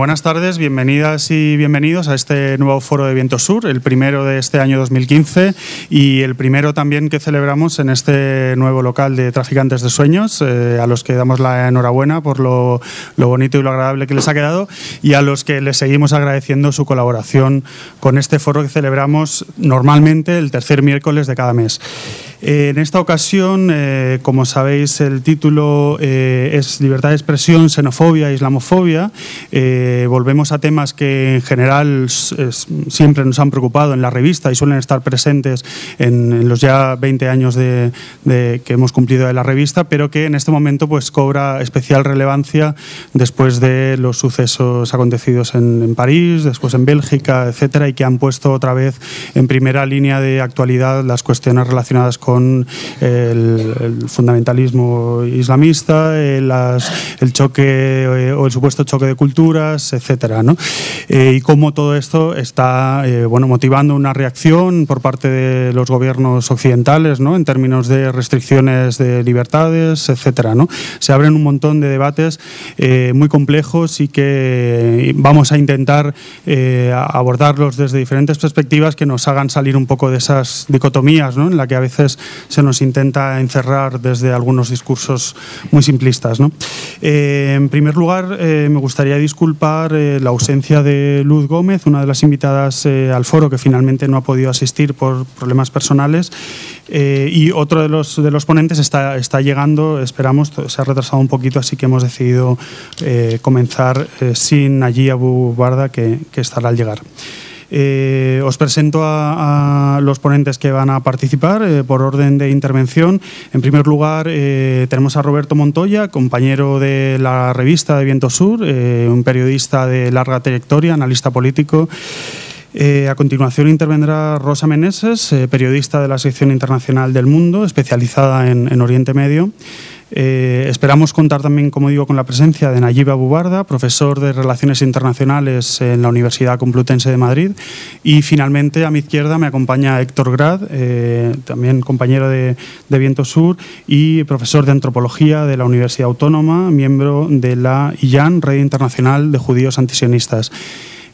Buenas tardes, bienvenidas y bienvenidos a este nuevo foro de Viento Sur, el primero de este año 2015 y el primero también que celebramos en este nuevo local de Traficantes de Sueños, eh, a los que damos la enhorabuena por lo, bonito y lo agradable que les ha quedado y a los que les seguimos agradeciendo su colaboración con este foro que celebramos normalmente el tercer miércoles de cada mes. Eh, en esta ocasión, eh, como sabéis, el título es Libertad de expresión, xenofobia, islamofobia. Volvemos a temas que en general siempre nos han preocupado en la revista y suelen estar presentes en, los ya 20 años que hemos cumplido de la revista, pero que en este momento pues, cobra especial relevancia después de los sucesos acontecidos en, París, después en Bélgica, etcétera, y que han puesto otra vez en primera línea de actualidad las cuestiones relacionadas con con el, fundamentalismo islamista, eh, el choque eh, o el supuesto choque de culturas, etcétera, eh, y cómo todo esto está bueno, motivando una reacción por parte de los gobiernos occidentales ¿no? en términos de restricciones de libertades, etcétera, ¿no? Se abren un montón de debates muy complejos y que vamos a intentar abordarlos desde diferentes perspectivas que nos hagan salir un poco de esas dicotomías ¿no? en la que a veces se nos intenta encerrar desde algunos discursos muy simplistas. Eh, en primer lugar, eh, me gustaría disculpar eh, la ausencia de Luz Gómez, una de las invitadas al foro que finalmente no ha podido asistir por problemas personales. y otro de los, de los ponentes está, está llegando, esperamos, se ha retrasado un poquito, así que hemos decidido comenzar sin allí Abu Barda, que, que estará al llegar. Eh, os presento a, los ponentes que van a participar eh, por orden de intervención. En primer lugar, eh, tenemos a Roberto Montoya, compañero de la revista de Viento Sur, un periodista de larga trayectoria, analista político. a continuación intervendrá Rosa Meneses, periodista de la sección internacional del Mundo, especializada en Oriente Medio. Eh, esperamos contar también, como digo, con la presencia de Nayib Abubarda, profesor de Relaciones Internacionales en la Universidad Complutense de Madrid. Y finalmente, a mi izquierda, me acompaña Héctor Grad, eh, también compañero de, de, Viento Sur y profesor de Antropología de la Universidad Autónoma, miembro de la IAN, Red Internacional de Judíos Antisionistas.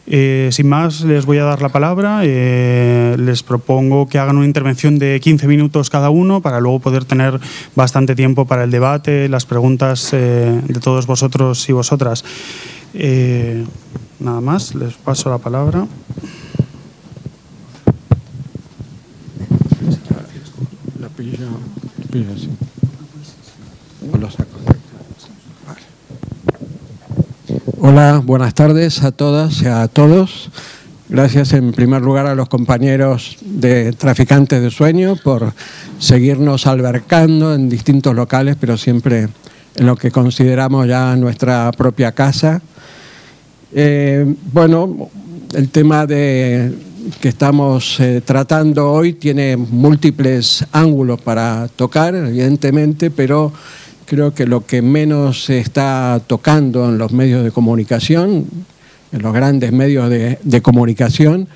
Eh, sin más, les voy a dar la palabra. Eh, les propongo que hagan una intervención de 15 minutos cada uno para luego poder tener bastante tiempo para el debate, las preguntas eh, de todos vosotros y vosotras. nada más, les paso la palabra. La Hola, buenas tardes a todas y a todos. Gracias en primer lugar a los compañeros de Traficantes de Sueño por seguirnos albercando en distintos locales, pero siempre en lo que consideramos ya nuestra propia casa. Eh, bueno, el tema de, que estamos eh, tratando hoy tiene múltiples ángulos para tocar, evidentemente, pero creo que lo que menos se está tocando en los medios de comunicación, en los grandes medios de, comunicación,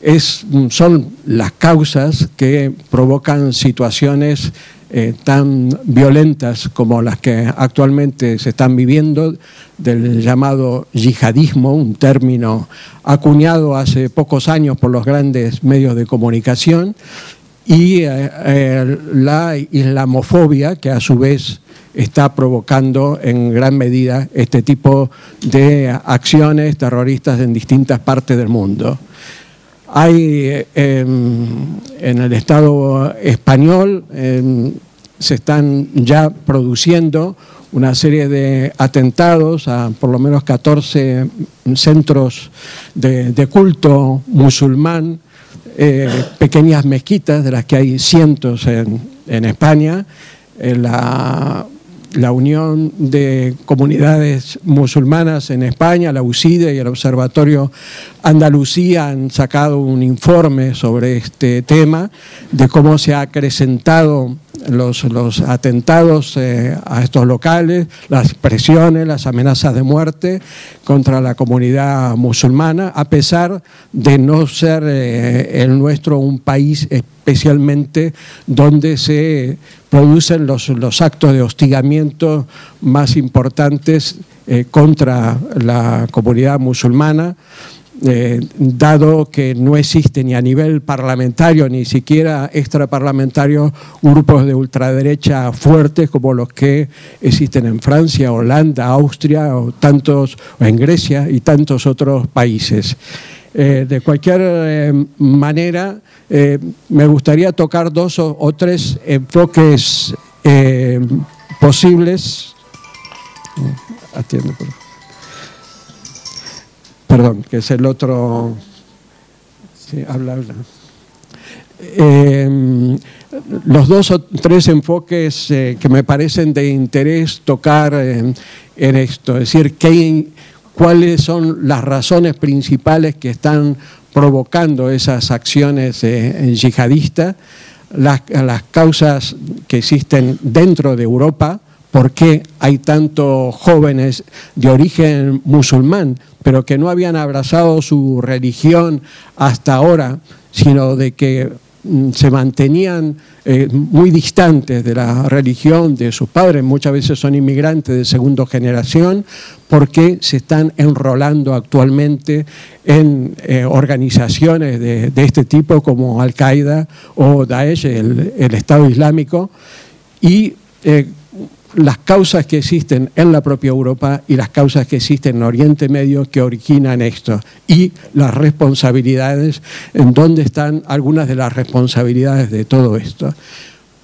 es, son las causas que provocan situaciones eh, tan violentas como las que actualmente se están viviendo, del llamado yihadismo, un término acuñado hace pocos años por los grandes medios de comunicación, y eh, eh, la islamofobia, que a su vez está provocando en gran medida este tipo de acciones terroristas en distintas partes del mundo. Hay em, en el Estado español, em, se están ya produciendo una serie de atentados a por lo menos 14 centros de, culto musulmán, eh, pequeñas mezquitas, de las que hay cientos en, España. la la Unión de Comunidades Musulmanas en España, la UCIDE y el Observatorio Andalucía han sacado un informe sobre este tema, de cómo se ha acrecentado los, atentados eh, a estos locales, las presiones, las amenazas de muerte contra la comunidad musulmana, a pesar de no ser eh, el nuestro un país especialmente donde se producen los, los actos de hostigamiento más importantes eh, contra la comunidad musulmana. Eh, dado que no existe ni a nivel parlamentario ni siquiera extraparlamentario grupos de ultraderecha fuertes como los que existen en Francia, Holanda, Austria o tantos en Grecia y tantos otros países. Eh, de cualquier eh, manera, me gustaría tocar dos o, tres enfoques posibles. Atiendo, por favor perdón, que es el otro. Sí, habla, habla. Em, los dos o tres enfoques eh, que me parecen de interés tocar en esto, es decir, ¿qué, cuáles son las razones principales que están provocando esas acciones eh, yihadistas, las, las causas que existen dentro de Europa, por qué hay tantos jóvenes de origen musulmán, pero que no habían abrazado su religión hasta ahora, sino de que mm, se mantenían eh, muy distantes de la religión de sus padres, muchas veces son inmigrantes de segunda generación, porque se están enrolando actualmente en eh, organizaciones de, este tipo como Al-Qaeda o Daesh, el, Estado Islámico, y eh, las causas que existen en la propia Europa y las causas que existen en Oriente Medio que originan esto y las responsabilidades, en dónde están algunas de las responsabilidades de todo esto.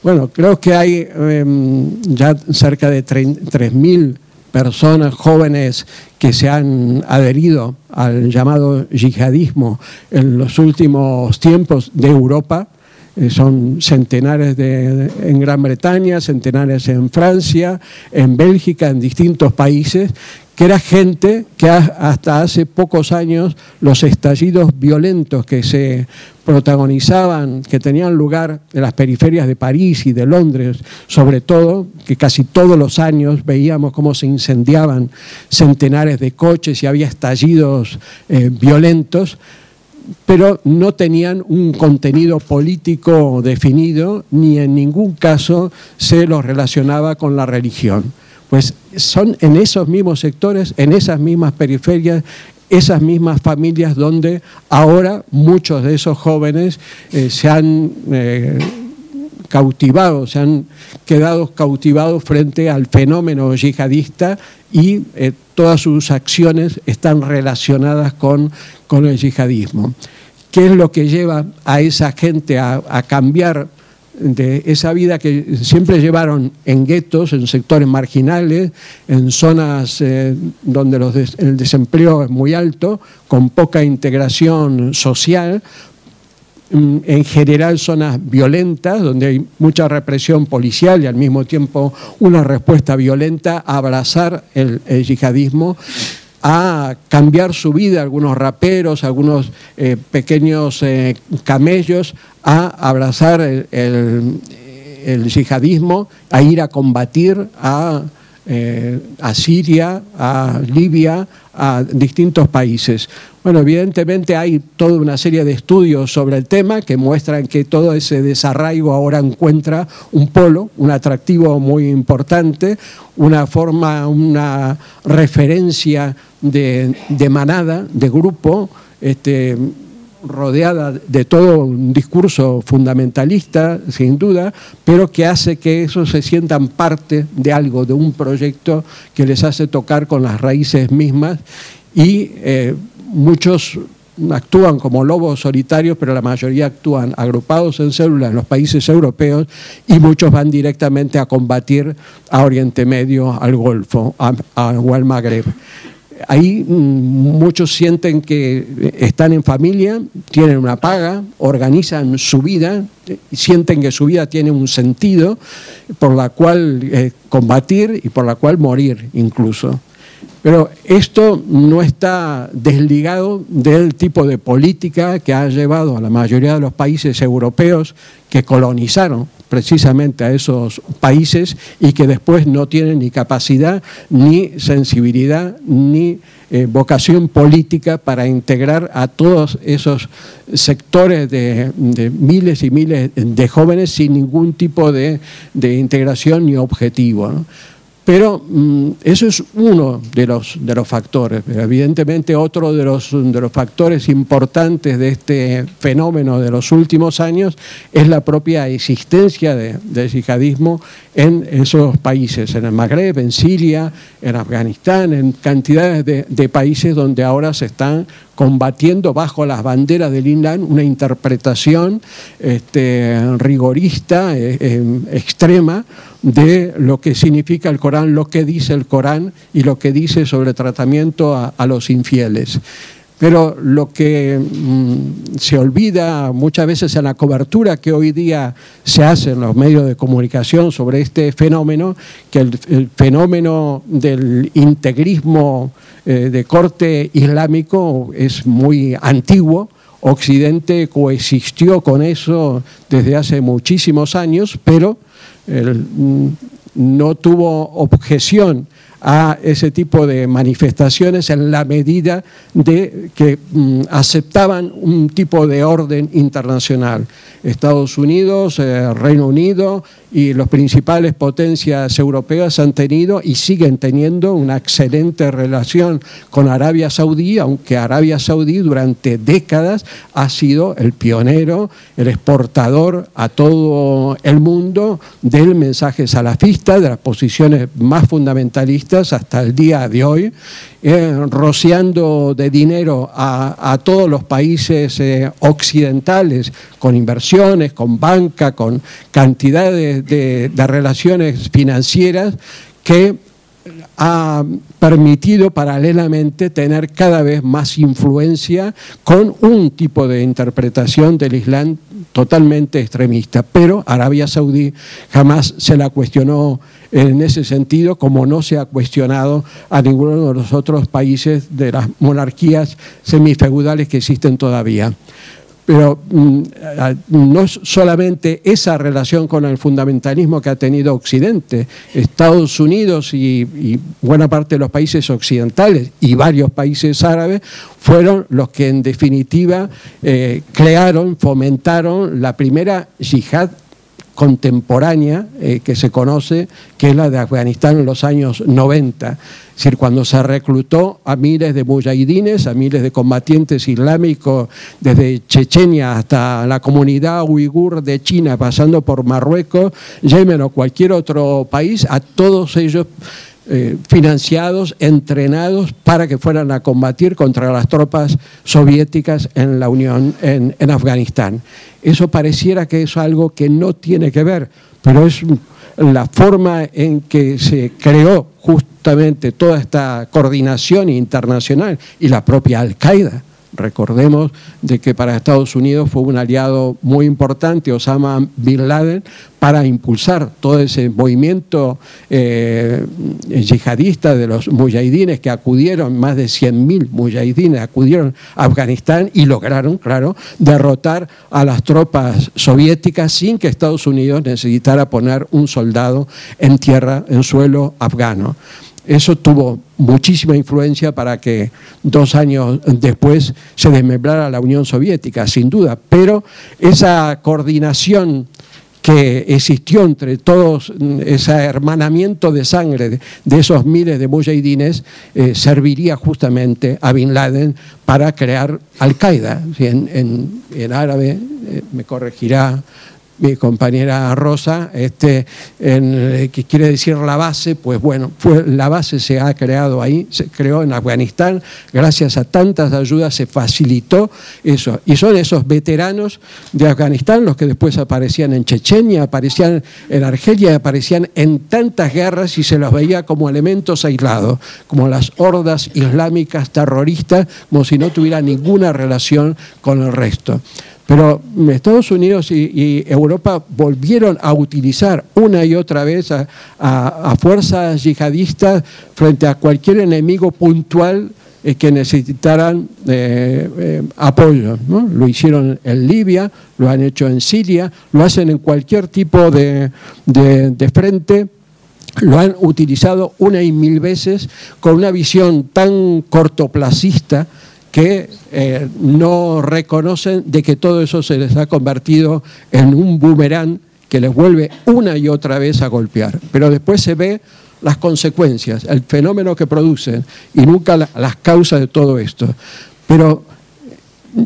Bueno, creo que hay em, ya cerca de 3.000 personas jóvenes que se han adherido al llamado yihadismo en los últimos tiempos de Europa eh, son centenares en Gran Bretaña, centenares en Francia, en Bélgica, en distintos países, que era gente que hasta hace pocos años los estallidos violentos que se protagonizaban, que tenían lugar en las periferias de París y de Londres, sobre todo, que casi todos los años veíamos cómo se incendiaban centenares de coches y había estallidos eh, violentos, pero no tenían un contenido político definido ni en ningún caso se los relacionaba con la religión. Pues son en esos mismos sectores, en esas mismas periferias, esas mismas familias donde ahora muchos de esos jóvenes eh, se han eh, cautivado, se han quedado cautivados frente al fenómeno yihadista y eh, todas sus acciones están relacionadas con, con el yihadismo. ¿Qué es lo que lleva a esa gente a, cambiar de esa vida que siempre llevaron en guetos, en sectores marginales, en zonas eh, donde el desempleo es muy alto, con poca integración social, en general zonas violentas, donde hay mucha represión policial y al mismo tiempo una respuesta violenta a abrazar el, yihadismo a cambiar su vida, algunos raperos, algunos eh, pequeños eh, camellos, a abrazar el, yihadismo, a ir a combatir a, eh, a Siria, a Libia, a distintos países. Bueno, evidentemente hay toda una serie de estudios sobre el tema que muestran que todo ese desarraigo ahora encuentra un polo, un atractivo muy importante, una forma, una referencia de, manada, de grupo, este, rodeada de todo un discurso fundamentalista, sin duda, pero que hace que eso se sientan parte de algo, de un proyecto que les hace tocar con las raíces mismas y eh, muchos actúan como lobos solitarios, pero la mayoría actúan agrupados en células en los países europeos y muchos van directamente a combatir a Oriente Medio, al Golfo o al Magreb. Ahí mm, muchos sienten que están en familia, tienen una paga, organizan su vida, sienten que su vida tiene un sentido por la cual eh, combatir y por la cual morir incluso. Pero esto no está desligado del tipo de política que ha llevado a la mayoría de los países europeos que colonizaron precisamente a esos países y que después no tienen ni capacidad, ni sensibilidad, ni eh, vocación política para integrar a todos esos sectores de, miles y miles de jóvenes sin ningún tipo de, integración ni objetivo. Pero mm, eso es uno de los, de los factores. Evidentemente otro de los, de los factores importantes de este fenómeno de los últimos años es la propia existencia del yihadismo en esos países, en el Magreb, en Siria, en Afganistán, en cantidades de, países donde ahora se están combatiendo bajo las banderas del Islam una interpretación este, rigorista, eh, eh, extrema, de lo que significa el Corán, lo que dice el Corán y lo que dice sobre tratamiento a los infieles. Pero lo que mm, se olvida muchas veces en la cobertura que hoy día se hace en los medios de comunicación sobre este fenómeno, que el, fenómeno del integrismo eh, de corte islámico es muy antiguo. Occidente coexistió con eso desde hace muchísimos años, pero mm, no tuvo objeción a ese tipo de manifestaciones en la medida de que mm, aceptaban un tipo de orden internacional. Estados Unidos, eh, Reino Unido y las principales potencias europeas han tenido y siguen teniendo una excelente relación con Arabia Saudí, aunque Arabia Saudí durante décadas ha sido el pionero, el exportador a todo el mundo del mensaje salafista, de las posiciones más fundamentalistas hasta el día de hoy eh, rociando de dinero a, todos los países eh, occidentales con inversiones, con banca, con cantidades de, de relaciones financieras que ha permitido paralelamente tener cada vez más influencia con un tipo de interpretación del Islam totalmente extremista. Pero Arabia Saudí jamás se la cuestionó en ese sentido, como no se ha cuestionado a ninguno de los otros países de las monarquías semifeudales que existen todavía. Pero mm, no es solamente esa relación con el fundamentalismo que ha tenido Occidente. Estados Unidos y, buena parte de los países occidentales y varios países árabes fueron los que en definitiva eh, crearon, fomentaron la primera yihad contemporánea eh, que se conoce, que es la de Afganistán en los años 90. Es decir, cuando se reclutó a miles de mujahidines, a miles de combatientes islámicos, desde Chechenia hasta la comunidad uigur de China, pasando por Marruecos, Yemen o cualquier otro país, a todos ellos eh, financiados, entrenados para que fueran a combatir contra las tropas soviéticas en la Unión, en, en Afganistán. Eso pareciera que es algo que no tiene que ver, pero es la forma en que se creó justamente toda esta coordinación internacional y la propia Al-Qaeda Recordemos de que para Estados Unidos fue un aliado muy importante, Osama Bin Laden, para impulsar todo ese movimiento eh, yihadista de los mujahidines que acudieron, más de 100.000 mujahidines acudieron a Afganistán y lograron, claro, derrotar a las tropas soviéticas sin que Estados Unidos necesitara poner un soldado en tierra, en suelo afgano. Eso tuvo muchísima influencia para que dos años después se desmemblara la Unión Soviética, sin duda. Pero esa coordinación que existió entre todos, ese hermanamiento de sangre de, esos miles de mujahidines, eh, serviría justamente a Bin Laden para crear Al-Qaeda. En, árabe, eh, me corregirá mi compañera Rosa, este, en, que quiere decir la base, pues bueno, la base se ha creado ahí, se creó en Afganistán, gracias a tantas ayudas se facilitó eso. Y son esos veteranos de Afganistán los que después aparecían en Chechenia, aparecían en Argelia, aparecían en tantas guerras y se los veía como elementos aislados, como las hordas islámicas terroristas, como si no tuvieran ninguna relación con el resto. Pero Estados Unidos y, Europa volvieron a utilizar una y otra vez a, fuerzas yihadistas frente a cualquier enemigo puntual que necesitaran apoyo. Lo hicieron en Libia, lo han hecho en Siria, lo hacen en cualquier tipo de, de frente lo han utilizado una y mil veces con una visión tan cortoplacista que eh, no reconocen de que todo eso se les ha convertido en un boomerang que les vuelve una y otra vez a golpear. Pero después se ve las consecuencias, el fenómeno que producen y nunca las causas de todo esto. Pero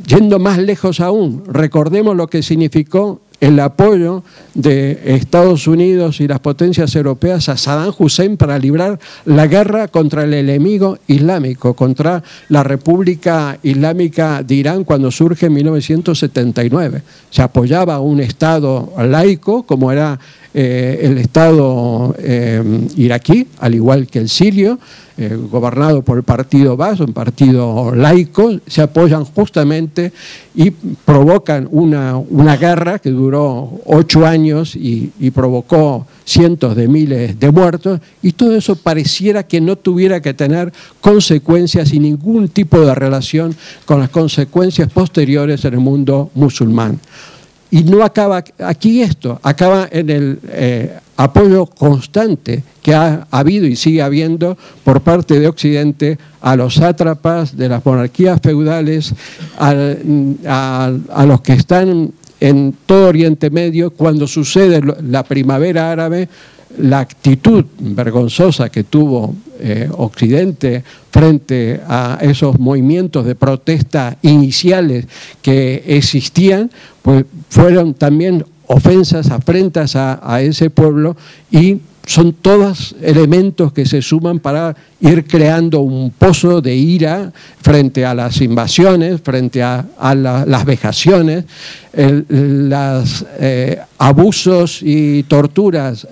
yendo más lejos aún, recordemos lo que significó el apoyo de Estados Unidos y las potencias europeas a Saddam Hussein para librar la guerra contra el enemigo islámico, contra la República Islámica de Irán cuando surge en 1979. Se apoyaba a un Estado laico como era eh, el Estado eh, iraquí, al igual que el sirio, eh, gobernado por el partido Baso, un partido laico, se apoyan justamente y provocan una, una guerra que duró ocho años y, y, provocó cientos de miles de muertos, y todo eso pareciera que no tuviera que tener consecuencias y ningún tipo de relación con las consecuencias posteriores en el mundo musulmán. Y no acaba aquí esto, acaba en el eh, apoyo constante que ha habido y sigue habiendo por parte de Occidente a los sátrapas de las monarquías feudales, a, a los que están en todo Oriente Medio, cuando sucede la primavera árabe, la actitud vergonzosa que tuvo eh, Occidente frente a esos movimientos de protesta iniciales que existían, pues fueron también ofensas, afrentas a, ese pueblo y son todos elementos que se suman para ir creando un pozo de ira frente a las invasiones, frente a, las vejaciones, los eh, abusos y torturas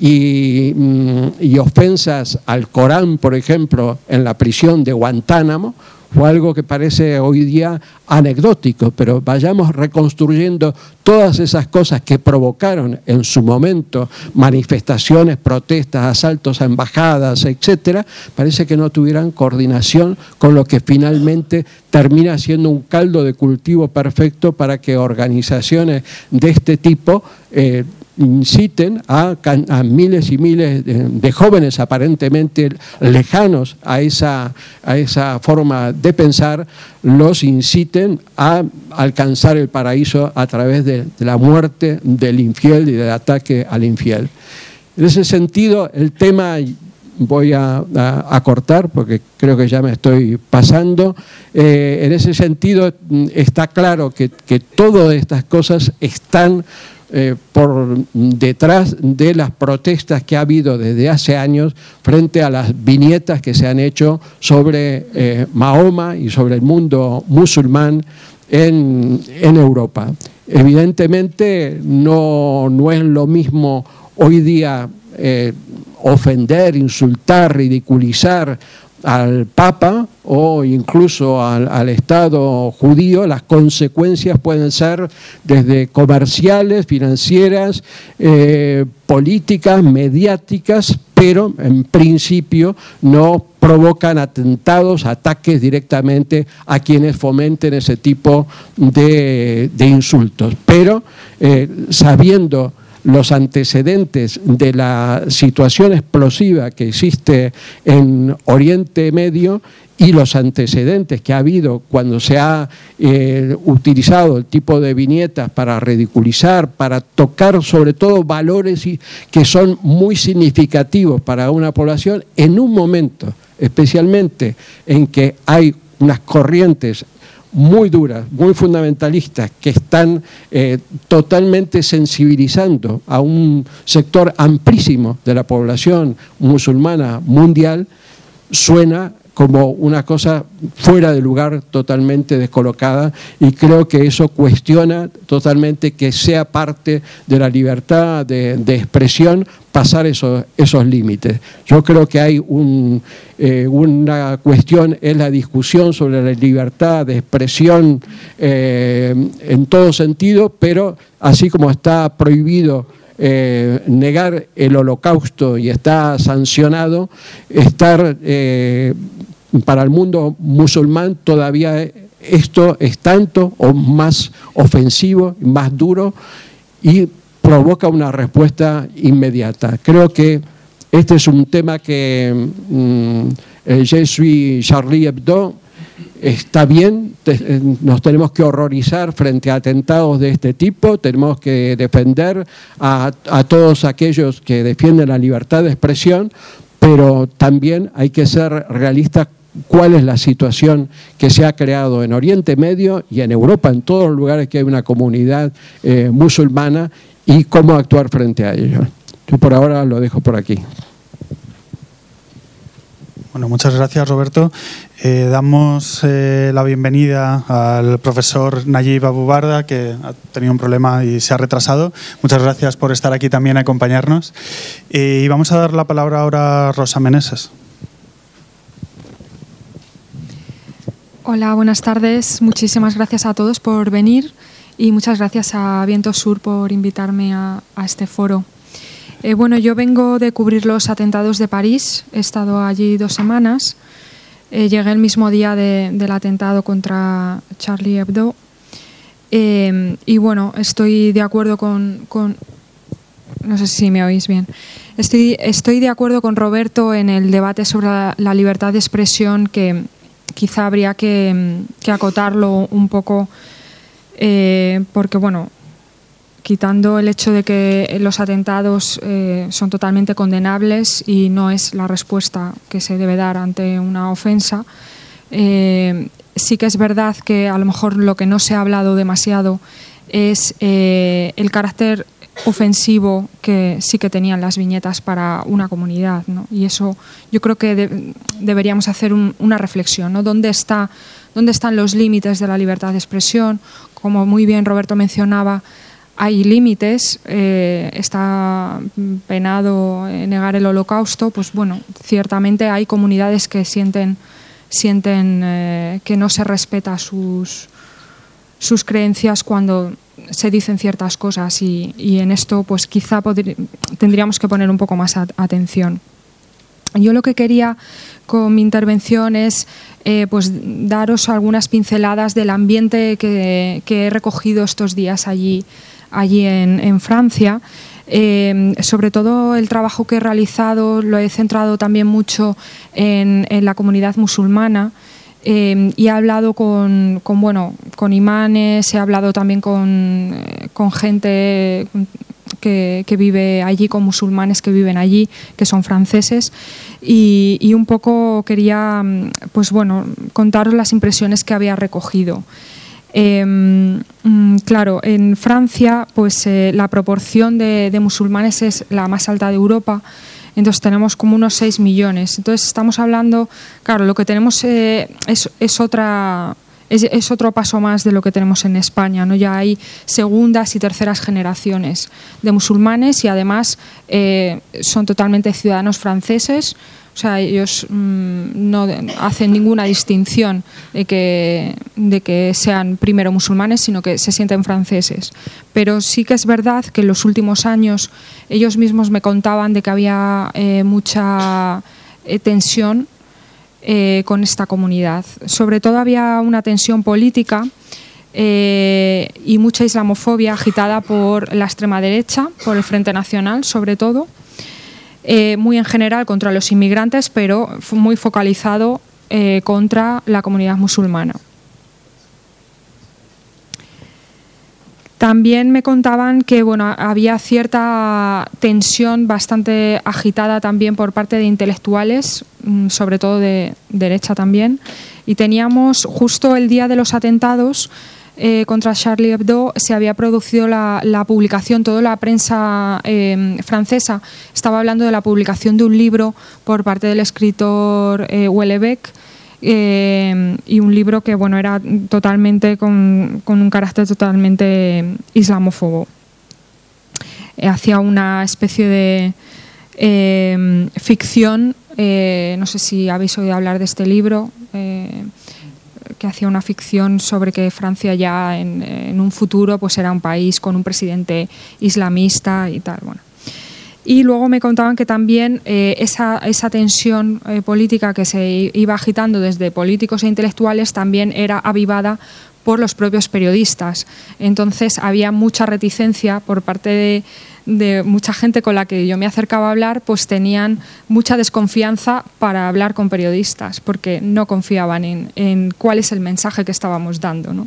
Mm, y, ofensas al Corán, por ejemplo, en la prisión de Guantánamo, fue algo que parece hoy día anecdótico, pero vayamos reconstruyendo todas esas cosas que provocaron en su momento manifestaciones, protestas, asaltos a embajadas, etcétera, parece que no tuvieran coordinación con lo que finalmente termina siendo un caldo de cultivo perfecto para que organizaciones de este tipo eh, inciten a, miles y miles de, jóvenes aparentemente lejanos a esa, a esa forma de pensar, los inciten a alcanzar el paraíso a través de, la muerte del infiel y del ataque al infiel. En ese sentido, el tema voy a, cortar porque creo que ya me estoy pasando. Eh, en ese sentido, está claro que, que todas estas cosas están eh, por detrás de las protestas que ha habido desde hace años frente a las viñetas que se han hecho sobre eh, Mahoma y sobre el mundo musulmán en, Europa. Evidentemente no, no, es lo mismo hoy día eh, ofender, insultar, ridiculizar al Papa o incluso al, Estado judío, las consecuencias pueden ser desde comerciales, financieras, eh, políticas, mediáticas, pero en principio no provocan atentados, ataques directamente a quienes fomenten ese tipo de, insultos. Pero eh, sabiendo los antecedentes de la situación explosiva que existe en Oriente Medio y los antecedentes que ha habido cuando se ha eh, utilizado el tipo de viñetas para ridiculizar, para tocar sobre todo valores que son muy significativos para una población en un momento, especialmente en que hay unas corrientes muy duras, muy fundamentalistas, que están eh, totalmente sensibilizando a un sector amplísimo de la población musulmana mundial, suena como una cosa fuera de lugar, totalmente descolocada, y creo que eso cuestiona totalmente que sea parte de la libertad de, expresión pasar esos, esos límites. Yo creo que hay eh, una cuestión, es la discusión sobre la libertad de expresión eh, en todo sentido, pero así como está prohibido eh, negar el holocausto y está sancionado, estar para el mundo musulmán todavía esto es tanto o más ofensivo, más duro y provoca una respuesta inmediata. Creo que este es un tema que mm, el Je suis Charlie Hebdo está bien, eh, nos tenemos que horrorizar frente a atentados de este tipo, tenemos que defender a, todos aquellos que defienden la libertad de expresión, pero también hay que ser realistas cuál es la situación que se ha creado en Oriente Medio y en Europa, en todos los lugares que hay una comunidad eh, musulmana y cómo actuar frente a ello. Yo por ahora lo dejo por aquí. Bueno, muchas gracias Roberto. Eh, damos eh, la bienvenida al profesor Nayib Abubarda, que ha tenido un problema y se ha retrasado. Muchas gracias por estar aquí también a acompañarnos. y vamos a dar la palabra ahora a Rosa Meneses. Hola, buenas tardes. Muchísimas gracias a todos por venir y muchas gracias a Viento Sur por invitarme a, este foro. Eh, bueno, yo vengo de cubrir los atentados de París. He estado allí dos semanas. Eh, llegué el mismo día del atentado contra Charlie Hebdo. Eh, y bueno, estoy de acuerdo con, no sé si me oís bien. Estoy, estoy de acuerdo con Roberto en el debate sobre la libertad de expresión que, quizá habría que, acotarlo un poco eh, porque, bueno, quitando el hecho de que los atentados eh, son totalmente condenables y no es la respuesta que se debe dar ante una ofensa, eh, sí que es verdad que a lo mejor lo que no se ha hablado demasiado es el carácter ofensivo que sí que tenían las viñetas para una comunidad. ¿no? Y eso yo creo que deberíamos hacer una reflexión. ¿no? ¿Dónde, está, ¿Dónde están los límites de la libertad de expresión? Como muy bien Roberto mencionaba, hay límites, eh, está penado negar el holocausto, pues bueno, ciertamente hay comunidades que sienten, eh, que no se respeta sus, sus creencias cuando se dicen ciertas cosas y, en esto pues quizá tendríamos que poner un poco más atención. Yo lo que quería con mi intervención es eh, pues daros algunas pinceladas del ambiente que, he recogido estos días allí, allí en, Francia. Eh, sobre todo el trabajo que he realizado lo he centrado también mucho en la comunidad musulmana. Eh, y he hablado con, bueno, con imanes, he hablado también con, eh, gente que, vive allí, con musulmanes que viven allí, que son franceses, y, un poco quería pues bueno, contaros las impresiones que había recogido. Em, mm, claro, en Francia pues eh, la proporción de, musulmanes es la más alta de Europa entonces tenemos como unos 6 millones. Entonces estamos hablando, claro, lo que tenemos eh, es, otra... Es, otro paso más de lo que tenemos en España. ¿no? Ya hay segundas y terceras generaciones de musulmanes y además eh, son totalmente ciudadanos franceses o sea, ellos mm, no hacen ninguna distinción de que, de que sean primero musulmanes, sino que se sienten franceses. Pero sí que es verdad que en los últimos años ellos mismos me contaban de que había eh, mucha eh, tensión eh, con esta comunidad. Sobre todo había una tensión política y mucha islamofobia agitada por la extrema derecha, por el Frente Nacional sobre todo eh, muy en general contra los inmigrantes, pero muy focalizado eh, contra la comunidad musulmana. También me contaban que bueno, había cierta tensión bastante agitada también por parte de intelectuales, mm, sobre todo de derecha también. Y teníamos justo el día de los atentados, eh, contra Charlie Hebdo se había producido la, publicación, toda la prensa eh, francesa estaba hablando de la publicación de un libro por parte del escritor eh, eh y un libro que bueno era totalmente con, un carácter totalmente islamófobo. hacía una especie de ficción, no sé si habéis oído hablar de este libro que hacía una ficción sobre que Francia ya en, un futuro pues era un país con un presidente islamista y tal. Bueno. Y luego me contaban que también eh, esa, esa, tensión eh, política que se iba agitando desde políticos e intelectuales también era avivada por los propios periodistas. Entonces había mucha reticencia por parte de, mucha gente con la que yo me acercaba a hablar, pues tenían mucha desconfianza para hablar con periodistas, porque no confiaban en, cuál es el mensaje que estábamos dando.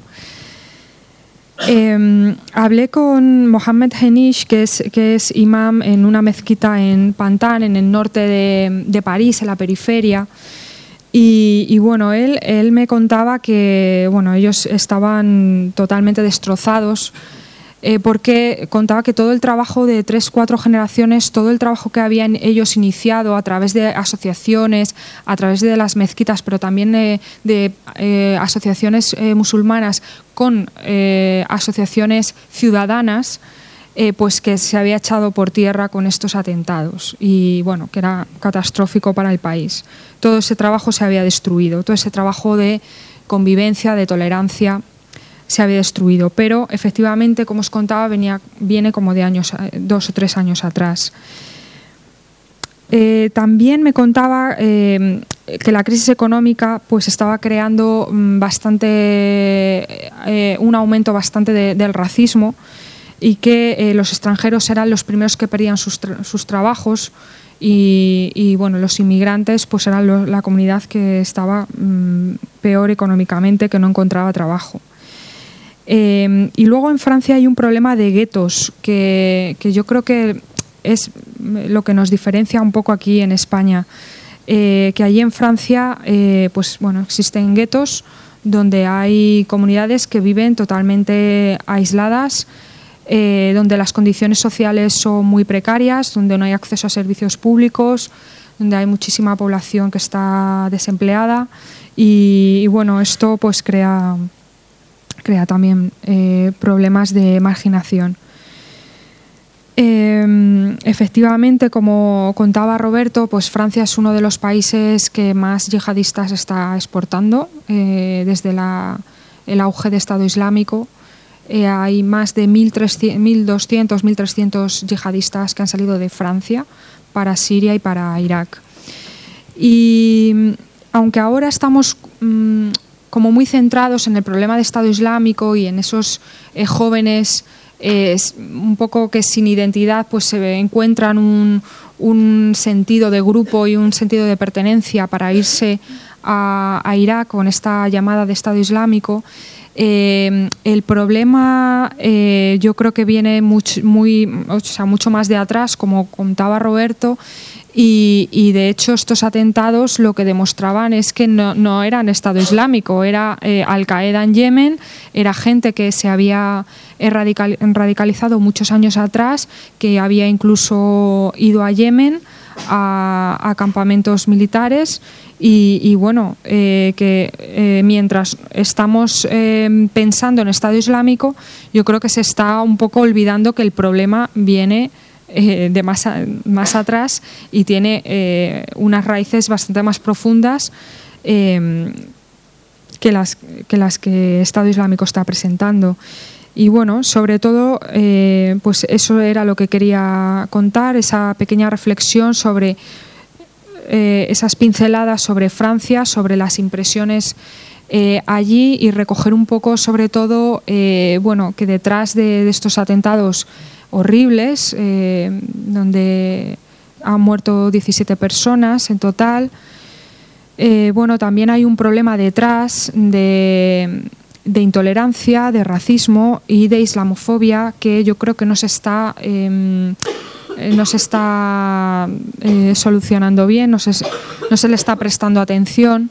Em, hablé con Mohamed Henish, que es, que es imam en una mezquita en Pantan, en el norte de, de París, en la periferia. Y, bueno, él, él me contaba que bueno, ellos estaban totalmente destrozados eh, porque contaba que todo el trabajo de tres, cuatro generaciones, todo el trabajo que habían ellos iniciado a través de asociaciones, a través de las mezquitas, pero también de, eh, asociaciones eh, musulmanas con asociaciones ciudadanas, pues que se había echado por tierra con estos atentados y bueno, que era catastrófico para el país todo ese trabajo se había destruido, todo ese trabajo de convivencia, de tolerancia se había destruido. Pero efectivamente, como os contaba, venía, viene como de años, eh, dos o tres años atrás. Eh, también me contaba eh, que la crisis económica pues estaba creando mm, bastante un aumento bastante del racismo y que los extranjeros eran los primeros que perdían sus, sus trabajos y, bueno, los inmigrantes pues eran la comunidad que estaba mm, peor económicamente, que no encontraba trabajo. Eh, y luego en Francia hay un problema de guetos que, yo creo que es lo que nos diferencia un poco aquí en España. Eh, que allí en Francia eh, pues, bueno, existen guetos donde hay comunidades que viven totalmente aisladas eh, donde las condiciones sociales son muy precarias, donde no hay acceso a servicios públicos, donde hay muchísima población que está desempleada y, bueno, esto pues crea, crea también eh, problemas de marginación. Eh, efectivamente, como contaba Roberto, pues Francia es uno de los países que más yihadistas está exportando desde el auge de Estado Islámico. Eh, hay más de 1.200, 1.300 yihadistas que han salido de Francia para Siria y para Irak. Y aunque ahora estamos mm, como muy centrados en el problema de Estado Islámico y en esos eh, jóvenes eh, un poco que sin identidad pues se encuentran un, sentido de grupo y un sentido de pertenencia para irse a Irak con esta llamada de Estado Islámico, eh, el problema eh, yo creo que viene mucho, muy, mucho más de atrás, como contaba Roberto, y, de hecho estos atentados lo que demostraban es que no, eran Estado Islámico, era eh, Al-Qaeda en Yemen, era gente que se había radicalizado muchos años atrás, que había incluso ido a Yemen a, campamentos militares y, bueno, eh, que eh, mientras estamos eh, pensando en Estado Islámico, yo creo que se está un poco olvidando que el problema viene de más, más atrás y tiene unas raíces bastante más profundas que, las, que las que Estado Islámico está presentando. Y bueno, sobre todo, pues eso era lo que quería contar, esa pequeña reflexión sobre eh, esas pinceladas sobre Francia, sobre las impresiones eh, allí y recoger un poco, sobre todo, bueno, que detrás de, estos atentados horribles, donde han muerto 17 personas en total, bueno, también hay un problema detrás de intolerancia, de racismo y de islamofobia que yo creo que no se está, em, eh, no se está eh, solucionando bien, no se, no se le está prestando atención.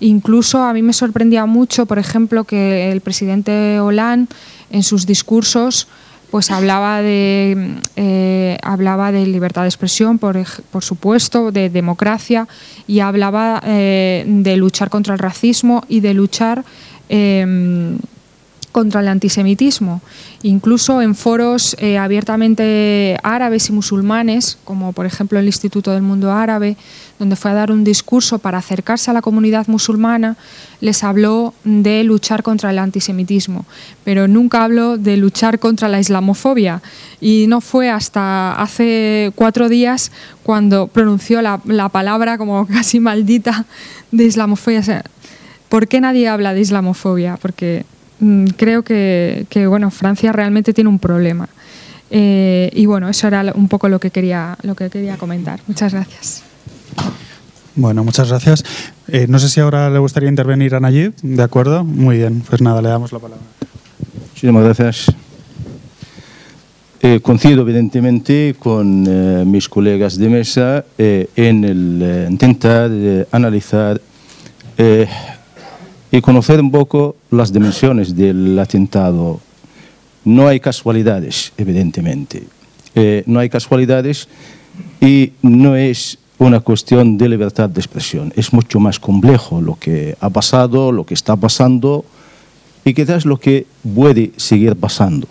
Incluso a mí me sorprendía mucho, por ejemplo, que el presidente Hollande en sus discursos pues hablaba de, eh, hablaba de libertad de expresión, por, por supuesto, de democracia y hablaba de luchar contra el racismo y de luchar Em, contra el antisemitismo, incluso en foros eh, abiertamente árabes y musulmanes, como por ejemplo el Instituto del Mundo Árabe, donde fue a dar un discurso para acercarse a la comunidad musulmana, les habló de luchar contra el antisemitismo, pero nunca habló de luchar contra la islamofobia. Y no fue hasta hace cuatro días cuando pronunció la, la palabra como casi maldita de islamofobia. ¿Por qué nadie habla de islamofobia? Porque creo que, bueno, Francia realmente tiene un problema. Eh, y bueno, eso era un poco lo que quería, lo que quería comentar. Muchas gracias. Bueno, muchas gracias. Eh, no sé si ahora le gustaría intervenir a Nayib, ¿de acuerdo? Muy bien, pues nada, le damos la palabra. Muchísimas gracias. Eh, coincido evidentemente con mis colegas de mesa en el intentar analizar y conocer un poco las dimensiones del atentado. No hay casualidades, evidentemente. Eh, no hay casualidades y no es una cuestión de libertad de expresión. Es mucho más complejo lo que ha pasado, lo que está pasando y quizás lo que puede seguir pasando.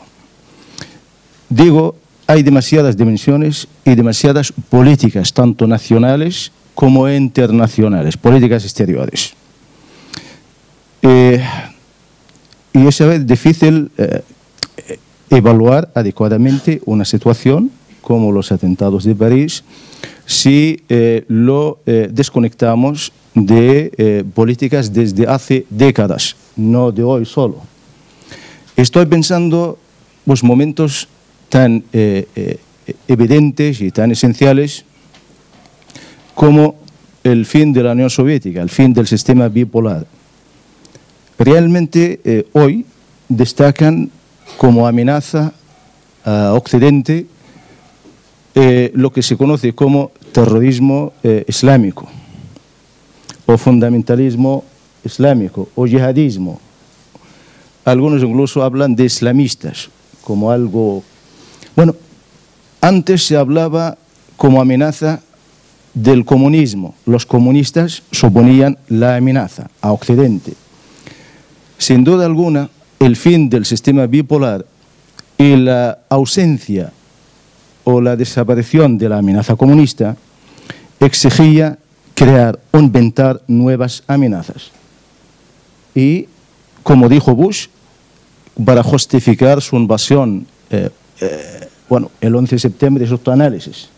Digo, hay demasiadas dimensiones y demasiadas políticas, tanto nacionales como internacionales, políticas exteriores. Eh, y es a difícil eh, evaluar adecuadamente una situación como los atentados de París si eh, lo desconectamos de políticas desde hace décadas, no de hoy solo. Estoy pensando los momentos tan evidentes y tan esenciales como el fin de la Unión Soviética, el fin del sistema bipolar, realmente eh, hoy destacan como amenaza a Occidente eh, lo que se conoce como terrorismo eh, islámico o fundamentalismo islámico o yihadismo. Algunos incluso hablan de islamistas como algo... Bueno, antes se hablaba como amenaza del comunismo. Los comunistas suponían la amenaza a Occidente. Sin duda alguna, el fin del sistema bipolar y la ausencia o la desaparición de la amenaza comunista exigía crear o inventar nuevas amenazas. Y, como dijo Bush, para justificar su invasión, eh, eh, bueno, el 11 de septiembre es otro análisis.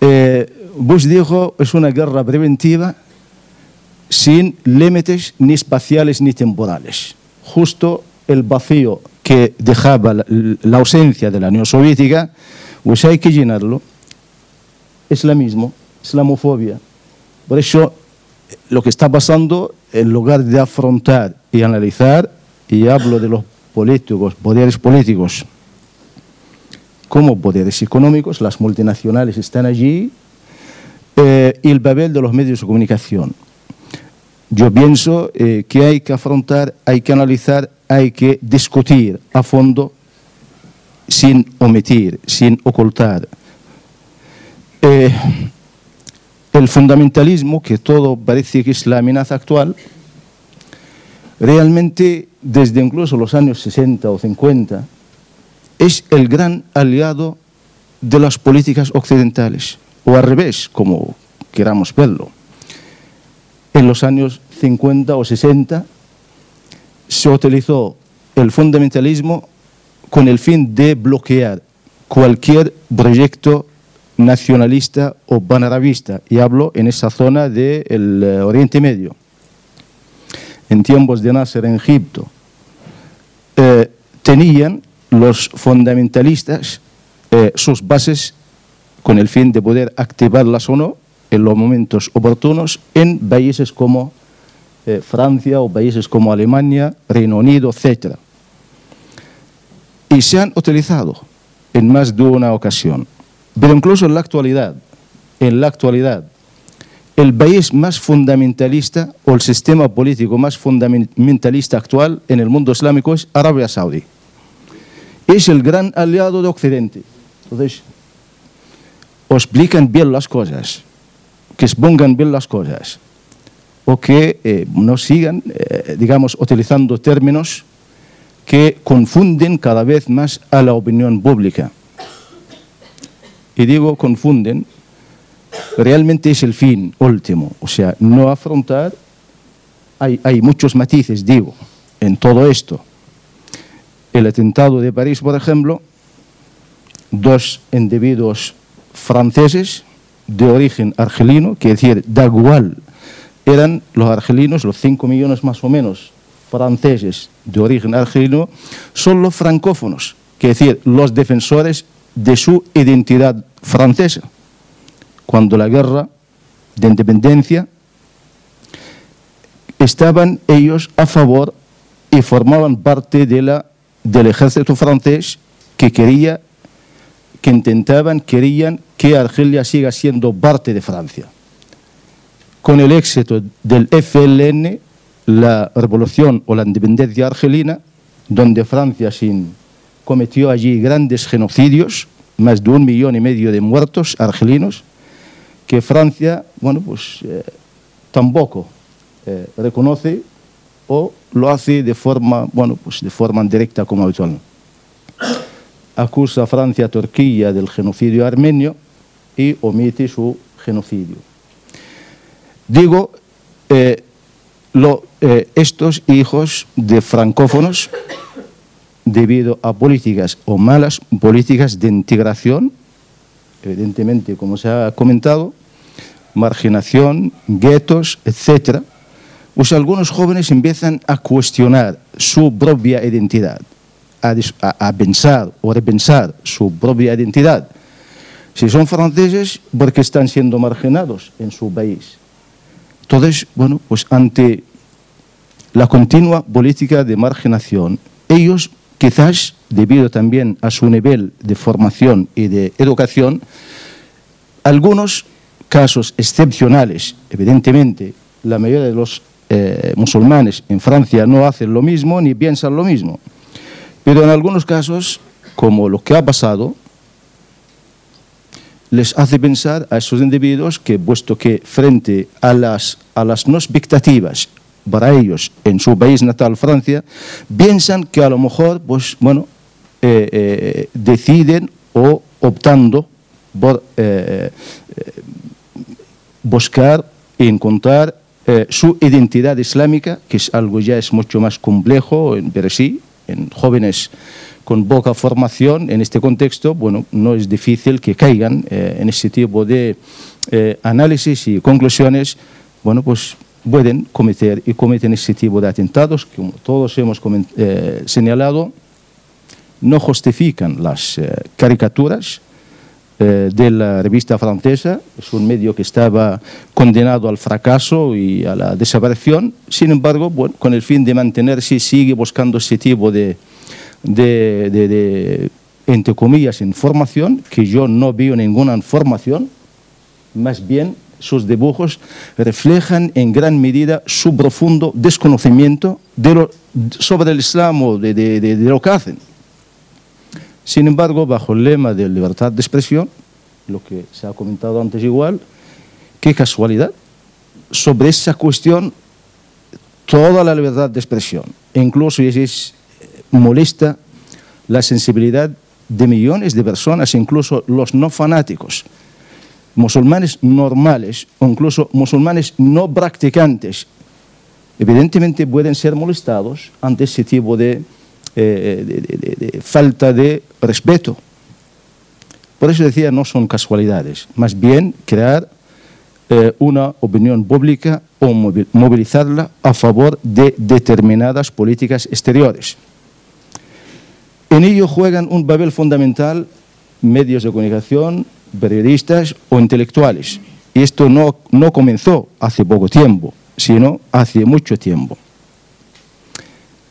Eh, Bush dijo, es una guerra preventiva sin límites ni espaciales ni temporales. Justo el vacío que dejaba la, ausencia de la Unión Soviética, pues hay que llenarlo. Es la misma, islamofobia. Por eso, lo que está pasando, en lugar de afrontar y analizar, y hablo de los políticos, poderes políticos, como poderes económicos, las multinacionales están allí, eh, y el papel de los medios de comunicación. Yo pienso eh, que hay que afrontar, hay que analizar, hay que discutir a fondo sin omitir, sin ocultar. Eh, el fundamentalismo, que todo parece que es la amenaza actual, realmente desde incluso los años 60 o 50, es el gran aliado de las políticas occidentales, o al revés, como queramos verlo en los años 50 o 60 se utilizó el fundamentalismo con el fin de bloquear cualquier proyecto nacionalista o panarabista, y hablo en esa zona del eh, Oriente Medio. En tiempos de Nasser en Egipto, eh, tenían los fundamentalistas eh, sus bases con el fin de poder activarlas o no en los momentos oportunos en países como eh, Francia o países como Alemania, Reino Unido, etc. Y se han utilizado en más de una ocasión. Pero incluso en la actualidad, en la actualidad, el país más fundamentalista o el sistema político más fundamentalista actual en el mundo islámico es Arabia Saudí. Es el gran aliado de Occidente. Entonces, os explican bien las cosas que es pongan bien las cosas. o que eh, no sigan, eh, digamos, utilizando términos que confunden cada vez más a la opinión pública. Y digo confunden, realmente es el fin último, o sea, no afrontar, hay muchos matices, digo, en todo esto. El atentado de París, por ejemplo, dos individuos franceses de origen argelino, que decir, da igual, eran los argelinos, los 5 millones más o menos franceses de origen argelino, son los francófonos, que decir, los defensores de su identidad francesa. Cuando la guerra de independencia estaban ellos a favor y formaban parte de la, del ejército francés que quería, que intentaban, querían que Argelia siga siendo parte de Francia. Con el éxito del FLN, la revolución o la independencia argelina, donde Francia sin, cometió allí grandes genocidios, más de un millón y medio de muertos argelinos, que Francia, bueno, pues eh, tampoco eh, reconoce o lo hace de forma, bueno, pues de forma directa como habitual. Acusa a Francia a Turquía del genocidio armenio y omite su genocidio. Digo, eh, eh, estos hijos de francófonos, debido a políticas o malas políticas de integración, evidentemente, como se ha comentado, marginación, guetos, etcétera, pues algunos jóvenes empiezan a cuestionar su propia identidad, a, pensar o repensar su propia identidad. Si son franceses, porque están siendo marginados en su país. Entonces, bueno, pues ante la continua política de marginación, ellos quizás, debido también a su nivel de formación y de educación, algunos casos excepcionales, evidentemente, la mayoría de los eh, musulmanes en Francia no hacen lo mismo ni piensan lo mismo. Pero en algunos casos, como lo que ha pasado, les hace pensar a esos individuos que, puesto que frente a las, a las no expectativas para ellos en su país natal, Francia, piensan que a lo mejor, pues, bueno, eh, eh, deciden o optando por buscar y encontrar eh, su identidad islámica, que es algo ya es mucho más complejo, pero sí, en jóvenes con poca formación en este contexto, bueno, no es difícil que caigan eh, en ese tipo de eh, análisis y conclusiones, bueno, pues pueden cometer y cometen ese tipo de atentados, que todos hemos señalado, no justifican las caricaturas, eh, de la revista francesa, es un medio que estaba condenado al fracaso y a la desaparición, sin embargo, con el fin de mantenerse, sigue buscando ese tipo de, de, de, entre comillas, información, que yo no veo ninguna información, más bien sus dibujos reflejan en gran medida su profundo desconocimiento de lo, sobre el Islam o de, de, lo que hacen. Sin embargo, bajo el lema de libertad de expresión, lo que se ha comentado antes igual, qué casualidad, sobre esa cuestión toda la libertad de expresión, incluso es, molesta la sensibilidad de millones de personas, incluso los no fanáticos, musulmanes normales o incluso musulmanes no practicantes, evidentemente pueden ser molestados ante ese tipo de eh, falta de respeto. Por eso decía, no son casualidades, más bien crear eh, una opinión pública o movilizarla a favor de determinadas políticas exteriores. En ello juegan un papel fundamental medios de comunicación, periodistas o intelectuales. Y esto no, no comenzó hace poco tiempo, sino hace mucho tiempo.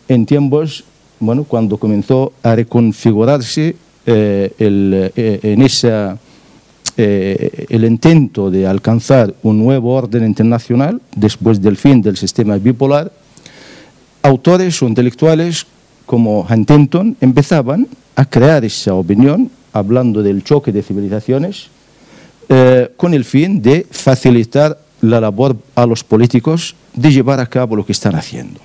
En tiempos bueno, cuando comenzó a reconfigurarse eh, el, eh, en esa, eh, el intento de alcanzar un nuevo orden internacional después del fin del sistema bipolar, autores o intelectuales como Huntington empezaban a crear esa opinión, hablando del choque de civilizaciones, con el fin de facilitar la labor a los políticos de llevar a cabo lo que están haciendo.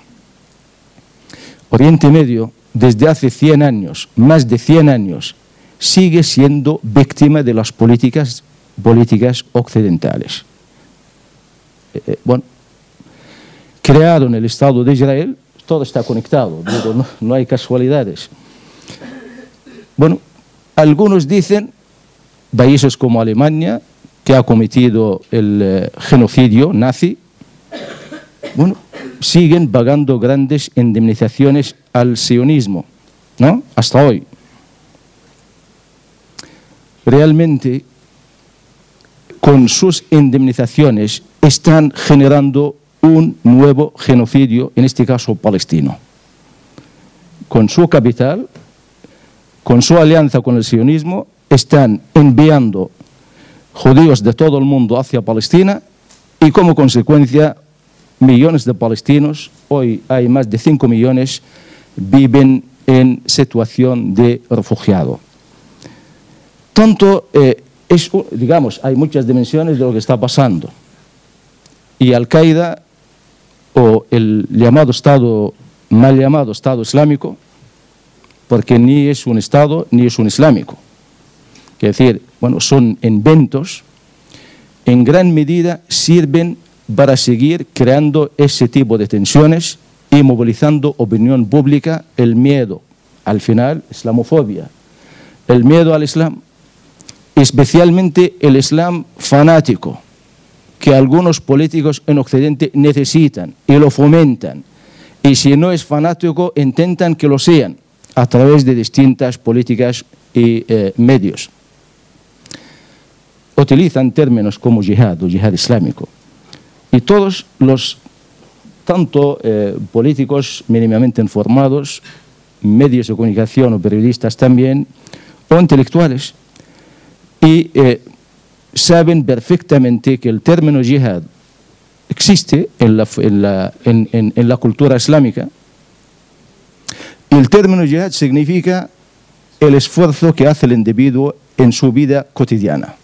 Oriente Medio, desde hace 100 años, más de 100 años, sigue siendo víctima de las políticas, occidentales. Eh, eh, bueno, creado en el Estado de Israel, todo está conectado, no, no hay casualidades. Bueno, algunos dicen, países como Alemania, que ha cometido el eh, genocidio nazi, bueno, siguen pagando grandes indemnizaciones al sionismo, ¿no? Hasta hoy. Realmente, con sus indemnizaciones, están generando un nuevo genocidio, en este caso palestino. Con su capital, con su alianza con el sionismo, están enviando judíos de todo el mundo hacia Palestina y como consecuencia millones de palestinos, hoy hay más de 5 millones, viven en situación de refugiado. Tanto, eh, es, digamos, hay muchas dimensiones de lo que está pasando. Y Al-Qaeda, o el llamado Estado, mal llamado Estado Islámico, porque ni es un Estado ni es un islámico. Es decir, bueno, son inventos, en gran medida sirven para seguir creando ese tipo de tensiones y movilizando opinión pública, el miedo, al final, islamofobia, el miedo al Islam, especialmente el Islam fanático, que algunos políticos en Occidente necesitan y lo fomentan. Y si no es fanático, intentan que lo sean a través de distintas políticas y eh, medios. Utilizan términos como yihad o yihad islámico. Y todos los, tanto eh, políticos mínimamente informados, medios de comunicación o periodistas también, o intelectuales, y eh, saben perfectamente que el término yihad existe en la, en la, en, en la cultura islámica, el término yihad significa el esfuerzo que hace el individuo en su vida cotidiana.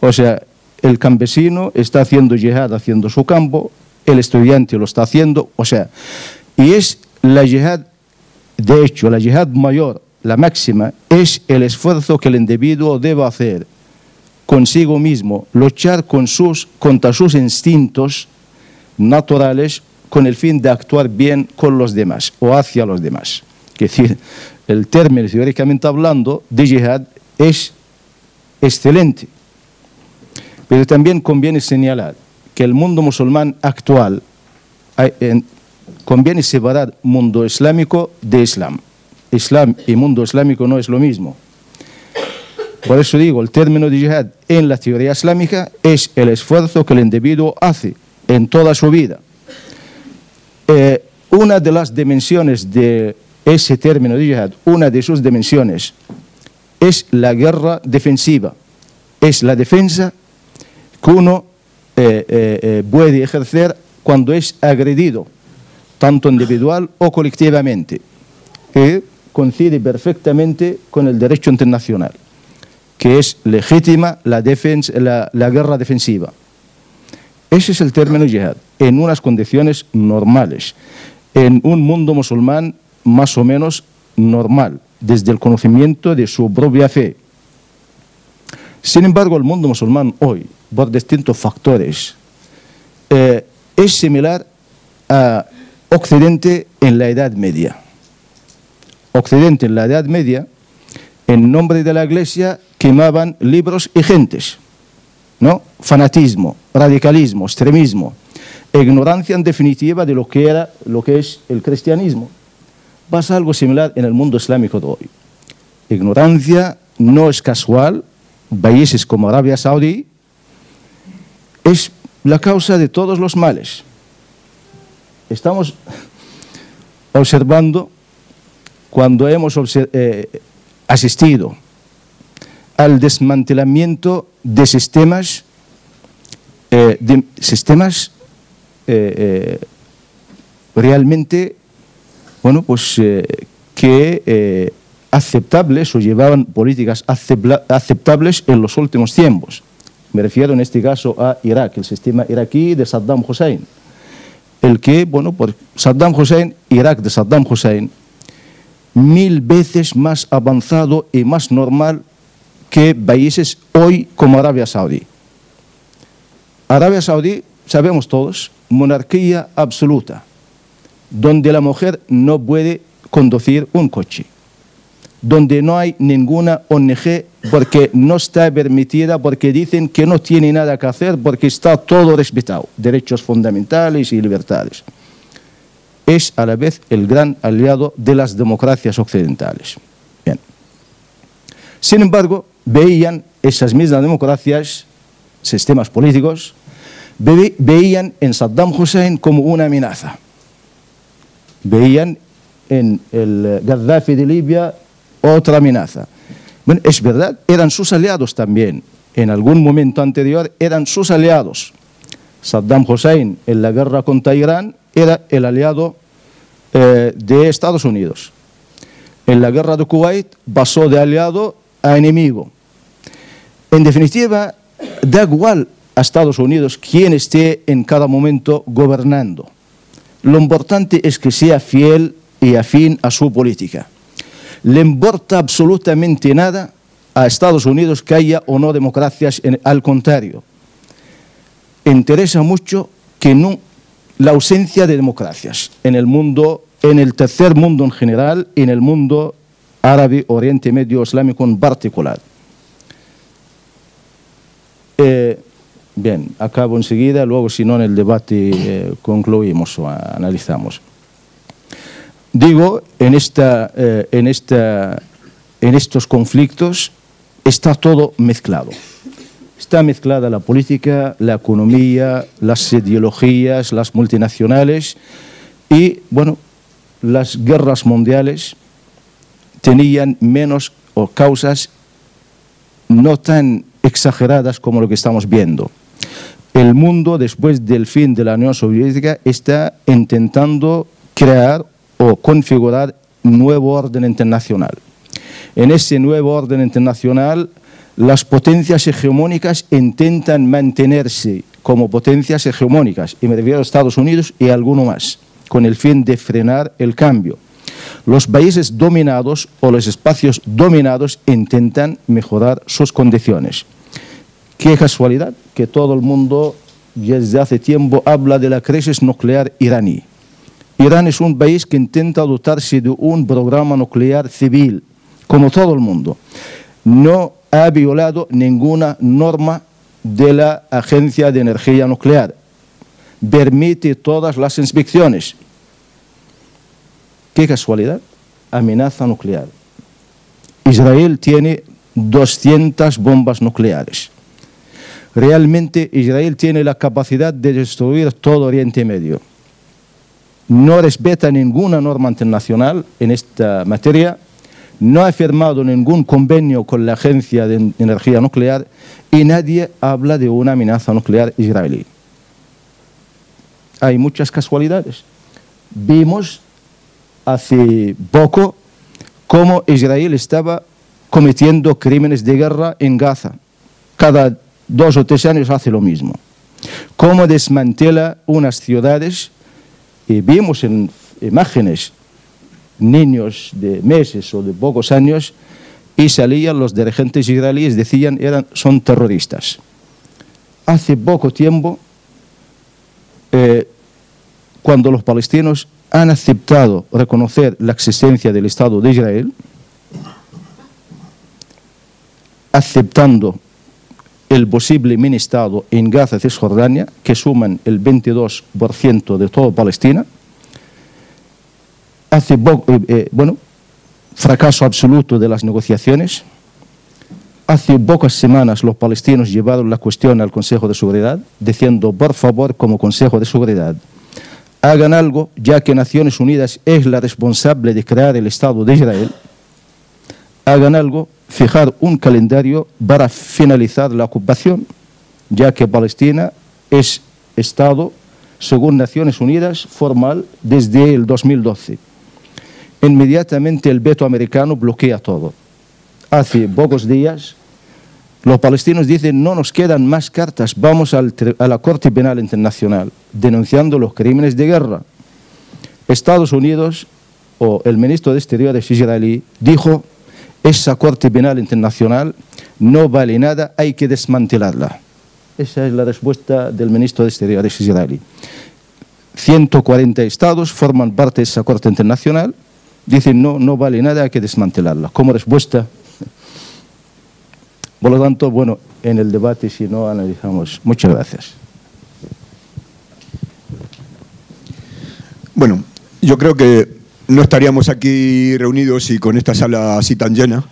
O sea, el campesino está haciendo yihad haciendo su campo, el estudiante lo está haciendo, o sea, y es la yihad, de hecho, la yihad mayor, la máxima, es el esfuerzo que el individuo debe hacer consigo mismo, luchar con sus, contra sus instintos naturales con el fin de actuar bien con los demás o hacia los demás. Es decir, el término, teóricamente hablando, de yihad es excelente. Pero también conviene señalar que el mundo musulmán actual conviene separar mundo islámico de islam. Islam y mundo islámico no es lo mismo. Por eso digo, el término de yihad en la teoría islámica es el esfuerzo que el individuo hace en toda su vida eh, una de las dimensiones de ese término de yihad, una de sus dimensiones, es la guerra defensiva. Es la defensa que uno eh, eh, puede ejercer cuando es agredido, tanto individual o colectivamente, que coincide perfectamente con el derecho internacional, que es legítima la, guerra defensiva. Ese es el término yihad, en unas condiciones normales, en un mundo musulmán más o menos normal, desde el conocimiento de su propia fe. Sin embargo, el mundo musulmán hoy, por distintos factores, eh, es similar a Occidente en la Edad Media. Occidente en la Edad Media, en nombre de la Iglesia, quemaban libros y gentes. ¿no? Fanatismo, radicalismo, extremismo, ignorancia en definitiva de lo que era, lo que es el cristianismo. Pasa algo similar en el mundo islámico de hoy. Ignorancia no es casual, países como Arabia Saudí es la causa de todos los males. Estamos observando cuando hemos eh, asistido al desmantelamiento de sistemas, eh, sistemas eh, eh, realmente, bueno, pues que aceptables o llevaban políticas aceptables en los últimos tiempos. Me refiero en este caso a Irak, el sistema iraquí de Saddam Hussein. El que, bueno, por Saddam Hussein, Irak de Saddam Hussein, mil veces más avanzado y más normal que países hoy como Arabia Saudí. Arabia Saudí, sabemos todos, monarquía absoluta, donde la mujer no puede conducir un coche, donde no hay ninguna ONG porque no está permitida, porque dicen que no tiene nada que hacer, porque está todo respetado, derechos fundamentales y libertades. Es a la vez el gran aliado de las democracias occidentales. Bien. Sin embargo, veían esas mismas democracias, sistemas políticos, veían en Saddam Hussein como una amenaza. Veían en el Gaddafi de Libia otra amenaza. Bueno, es verdad, eran sus aliados también. En algún momento anterior eran sus aliados. Saddam Hussein en la guerra contra Irán era el aliado eh, de Estados Unidos. En la guerra de Kuwait pasó de aliado a enemigo. En definitiva, da igual a Estados Unidos quien esté en cada momento gobernando. Lo importante es que sea fiel y afín a su política. Le importa absolutamente nada a Estados Unidos que haya o no democracias, al contrario. Interesa mucho que no, la ausencia de democracias en el mundo, en el tercer mundo en general en el mundo árabe, Oriente Medio, Islámico en particular. Eh, Bien, acabo enseguida, luego si no en el debate eh, concluimos o analizamos. Digo, en, esta, eh, en, esta, en estos conflictos está todo mezclado. Está mezclada la política, la economía, las ideologías, las multinacionales y, bueno, las guerras mundiales tenían menos o causas no tan exageradas como lo que estamos viendo el mundo, después del fin de la Unión Soviética, está intentando crear o configurar nuevo orden internacional. En ese nuevo orden internacional, las potencias hegemónicas intentan mantenerse como potencias hegemónicas, y me refiero a Estados Unidos y alguno más, con el fin de frenar el cambio. Los países dominados o los espacios dominados intentan mejorar sus condiciones. Qué casualidad que todo el mundo desde hace tiempo habla de la crisis nuclear iraní. Irán es un país que intenta dotarse de un programa nuclear civil, como todo el mundo. No ha violado ninguna norma de la Agencia de Energía Nuclear. Permite todas las inspecciones. Qué casualidad. Amenaza nuclear. Israel tiene 200 bombas nucleares. Realmente Israel tiene la capacidad de destruir todo Oriente Medio. No respeta ninguna norma internacional en esta materia, no ha firmado ningún convenio con la Agencia de Energía Nuclear y nadie habla de una amenaza nuclear israelí. Hay muchas casualidades. Vimos hace poco cómo Israel estaba cometiendo crímenes de guerra en Gaza. Cada dos o tres años hace lo mismo. Cómo desmantela unas ciudades y vimos en imágenes niños de meses o de pocos años y salían los dirigentes israelíes, decían eran son terroristas. Hace poco tiempo, eh, cuando los palestinos han aceptado reconocer la existencia del Estado de Israel, aceptando el posible mini-estado en Gaza y Cisjordania, que suman el 22% de toda Palestina. Hace, eh, eh, bueno, fracaso absoluto de las negociaciones. Hace pocas semanas los palestinos llevaron la cuestión al Consejo de Seguridad, diciendo, por favor, como Consejo de Seguridad, hagan algo, ya que Naciones Unidas es la responsable de crear el Estado de Israel, hagan algo fijar un calendario para finalizar la ocupación, ya que Palestina es Estado, según Naciones Unidas, formal desde el 2012. Inmediatamente el veto americano bloquea todo. Hace pocos días Los palestinos dicen, no nos quedan más cartas, vamos a la Corte Penal Internacional, denunciando los crímenes de guerra. Estados Unidos o el ministro de Exteriores israelí dijo, esa Corte Penal Internacional no vale nada, hay que desmantelarla. Esa es la respuesta del ministro de Exteriores israelí. 140 estados forman parte de esa Corte Internacional, dicen no, no vale nada, hay que desmantelarla. Como respuesta, por lo tanto, bueno, en el debate si no analizamos. Muchas gracias. Bueno, yo creo que no estaríamos aquí reunidos y con esta sala así tan llena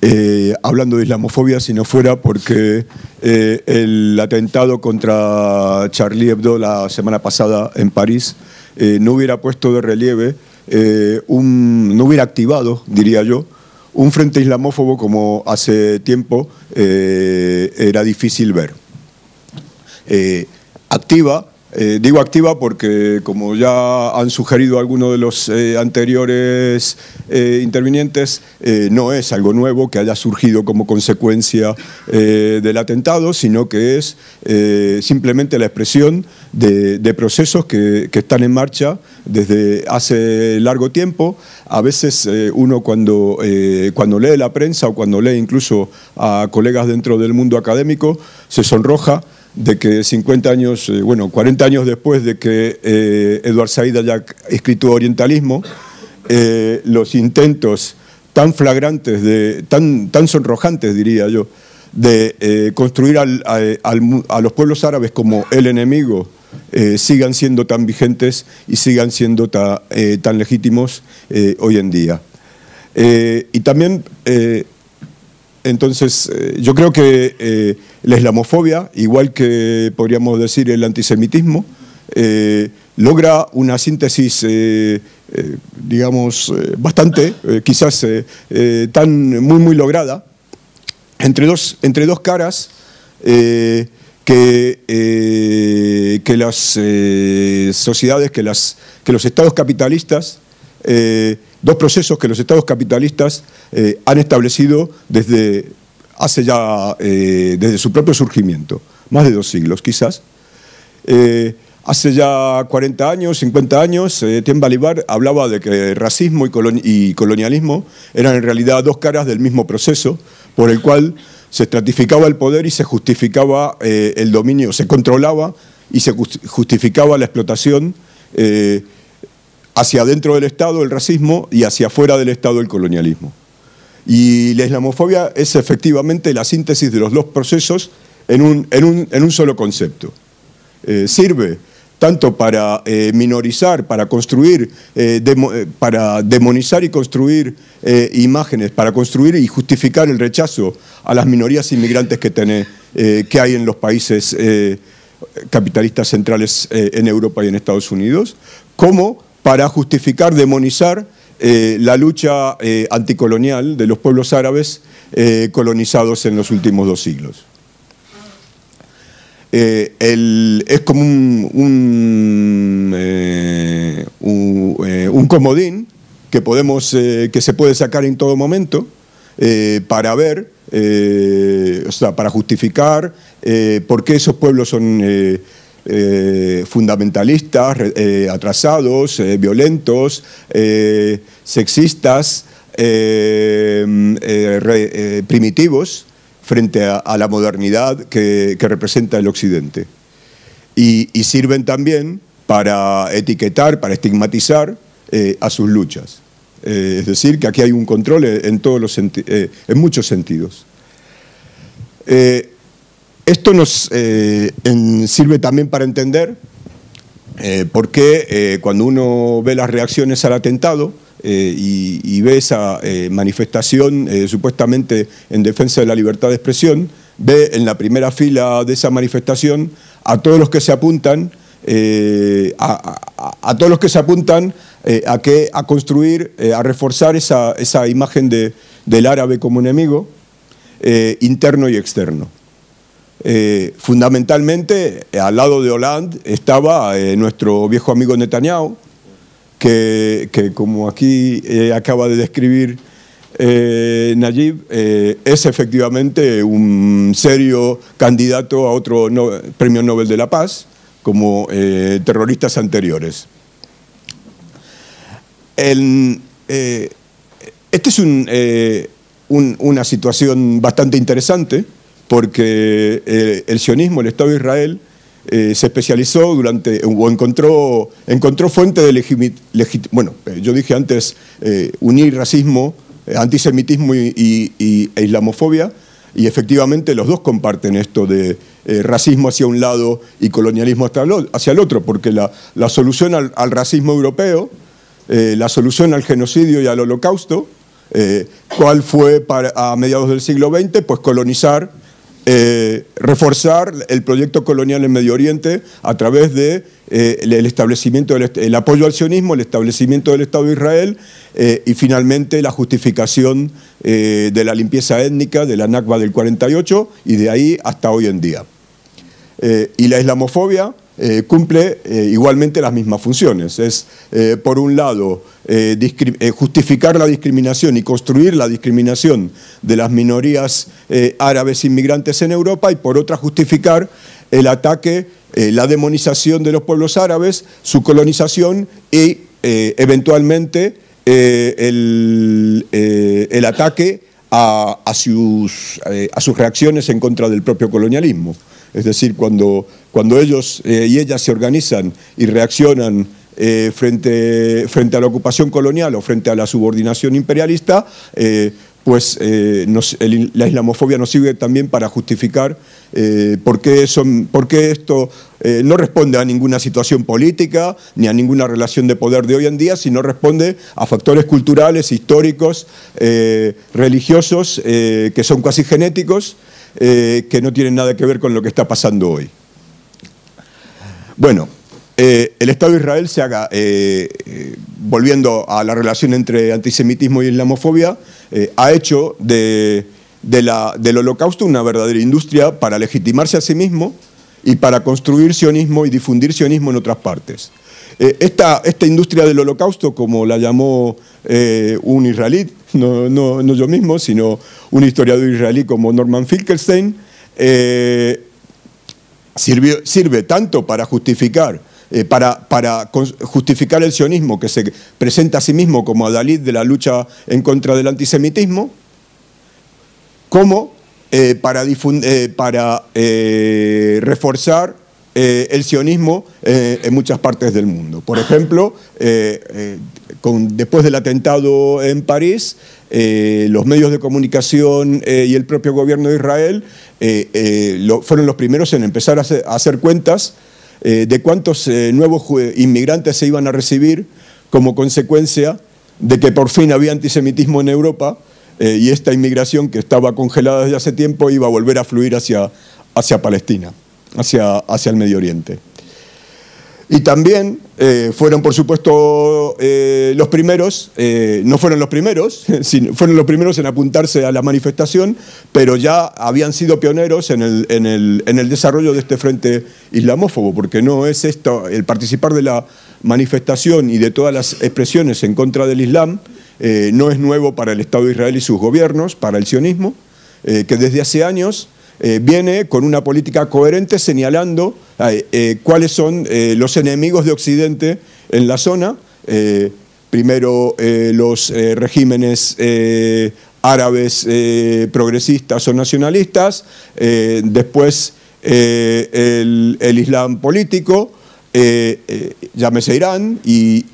eh, hablando de islamofobia si no fuera porque eh, el atentado contra Charlie Hebdo la semana pasada en París eh, no hubiera puesto de relieve, un, no hubiera activado, diría yo, un frente islamófobo como hace tiempo era difícil ver. activa eh, digo activa porque, como ya han sugerido algunos de los eh, anteriores eh, intervinientes, no es algo nuevo que haya surgido como consecuencia del atentado, sino que es simplemente la expresión de, procesos que, están en marcha desde hace largo tiempo. A veces uno cuando, cuando lee la prensa o cuando lee incluso a colegas dentro del mundo académico se sonroja de que 50 años, eh, bueno, 40 años después de que eh, Eduard Said haya escrito Orientalismo, eh, los intentos tan flagrantes, de, tan, tan sonrojantes, diría yo, de construir a los pueblos árabes como el enemigo, sigan siendo tan vigentes y sigan siendo tan legítimos hoy en día. y también entonces, eh, yo creo que eh, la islamofobia, igual que podríamos decir el antisemitismo, eh, logra una síntesis, digamos, bastante, quizás tan muy, muy lograda, entre dos, entre dos caras que, que las sociedades, que, las, que los estados capitalistas dos procesos que los estados capitalistas eh, han establecido desde hace ya, eh, desde su propio surgimiento, más de dos siglos quizás. Eh, hace ya 40 años, 50 años, Tien Balibar hablaba de que racismo y, colonialismo eran en realidad dos caras del mismo proceso por el cual se estratificaba el poder y se justificaba el dominio, se controlaba y se justificaba la explotación hacia adentro del Estado el racismo y hacia afuera del Estado el colonialismo. Y la islamofobia es efectivamente la síntesis de los dos procesos en un, en un, solo concepto. Eh, sirve tanto para eh, minorizar, para construir, eh, para demonizar y construir imágenes, para construir y justificar el rechazo a las minorías inmigrantes que, que hay en los países capitalistas centrales en Europa y en Estados Unidos, como para justificar, demonizar eh, la lucha eh, anticolonial de los pueblos árabes eh, colonizados en los últimos dos siglos. es como un, un, comodín que, podemos, que se puede sacar en todo momento para ver, o sea, para justificar por qué esos pueblos son eh, fundamentalistas, eh, atrasados, eh, violentos, sexistas, primitivos frente a, la modernidad que, representa el Occidente. Y, sirven también para etiquetar, para estigmatizar a sus luchas. es decir, que aquí hay un control en, todos los en muchos sentidos. Esto nos eh, sirve también para entender eh, por qué eh, cuando uno ve las reacciones al atentado y, ve esa manifestación supuestamente en defensa de la libertad de expresión, ve en la primera fila de esa manifestación a todos los que se apuntan a, todos los que se apuntan a, que, a construir, a reforzar esa, imagen del árabe como enemigo interno y externo. Eh, fundamentalmente, al lado de Hollande estaba eh, nuestro viejo amigo Netanyahu, que, como aquí eh, acaba de describir eh, Nayib eh, es efectivamente un serio candidato a otro premio Nobel de la Paz, como eh, terroristas anteriores. esta es una situación bastante interesante porque el sionismo, el Estado de Israel, se especializó durante, o encontró, encontró fuente de legitimidad, bueno, yo dije antes, unir racismo antisemitismo y, e islamofobia, y efectivamente los dos comparten esto de eh, racismo hacia un lado y colonialismo hacia el otro, porque la, solución al, racismo europeo, eh, la solución al genocidio y al holocausto, eh, ¿cuál fue para, a mediados del siglo XX? Pues colonizar, reforzar el proyecto colonial en Medio Oriente a través de eh, establecimiento del, el apoyo al sionismo, el establecimiento del Estado de Israel eh, y finalmente la justificación eh, de la limpieza étnica de la Nakba del 48 y de ahí hasta hoy en día. y la islamofobia cumple igualmente las mismas funciones. Es, por un lado, justificar la discriminación y construir la discriminación de las minorías árabes inmigrantes en Europa y por otra, justificar el ataque eh, la demonización de los pueblos árabes, su colonización y eh, eventualmente eh, el, ataque a, sus, a, sus, reacciones en contra del propio colonialismo. Es decir, cuando, cuando ellos y ellas se organizan y reaccionan frente, frente a la ocupación colonial o frente a la subordinación imperialista, pues eh, la islamofobia nos sirve también para justificar eh, por, qué esto eh, no responde a ninguna situación política ni a ninguna relación de poder de hoy en día, sino responde a factores culturales, históricos, religiosos, que son casi genéticos, que no tienen nada que ver con lo que está pasando hoy. Bueno, eh, el Estado de Israel se haga, eh, eh, volviendo a la relación entre antisemitismo y islamofobia, ha hecho del holocausto una verdadera industria para legitimarse a sí mismo y para construir sionismo y difundir sionismo en otras partes. Esta, industria del holocausto, como la llamó un israelí, no, yo mismo, sino un historiador israelí como Norman Finkelstein, sirve tanto para justificar eh, para, justificar el sionismo que se presenta a sí mismo como adalid de la lucha en contra del antisemitismo, como eh, para, eh, reforzar el sionismo en muchas partes del mundo. Por ejemplo, después del atentado en París, los medios de comunicación y el propio gobierno de Israel fueron los primeros en empezar a hacer cuentas eh, de cuántos eh, nuevos inmigrantes se iban a recibir como consecuencia de que por fin había antisemitismo en Europa eh, y esta inmigración que estaba congelada desde hace tiempo iba a volver a fluir hacia, hacia Palestina, hacia, hacia el Medio Oriente. Y también eh, fueron, por supuesto, eh, los primeros, no fueron los primeros, fueron los primeros en apuntarse a la manifestación, pero ya habían sido pioneros en el, en el, en el desarrollo de este frente islamófobo, porque no es esto, el participar de la manifestación y de todas las expresiones en contra del Islam, no es nuevo para el Estado de Israel y sus gobiernos, para el sionismo, que desde hace años eh, viene con una política coherente señalando eh, cuáles son eh, los enemigos de Occidente en la zona. primero los regímenes árabes progresistas o nacionalistas, después el, el, Islam político, llámese Irán, y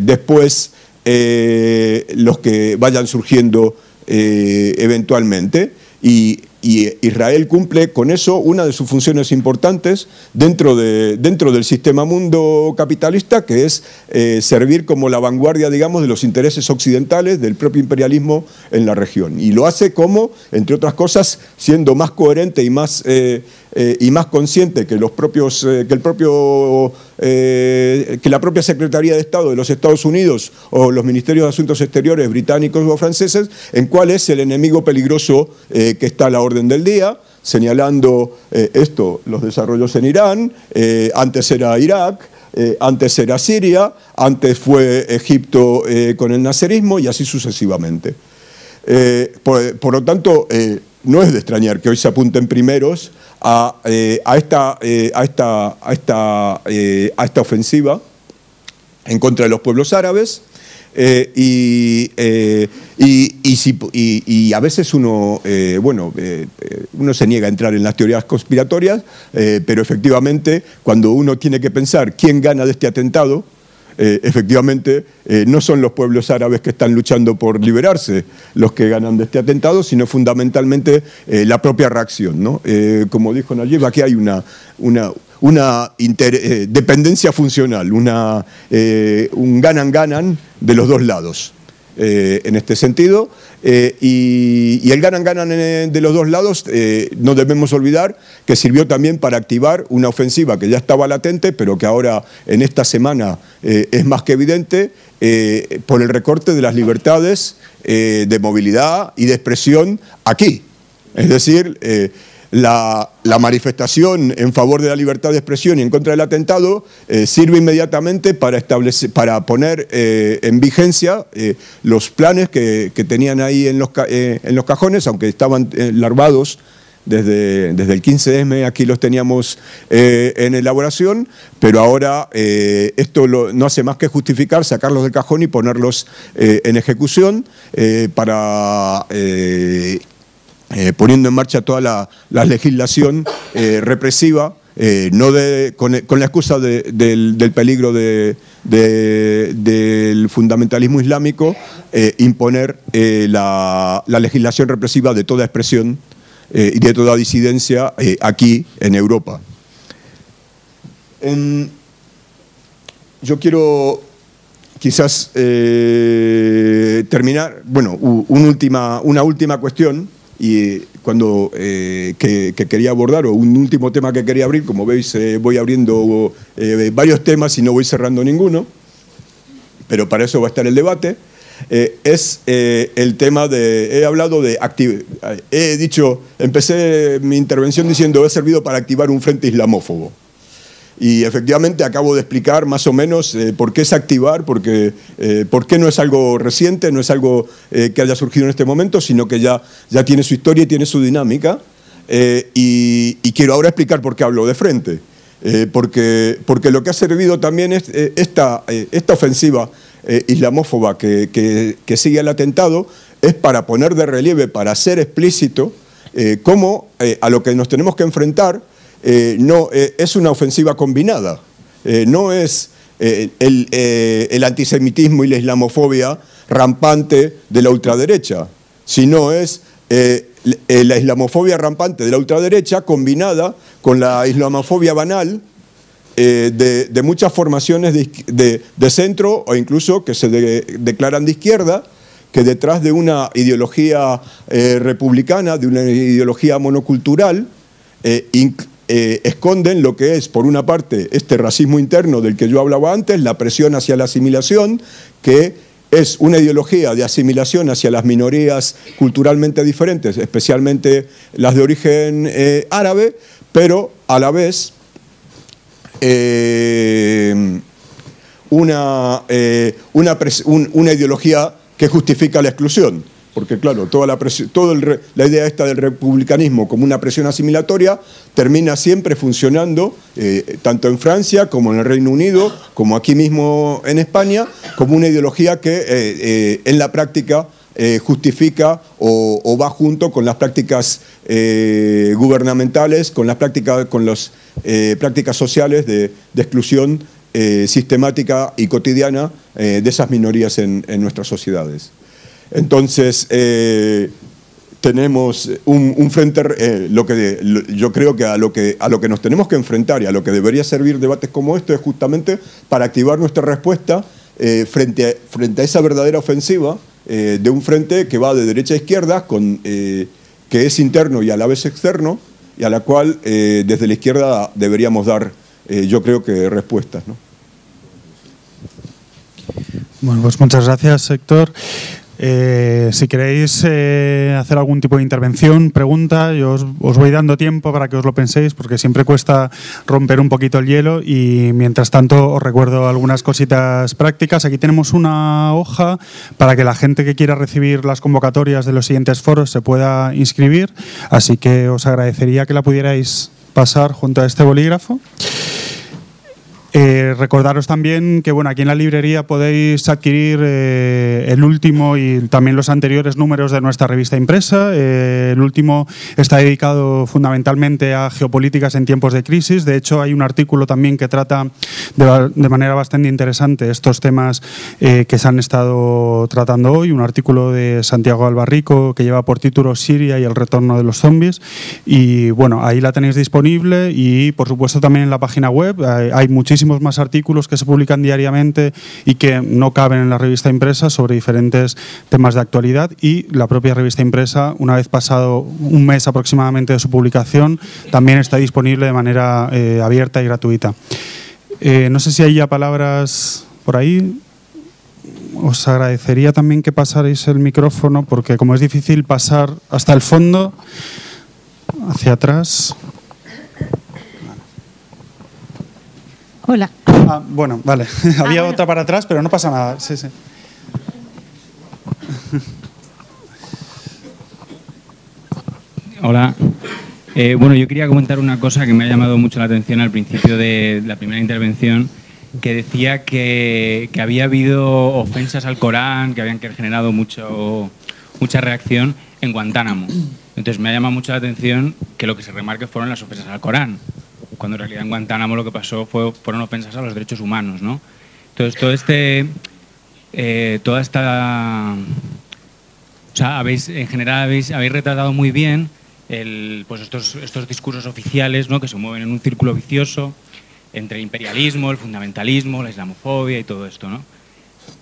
después los que vayan surgiendo eventualmente. Y Israel cumple con eso una de sus funciones importantes dentro, de, dentro del sistema mundo capitalista, que es eh, servir como la vanguardia, digamos, de los intereses occidentales del propio imperialismo en la región. Y lo hace como, entre otras cosas, siendo más coherente y más, eh, eh, y más consciente que, los propios, que, el propio, que la propia Secretaría de Estado de los Estados Unidos o los Ministerios de Asuntos Exteriores británicos o franceses, en cuál es el enemigo peligroso que está a la orden del día, señalando eh, esto, los desarrollos en Irán, eh, antes era Irak, eh, antes era Siria, antes fue Egipto con el nacerismo y así sucesivamente. por, lo tanto, no es de extrañar que hoy se apunten primeros a, esta, ofensiva en contra de los pueblos árabes. Eh, y, eh, y, y, a veces uno, eh, bueno, uno se niega a entrar en las teorías conspiratorias, pero efectivamente cuando uno tiene que pensar quién gana de este atentado, efectivamente no son los pueblos árabes que están luchando por liberarse los que ganan de este atentado, sino fundamentalmente la propia reacción. ¿no? como dijo Nayib, aquí hay una, una una eh, dependencia funcional, una, eh, un ganan-ganan de los dos lados. Eh, en este sentido, y, y, el ganan-ganan de los dos lados, no debemos olvidar que sirvió también para activar una ofensiva que ya estaba latente, pero que ahora en esta semana es más que evidente, por el recorte de las libertades de movilidad y de expresión aquí. Es decir, la, manifestación en favor de la libertad de expresión y en contra del atentado eh, sirve inmediatamente para, poner eh, en vigencia eh, los planes que, tenían ahí en los, en los cajones, aunque estaban larvados desde, desde, el 15M, aquí los teníamos en elaboración, pero ahora esto no hace más que justificar, sacarlos del cajón y ponerlos en ejecución para eh, poniendo en marcha toda la, legislación eh, represiva, eh, no con, la excusa del, peligro del fundamentalismo islámico, imponer la, legislación represiva de toda expresión y de toda disidencia aquí en Europa. yo quiero quizás terminar, bueno, última, una última cuestión y cuando eh, que, quería abordar, o un último tema que quería abrir, como veis eh, voy abriendo eh, varios temas y no voy cerrando ninguno, pero para eso va a estar el debate, es el tema de, he hablado de, he dicho, empecé mi intervención diciendo, he servido para activar un frente islamófobo. Y efectivamente acabo de explicar más o menos eh, por qué es activar, porque, eh, por qué no es algo reciente, no es algo eh, que haya surgido en este momento, sino que ya, ya tiene su historia y tiene su dinámica. Y, quiero ahora explicar por qué hablo de frente. porque, porque lo que ha servido también es esta, esta ofensiva islamófoba que, que, que, sigue el atentado, es para poner de relieve, para ser explícito, cómo a lo que nos tenemos que enfrentar eh, no, eh, es una ofensiva combinada. Eh, no es el, antisemitismo y la islamofobia rampante de la ultraderecha, sino es la islamofobia rampante de la ultraderecha combinada con la islamofobia banal de, muchas formaciones de, centro o incluso que se declaran de izquierda, que detrás de una ideología republicana, de una ideología monocultural, esconden lo que es, por una parte, este racismo interno del que yo hablaba antes, la presión hacia la asimilación, que es una ideología de asimilación hacia las minorías culturalmente diferentes, especialmente las de origen eh, árabe, pero a la vez eh, una, una, una ideología que justifica la exclusión porque claro, toda la, la idea esta del republicanismo como una presión asimilatoria termina siempre funcionando, eh, tanto en Francia como en el Reino Unido, como aquí mismo en España, como una ideología que eh, eh, en la práctica justifica o, va junto con las prácticas gubernamentales, con las prácticas, con las prácticas sociales de, exclusión sistemática y cotidiana de esas minorías en nuestras sociedades. Entonces, eh, tenemos un, frente, eh, lo que yo creo que a, lo que a lo que nos tenemos que enfrentar y a lo que debería servir debates como este es justamente para activar nuestra respuesta eh, frente, a, frente a esa verdadera ofensiva de un frente que va de derecha a izquierda, con, que es interno y a la vez externo, y a la cual desde la izquierda deberíamos dar, yo creo que respuestas. Bueno, pues muchas gracias, Héctor. Eh, si queréis eh, hacer algún tipo de intervención, pregunta, yo os, os, voy dando tiempo para que os lo penséis, porque siempre cuesta romper un poquito el hielo y mientras tanto os recuerdo algunas cositas prácticas. Aquí tenemos una hoja para que la gente que quiera recibir las convocatorias de los siguientes foros se pueda inscribir, así que os agradecería que la pudierais pasar junto a este bolígrafo. Eh, recordaros también que bueno, aquí en la librería podéis adquirir eh, el último y también los anteriores números de nuestra revista impresa. Eh, el último está dedicado fundamentalmente a geopolíticas en tiempos de crisis. De hecho, hay un artículo también que trata de, de manera bastante interesante estos temas eh, que se han estado tratando hoy. Un artículo de Santiago Albarrico que lleva por título Siria y el retorno de los zombies. Y bueno, ahí la tenéis disponible y por supuesto también en la página web hay, hay muchísimos más artículos que se publican diariamente y que no caben en la revista impresa sobre diferentes temas de actualidad y la propia revista impresa, una vez pasado un mes aproximadamente de su publicación, también está disponible de manera eh, abierta y gratuita. Eh, no sé si hay ya palabras por ahí. Os agradecería también que pasarais el micrófono porque como es difícil pasar hasta el fondo, hacia atrás. Hola. Ah, bueno, vale. Había bueno. otra para atrás, pero no pasa nada. Sí, sí. Hola. Eh, bueno, yo quería comentar una cosa que me ha llamado mucho la atención al principio de la primera intervención, que decía que, que había habido ofensas al Corán, que habían generado mucho, mucha reacción en Guantánamo. Entonces me ha llamado mucho la atención que lo que se remarque fueron las ofensas al Corán, cuando en realidad en Guantánamo lo que pasó fue, fueron ofensas a los derechos humanos, ¿no? Entonces todo este, eh, toda esta, o sea, habéis, en general habéis, habéis retratado muy bien pues estos, estos discursos oficiales, ¿no? Que se mueven en un círculo vicioso entre el imperialismo, el fundamentalismo, la islamofobia y todo esto, ¿no?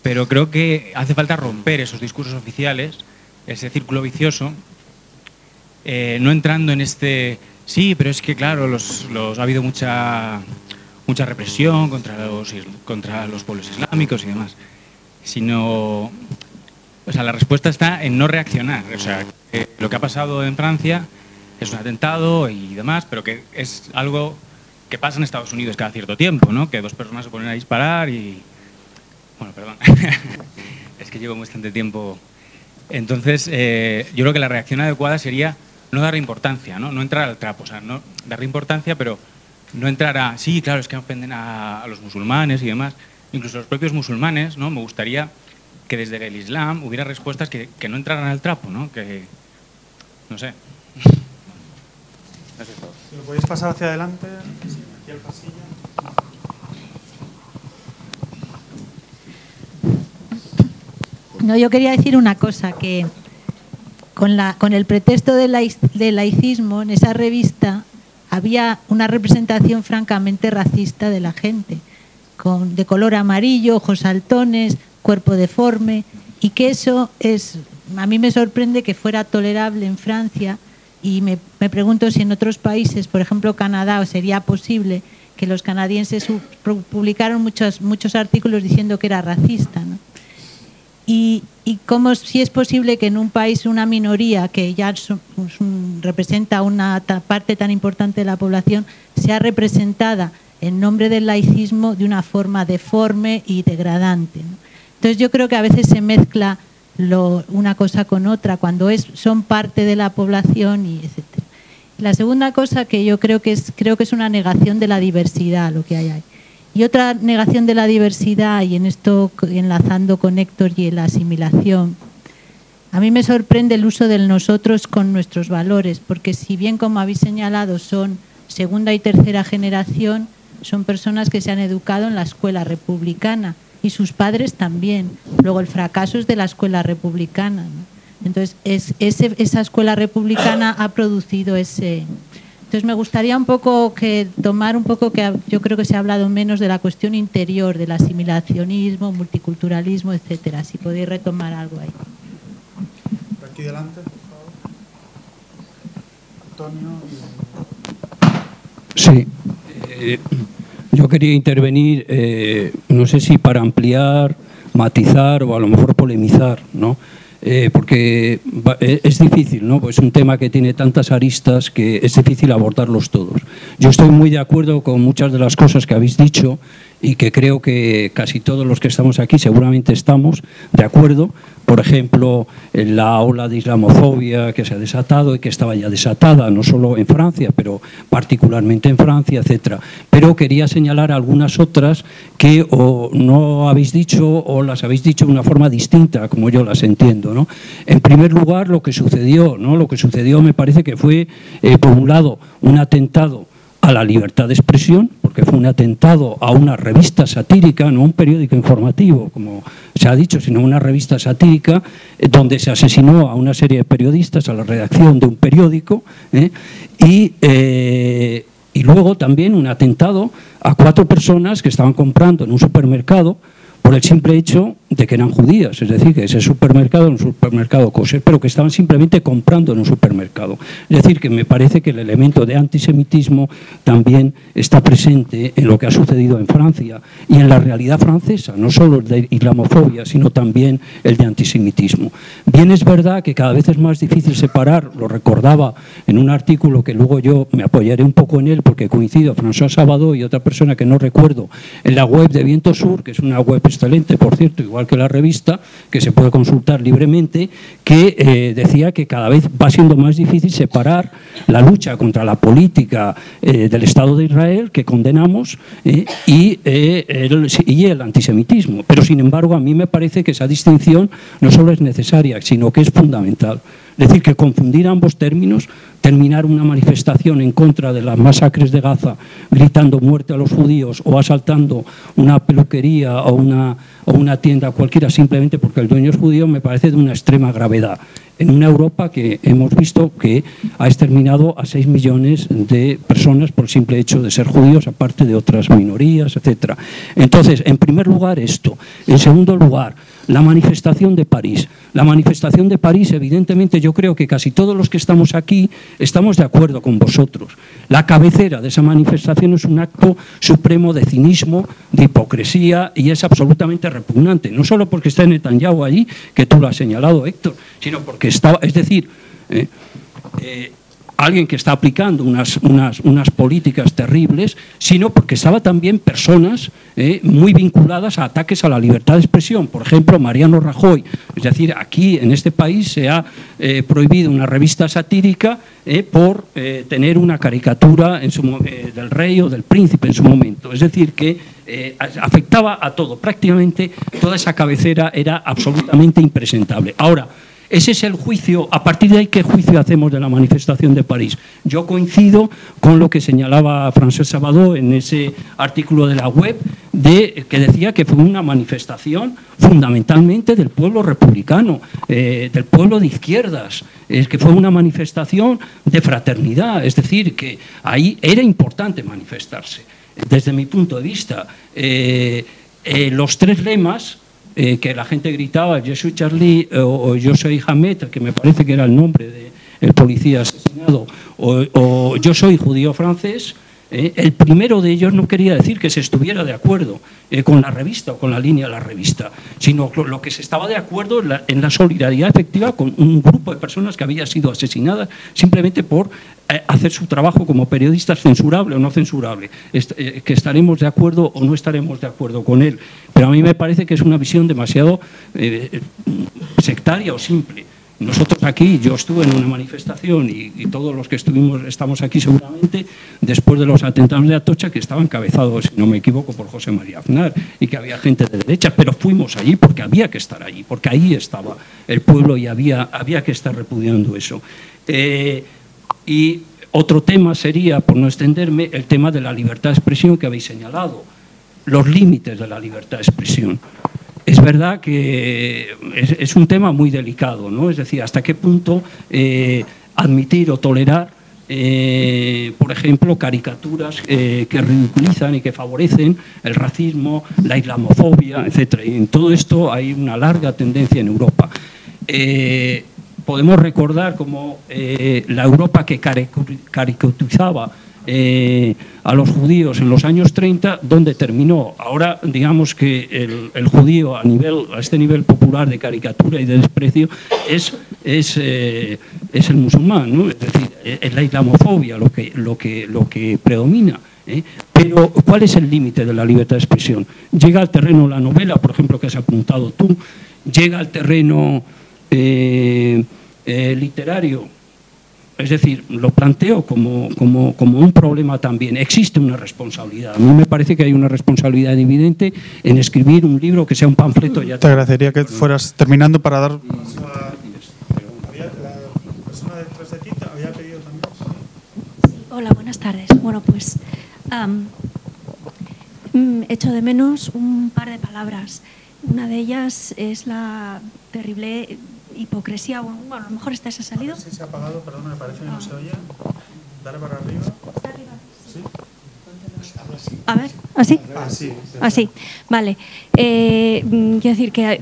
Pero creo que hace falta romper esos discursos oficiales, ese círculo vicioso, eh, no entrando en este Sí, pero es que, claro, los, los, ha habido mucha, mucha represión contra los, contra los pueblos islámicos y demás. Sino, o sea, la respuesta está en no reaccionar. O sea, lo que ha pasado en Francia es un atentado y demás, pero que es algo que pasa en Estados Unidos cada cierto tiempo, ¿no? Que dos personas se ponen a disparar y... Bueno, perdón. es que llevo bastante tiempo. Entonces, eh, yo creo que la reacción adecuada sería no darle importancia, ¿no? no entrar al trapo, o sea, no darle importancia, pero no entrar a, sí, claro, es que ofenden a, a, los musulmanes y demás, incluso los propios musulmanes, ¿no? Me gustaría que desde el Islam hubiera respuestas que, que no entraran al trapo, ¿no? Que, no sé. Gracias a todos. Si lo podéis pasar hacia adelante, aquí al pasillo. No, yo quería decir una cosa, que con, la, con el pretexto del laic, de laicismo, en esa revista había una representación francamente racista de la gente, con, de color amarillo, ojos saltones, cuerpo deforme, y que eso es, a mí me sorprende que fuera tolerable en Francia, y me, me pregunto si en otros países, por ejemplo Canadá, sería posible que los canadienses publicaron muchos, muchos artículos diciendo que era racista. ¿no? Y, y cómo si es posible que en un país una minoría que ya un, representa una parte tan importante de la población sea representada en nombre del laicismo de una forma deforme y degradante. Entonces yo creo que a veces se mezcla una cosa con otra cuando son parte de la población y etc. La segunda cosa que yo creo que es creo que es una negación de la diversidad lo que hay ahí. Y otra negación de la diversidad, y en esto enlazando con Héctor y la asimilación, a mí me sorprende el uso del nosotros con nuestros valores, porque si bien, como habéis señalado, son segunda y tercera generación, son personas que se han educado en la escuela republicana y sus padres también. Luego el fracaso es de la escuela republicana. Entonces, esa escuela republicana ha producido ese, entonces me gustaría un poco que tomar un poco que yo creo que se ha hablado menos de la cuestión interior, del asimilacionismo, multiculturalismo, etcétera. Si podéis retomar algo ahí. Por aquí delante, por favor. Antonio. Sí. Eh, yo quería intervenir, eh, no sé si para ampliar, matizar o a lo mejor polemizar, ¿no? Eh, porque eh, es difícil, ¿no? Pues es un tema que tiene tantas aristas que es difícil abordarlos todos. Yo estoy muy de acuerdo con muchas de las cosas que habéis dicho y que creo que casi todos los que estamos aquí seguramente estamos de acuerdo. Por ejemplo, en la ola de islamofobia que se ha desatado y que estaba ya desatada, no solo en Francia, pero particularmente en Francia, etcétera. Pero quería señalar algunas otras que o no habéis dicho o las habéis dicho de una forma distinta, como yo las entiendo. ¿no? En primer lugar, lo que sucedió, ¿no? lo que sucedió me parece que fue, eh, por un lado, un atentado a la libertad de expresión, porque fue un atentado a una revista satírica, no un periódico informativo, como se ha dicho, sino una revista satírica, eh, donde se asesinó a una serie de periodistas, a la redacción de un periódico, ¿eh? y, eh, y luego también un atentado a cuatro personas que estaban comprando en un supermercado por el simple hecho de que eran judías, es decir, que ese supermercado era un supermercado kosher, pero que estaban simplemente comprando en un supermercado. Es decir, que me parece que el elemento de antisemitismo también está presente en lo que ha sucedido en Francia y en la realidad francesa, no solo el de islamofobia, sino también el de antisemitismo. Bien es verdad que cada vez es más difícil separar, lo recordaba en un artículo que luego yo me apoyaré un poco en él porque coincido François Sabado y otra persona que no recuerdo, en la web de Viento Sur, que es una web excelente, por cierto, igual que la revista, que se puede consultar libremente, que eh, decía que cada vez va siendo más difícil separar la lucha contra la política eh, del Estado de Israel, que condenamos, eh, y, el, y el antisemitismo. Pero, sin embargo, a mí me parece que esa distinción no solo es necesaria, sino que es fundamental. Es decir, que confundir ambos términos, terminar una manifestación en contra de las masacres de Gaza gritando muerte a los judíos o asaltando una peluquería o una, o una tienda cualquiera simplemente porque el dueño es judío, me parece de una extrema gravedad en una Europa que hemos visto que ha exterminado a 6 millones de personas por el simple hecho de ser judíos, aparte de otras minorías, etc. Entonces, en primer lugar, esto. En segundo lugar, la manifestación de París. La manifestación de París, evidentemente, yo creo que casi todos los que estamos aquí estamos de acuerdo con vosotros. La cabecera de esa manifestación es un acto supremo de cinismo, de hipocresía y es absolutamente repugnante. No solo porque está Netanyahu allí, que tú lo has señalado, Héctor, sino porque estaba, es decir, eh, eh, alguien que está aplicando unas, unas, unas, políticas terribles, sino porque estaba también personas eh, muy vinculadas a ataques a la libertad de expresión. Por ejemplo, Mariano Rajoy. Es decir, aquí en este país se ha eh, prohibido una revista satírica eh, por tener una caricatura en su, del rey o del príncipe en su momento. Es decir, que afectaba a todo. Prácticamente toda esa cabecera era absolutamente impresentable. Ahora, ese es el juicio. A partir de ahí, ¿qué juicio hacemos de la manifestación de París? Yo coincido con lo que señalaba François Sabadó en ese artículo de la web, de, que decía que fue una manifestación fundamentalmente del pueblo republicano, eh, del pueblo de izquierdas, es que fue una manifestación de fraternidad, es decir, que ahí era importante manifestarse. Desde mi punto de vista, eh, eh, los tres lemas eh, que la gente gritaba yo soy Charlie eh, o, yo soy Hamed, que me parece que era el nombre del policía asesinado, o, yo soy judío francés, eh, el primero de ellos no quería decir que se estuviera de acuerdo con la revista o con la línea de la revista, sino lo, que se estaba de acuerdo en la, en la, solidaridad efectiva con un grupo de personas que había sido asesinadas simplemente por hacer su trabajo como periodistas censurable o no censurable, que estaremos de acuerdo o no estaremos de acuerdo con él. Pero a mí me parece que es una visión demasiado eh, sectaria o simple. Nosotros aquí, yo estuve en una manifestación y, todos los que estuvimos, estamos aquí seguramente, después de los atentados de Atocha, que estaban encabezados, si no me equivoco, por José María Aznar y que había gente de derecha, pero fuimos allí porque había que estar allí, porque ahí estaba el pueblo y había, había que estar repudiando eso. Eh, y otro tema sería, por no extenderme, el tema de la libertad de expresión que habéis señalado los límites de la libertad de expresión. Es verdad que es, un tema muy delicado, ¿no? Es decir, hasta qué punto eh, admitir o tolerar, eh, por ejemplo, caricaturas eh, que ridiculizan y que favorecen el racismo, la islamofobia, etc. Y en todo esto hay una larga tendencia en Europa. podemos recordar como la Europa que caricaturizaba eh, a los judíos en los años 30, ¿dónde terminó? Ahora, digamos que el, judío a, nivel, a este nivel popular de caricatura y de desprecio es, es, eh, es el musulmán, ¿no? es decir, es la islamofobia lo que, lo que, lo que predomina. ¿eh? Pero, ¿cuál es el límite de la libertad de expresión? Llega al terreno la novela, por ejemplo, que has apuntado tú, llega al terreno eh, eh, literario. Es decir, lo planteo como, como, como, un problema también. Existe una responsabilidad. A mí me parece que hay una responsabilidad evidente en escribir un libro que sea un panfleto. Ya Te agradecería que fueras terminando para dar... Hola, buenas tardes. Bueno, pues um, echo de menos un par de palabras. Una de ellas es la terrible hipocresía. Bueno, a lo mejor esta se ha salido. Sí, se ha apagado, perdón, me parece que no se oye. Dale para arriba. ¿Está arriba? Sí. A ver, ¿así? Así. Así, vale. Eh, quiero decir que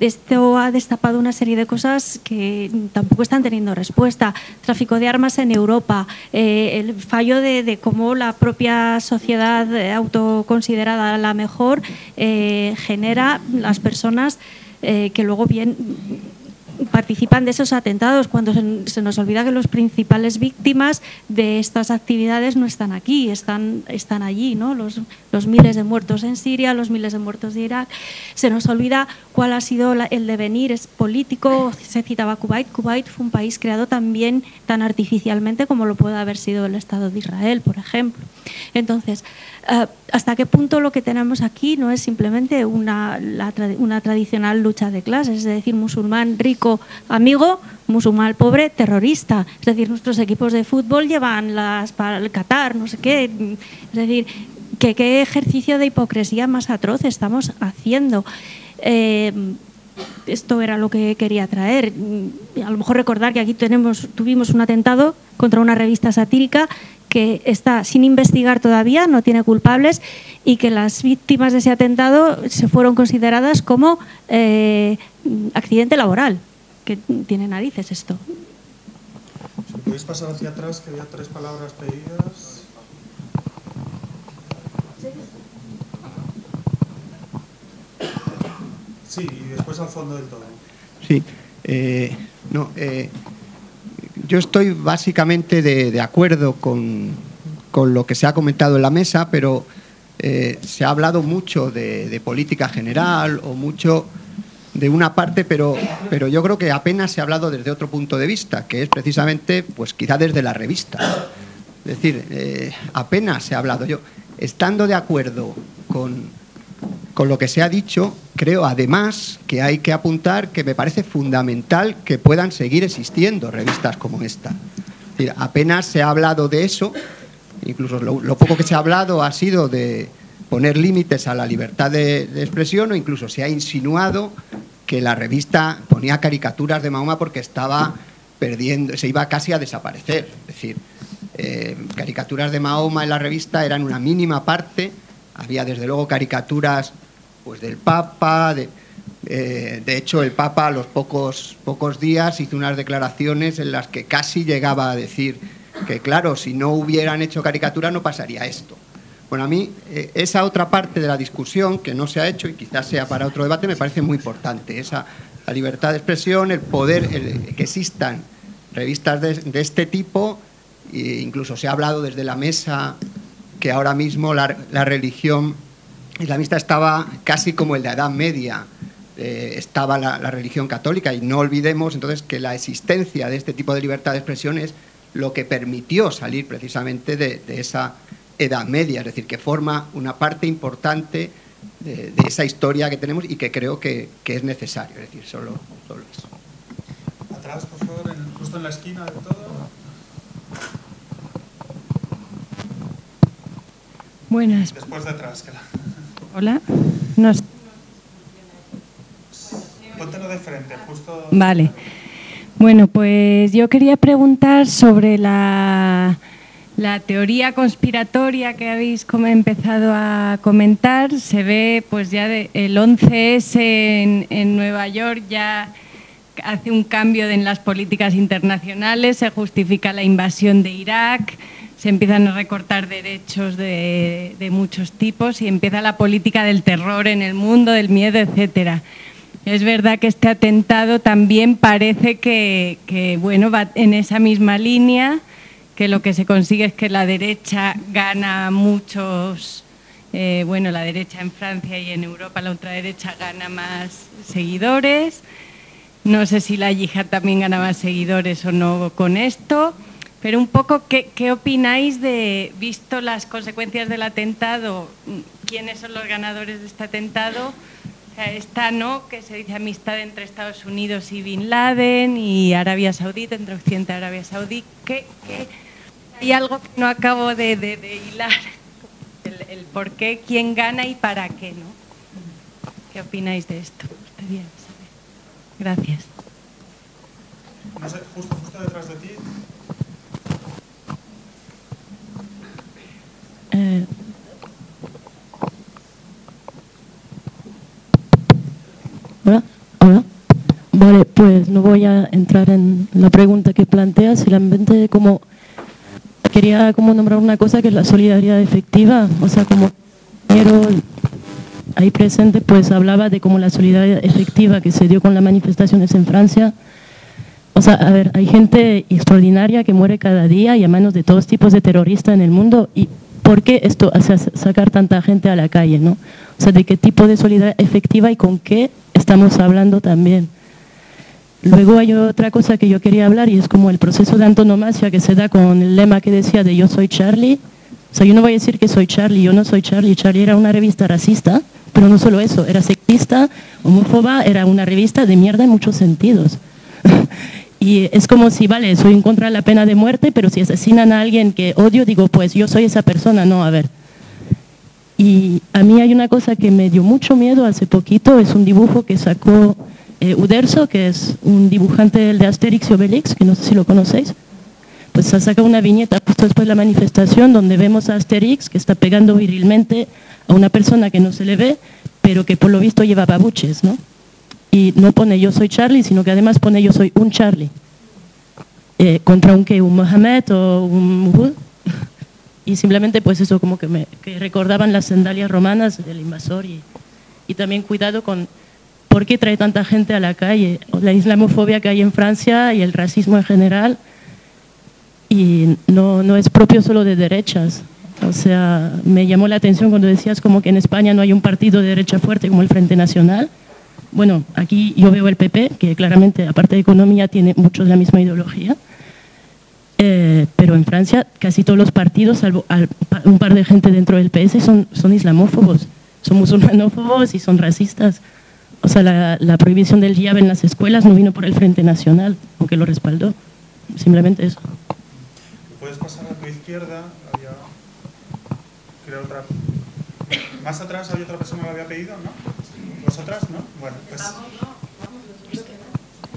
esto ha destapado una serie de cosas que tampoco están teniendo respuesta. Tráfico de armas en Europa, eh, el fallo de, cómo la propia sociedad autoconsiderada la mejor eh, genera las personas que luego bien participan de esos atentados, cuando se, nos olvida que los principales víctimas de estas actividades no están aquí, están, están allí, ¿no? los, los miles de muertos en Siria, los miles de muertos de Irak. Se nos olvida cuál ha sido el devenir es político, se citaba Kuwait. Kuwait fue un país creado también tan artificialmente como lo puede haber sido el Estado de Israel, por ejemplo. Entonces, eh, ¿hasta qué punto lo que tenemos aquí no es simplemente una, una tradicional lucha de clases? Es decir, musulmán rico, amigo, musulmán pobre, terrorista. Es decir, nuestros equipos de fútbol llevan las para el Qatar, no sé qué. Es decir, que qué ejercicio de hipocresía más atroz estamos haciendo. Eh, esto era lo que quería traer. A lo mejor recordar que aquí tenemos, tuvimos un atentado contra una revista satírica que está sin investigar todavía, no tiene culpables y que las víctimas de ese atentado se fueron consideradas como eh, accidente laboral, que tiene narices esto. Si podéis pasar hacia atrás, que había tres palabras pedidas. Sí, y después al fondo del todo. Sí, eh, no, eh, yo estoy básicamente de, acuerdo con, lo que se ha comentado en la mesa, pero eh, se ha hablado mucho de, política general o mucho de una parte, pero, pero yo creo que apenas se ha hablado desde otro punto de vista, que es precisamente, pues quizá desde la revista. Es decir, eh, apenas se ha hablado. Yo, estando de acuerdo con, con lo que se ha dicho, creo además que hay que apuntar que me parece fundamental que puedan seguir existiendo revistas como esta. apenas se ha hablado de eso, incluso lo, poco que se ha hablado ha sido de poner límites a la libertad de, expresión o incluso se ha insinuado que la revista ponía caricaturas de Mahoma porque estaba perdiendo, se iba casi a desaparecer. Es decir, eh, caricaturas de Mahoma en la revista eran una mínima parte, había desde luego caricaturas pues del Papa, de, eh, de hecho el Papa a los pocos, pocos días hizo unas declaraciones en las que casi llegaba a decir que claro, si no hubieran hecho caricatura no pasaría esto. Bueno, a mí eh, esa otra parte de la discusión que no se ha hecho y quizás sea para otro debate me parece muy importante. Esa, la libertad de expresión, el poder, que existan revistas de, este tipo, e incluso se ha hablado desde la mesa que ahora mismo la, la religión islamista estaba casi como el de Edad Media, eh, estaba la, religión católica y no olvidemos entonces que la existencia de este tipo de libertad de expresión es lo que permitió salir precisamente de, esa Edad Media, es decir, que forma una parte importante de, esa historia que tenemos y que creo que, es necesario, es decir, solo, solo eso. Atrás, por favor, justo en la esquina de todo. Buenas. Después de. Hola. Póntelo de frente, justo. Vale. Bueno, pues yo quería preguntar sobre la, la teoría conspiratoria que habéis empezado a comentar. Se ve pues ya el 11S en, en Nueva York ya hace un cambio en las políticas internacionales, se justifica la invasión de Irak, se empiezan a recortar derechos de, muchos tipos y empieza la política del terror en el mundo, del miedo, etcétera. Es verdad que este atentado también parece que, bueno, va en esa misma línea, que lo que se consigue es que la derecha gana muchos, eh, bueno, la derecha en Francia y en Europa, la ultraderecha gana más seguidores. No sé si la yihad también gana más seguidores o no con esto. Pero un poco, ¿qué, opináis de, visto las consecuencias del atentado, quiénes son los ganadores de este atentado? O esta, ¿no?, que se dice amistad entre Estados Unidos y Bin Laden y Arabia Saudí, entre Occidente y Arabia Saudí. ¿Qué, hay algo que no acabo de, hilar, el, por qué, quién gana y para qué, ¿no? ¿Qué opináis de esto? Gracias. Justo, justo detrás de ti Hola, hola. Vale, pues no voy a entrar en la pregunta que planteas, simplemente como quería como nombrar una cosa que es la solidaridad efectiva, o sea, como quiero ahí presente pues hablaba de cómo la solidaridad efectiva que se dio con las manifestaciones en Francia. O sea, a ver, hay gente extraordinaria que muere cada día y a manos de todos tipos de terroristas en el mundo y ¿por qué esto hace sacar tanta gente a la calle? ¿no? O sea, de qué tipo de solidaridad efectiva y con qué estamos hablando también. Luego hay otra cosa que yo quería hablar y es como el proceso de antonomasia que se da con el lema que decía de yo soy Charlie. O sea, yo no voy a decir que soy Charlie, yo no soy Charlie. Charlie era una revista racista, pero no solo eso, era sexista, homófoba, era una revista de mierda en muchos sentidos. Y es como si, vale, soy en contra de la pena de muerte, pero si asesinan a alguien que odio, digo, pues yo soy esa persona, no, a ver. Y a mí hay una cosa que me dio mucho miedo hace poquito, es un dibujo que sacó eh, Uderzo, que es un dibujante de Asterix y Obelix, que no sé si lo conocéis. Pues ha sacado una viñeta justo después de la manifestación donde vemos a Asterix que está pegando virilmente a una persona que no se le ve, pero que por lo visto lleva babuches, ¿no? Y no pone yo soy Charlie, sino que además pone yo soy un Charlie. Eh, contra un que un Mohamed o un Muhammad. Y simplemente pues eso como que me que recordaban las sandalias romanas del invasor y, y también cuidado con por qué trae tanta gente a la calle, la islamofobia que hay en Francia y el racismo en general. Y no, no es propio solo de derechas. O sea, me llamó la atención cuando decías como que en España no hay un partido de derecha fuerte como el Frente Nacional bueno, aquí yo veo el PP, que claramente, aparte de economía, tiene mucho de la misma ideología. Eh, pero en Francia casi todos los partidos, salvo un par de gente dentro del PS, son, islamófobos, son musulmanófobos y son racistas. O sea, la, prohibición del hijab en las escuelas no vino por el Frente Nacional, aunque lo respaldó. Simplemente eso. Puedes pasar a tu izquierda, había, otra. Más atrás había otra persona que lo había pedido, ¿no? ¿Vosotras? ¿No? Bueno, pues.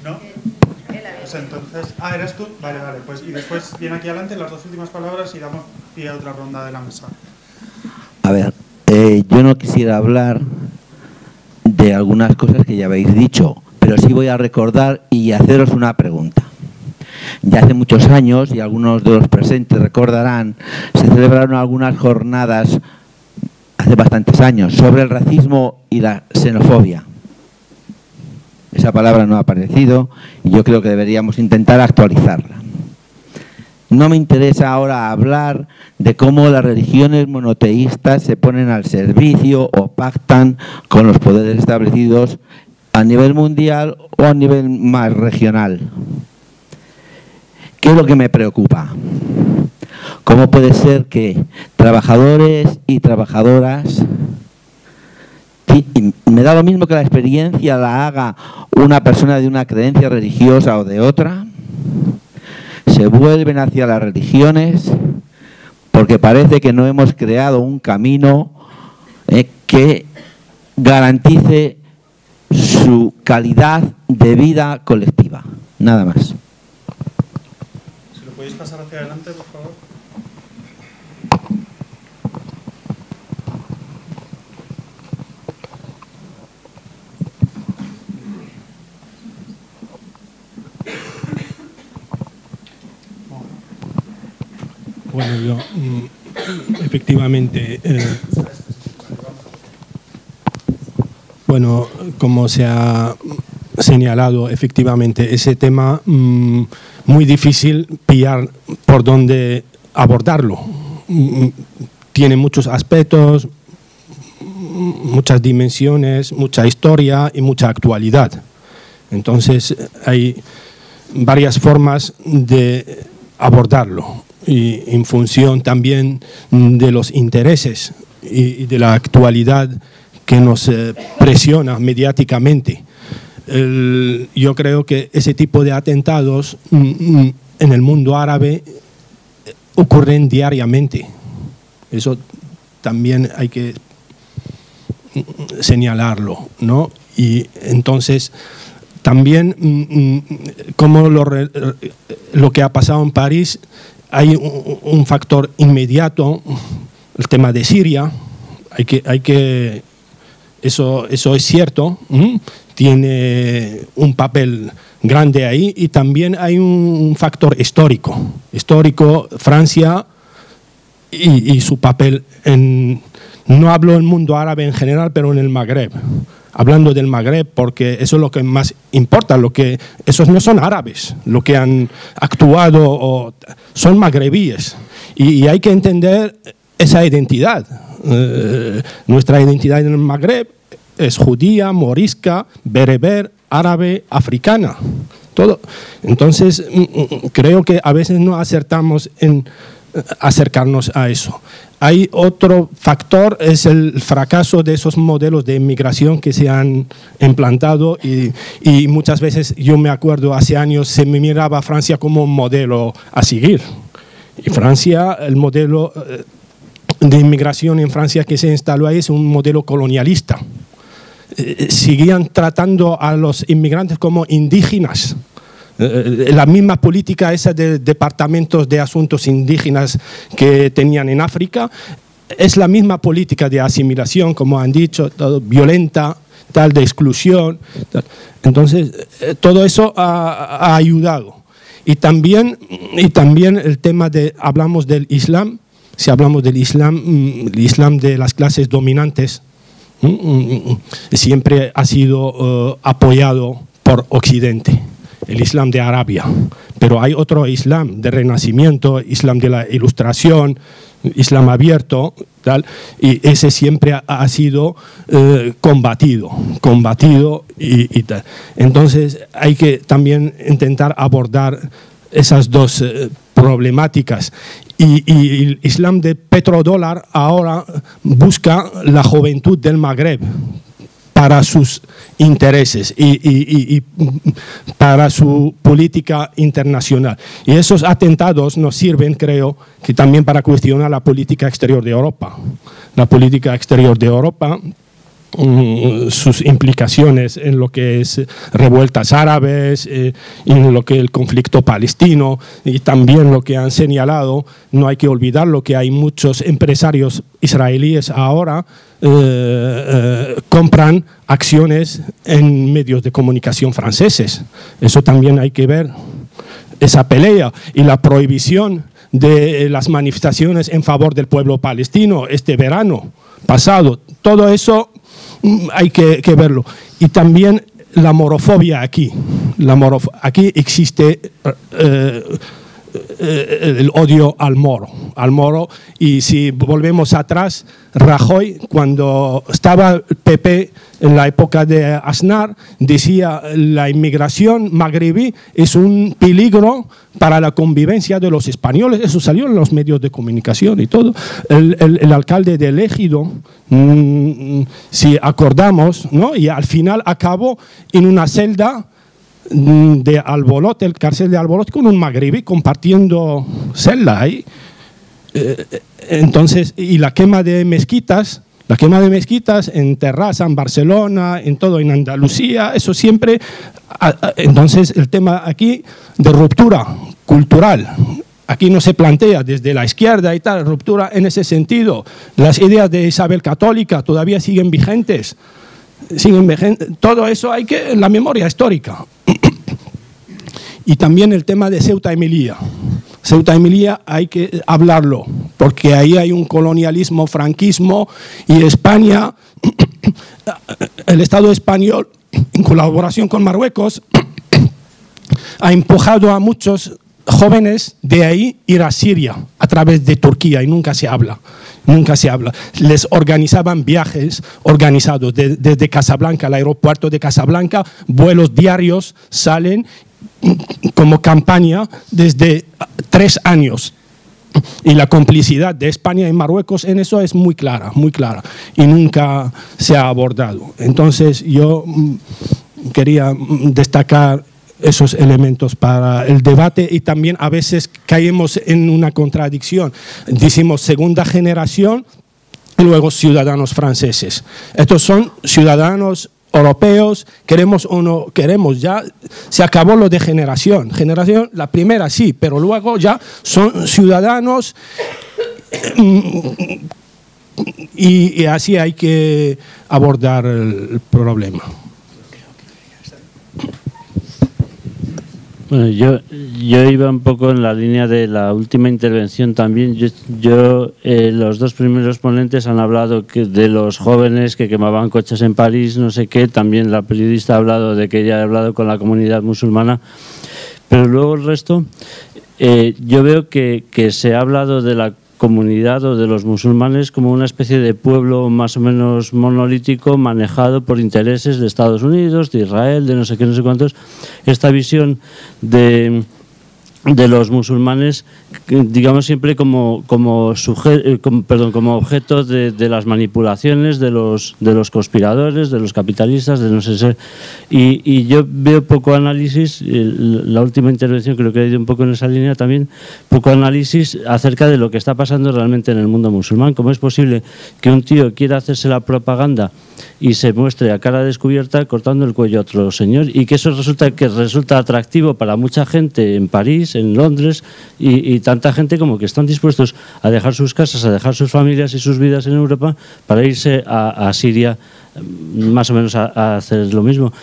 ¿No? Pues entonces. Ah, ¿eres tú? Vale, vale. Pues y después viene aquí adelante las dos últimas palabras y damos pie a otra ronda de la mesa. A ver, eh, yo no quisiera hablar de algunas cosas que ya habéis dicho, pero sí voy a recordar y haceros una pregunta. Ya hace muchos años, y algunos de los presentes recordarán, se celebraron algunas jornadas hace bastantes años sobre el racismo y la xenofobia. Esa palabra no ha aparecido y yo creo que deberíamos intentar actualizarla. No me interesa ahora hablar de cómo las religiones monoteístas se ponen al servicio o pactan con los poderes establecidos a nivel mundial o a nivel más regional. ¿Qué es lo que me preocupa? ¿Cómo puede ser que trabajadores y trabajadoras, me da lo mismo que la experiencia la haga una persona de una creencia religiosa o de otra, se vuelven hacia las religiones porque parece que no hemos creado un camino eh, que garantice su calidad de vida colectiva. Nada más. Podéis pasar hacia adelante, por favor. Bueno, yo mm, efectivamente, eh, bueno, como se ha señalado, efectivamente, ese tema mm, muy difícil pillar por dónde abordarlo. Tiene muchos aspectos, muchas dimensiones, mucha historia y mucha actualidad. Entonces hay varias formas de abordarlo y en función también de los intereses y de la actualidad que nos eh, presiona mediáticamente. Yo creo que ese tipo de atentados mm, mm, en el mundo árabe ocurren diariamente. Eso también hay que mm, señalarlo, ¿no? Y entonces también, como lo, lo, que ha pasado en París, hay un, factor inmediato, el tema de Siria, hay que, hay que eso, eso es cierto, tiene un papel grande ahí y también hay un factor histórico, histórico, Francia y, su papel en, no hablo del mundo árabe en general, pero en el Magreb hablando del Magreb, porque eso es lo que más importa, lo que, esos no son árabes, lo que han actuado o, son magrebíes. Y, hay que entender esa identidad. Eh, nuestra identidad en el Magreb es judía, morisca, bereber, árabe, africana. Todo. Entonces, mm, mm, creo que a veces no acertamos en acercarnos a eso. Hay otro factor, es el fracaso de esos modelos de inmigración que se han implantado y, muchas veces yo me acuerdo hace años se me miraba Francia como un modelo a seguir. Y Francia, el modelo eh, de inmigración en Francia que se instaló ahí es un modelo colonialista. Eh, seguían tratando a los inmigrantes como indígenas eh, la misma política esa de departamentos de asuntos indígenas que tenían en África, es la misma política de asimilación, como han dicho, violenta, tal de exclusión. Entonces, eh, todo eso ha, ayudado. Y también, y también el tema de, hablamos del Islam, si hablamos del Islam, mm, el Islam de las clases dominantes, siempre ha sido eh, apoyado por Occidente el Islam de Arabia, pero hay otro Islam de renacimiento, Islam de la ilustración, Islam abierto, tal, y ese siempre ha, sido eh, combatido, combatido y, tal. Entonces hay que también intentar abordar esas dos eh, problemáticas. Y, y, el Islam de petrodólar ahora busca la juventud del Magreb, para sus intereses y, para su política internacional. Y esos atentados nos sirven, creo, que también para cuestionar la política exterior de Europa. La política exterior de Europa Sus implicaciones en lo que es revueltas árabes, eh, en lo que el conflicto palestino y también lo que han señalado, no hay que olvidar lo que hay muchos empresarios israelíes ahora eh, eh, compran acciones en medios de comunicación franceses. Eso también hay que ver, esa pelea y la prohibición de las manifestaciones en favor del pueblo palestino este verano pasado. Todo eso hay que, verlo. Y también la morofobia aquí. La aquí existe eh, el odio al moro, al moro. Y si volvemos atrás, Rajoy, cuando estaba PP en la época de Aznar, decía la inmigración magrebí es un peligro para la convivencia de los españoles. Eso salió en los medios de comunicación y todo. El, alcalde de Ejido, mm, si acordamos, ¿no? y al final acabó en una celda de Albolote, el cárcel de Albolote, con un magrebí compartiendo celda ahí. Eh, entonces, y la quema de mezquitas, la quema de mezquitas en Terraza, en Barcelona, en todo, en Andalucía, eso siempre. Entonces, el tema aquí de ruptura cultural. Aquí no se plantea desde la izquierda y tal, ruptura en ese sentido. Las ideas de Isabel Católica todavía siguen vigentes. Vigentes. Todo eso hay que, la memoria histórica. y también el tema de Ceuta y Melilla. Ceuta y Melilla hay que hablarlo, porque ahí hay un colonialismo, franquismo, y España, el Estado español, en colaboración con Marruecos, ha empujado a muchos jóvenes de ahí ir a Siria a través de Turquía y nunca se habla. Nunca se habla. Les organizaban viajes organizados desde Casablanca, al aeropuerto de Casablanca, vuelos diarios salen como campaña desde tres años. Y la complicidad de España y Marruecos en eso es muy clara, muy clara, y nunca se ha abordado. Entonces yo mm, quería mm, destacar esos elementos para el debate y también a veces caemos en una contradicción. Decimos segunda generación y luego ciudadanos franceses. Estos son ciudadanos europeos, queremos o no queremos, ya se acabó lo de generación. Generación, la primera sí, pero luego ya son ciudadanos y, y así hay que abordar el problema. Bueno, yo, yo iba un poco en la línea de la última intervención también. Yo, eh, los dos primeros ponentes han hablado que de los jóvenes que quemaban coches en París, no sé qué. También la periodista ha hablado de que ella ha hablado con la comunidad musulmana. Pero luego el resto, eh, yo veo que, que se ha hablado de la comunidad o de los musulmanes como una especie de pueblo más o menos monolítico manejado por intereses de Estados Unidos, de Israel, de no sé qué, no sé cuántos. Esta visión de de los musulmanes, digamos siempre como, como, eh, perdón, como objeto de, de, las manipulaciones de los, de los conspiradores, de los capitalistas, de no sé y, y, yo veo poco análisis, la última intervención creo que ha ido un poco en esa línea también, poco análisis acerca de lo que está pasando realmente en el mundo musulmán. ¿Cómo es posible que un tío quiera hacerse la propaganda y se muestre a cara descubierta cortando el cuello a otro señor y que eso resulta que resulta atractivo para mucha gente en París, en Londres y, tanta gente como que están dispuestos a dejar sus casas, a dejar sus familias y sus vidas en Europa para irse a, Siria mm, más o menos a, hacer lo mismo.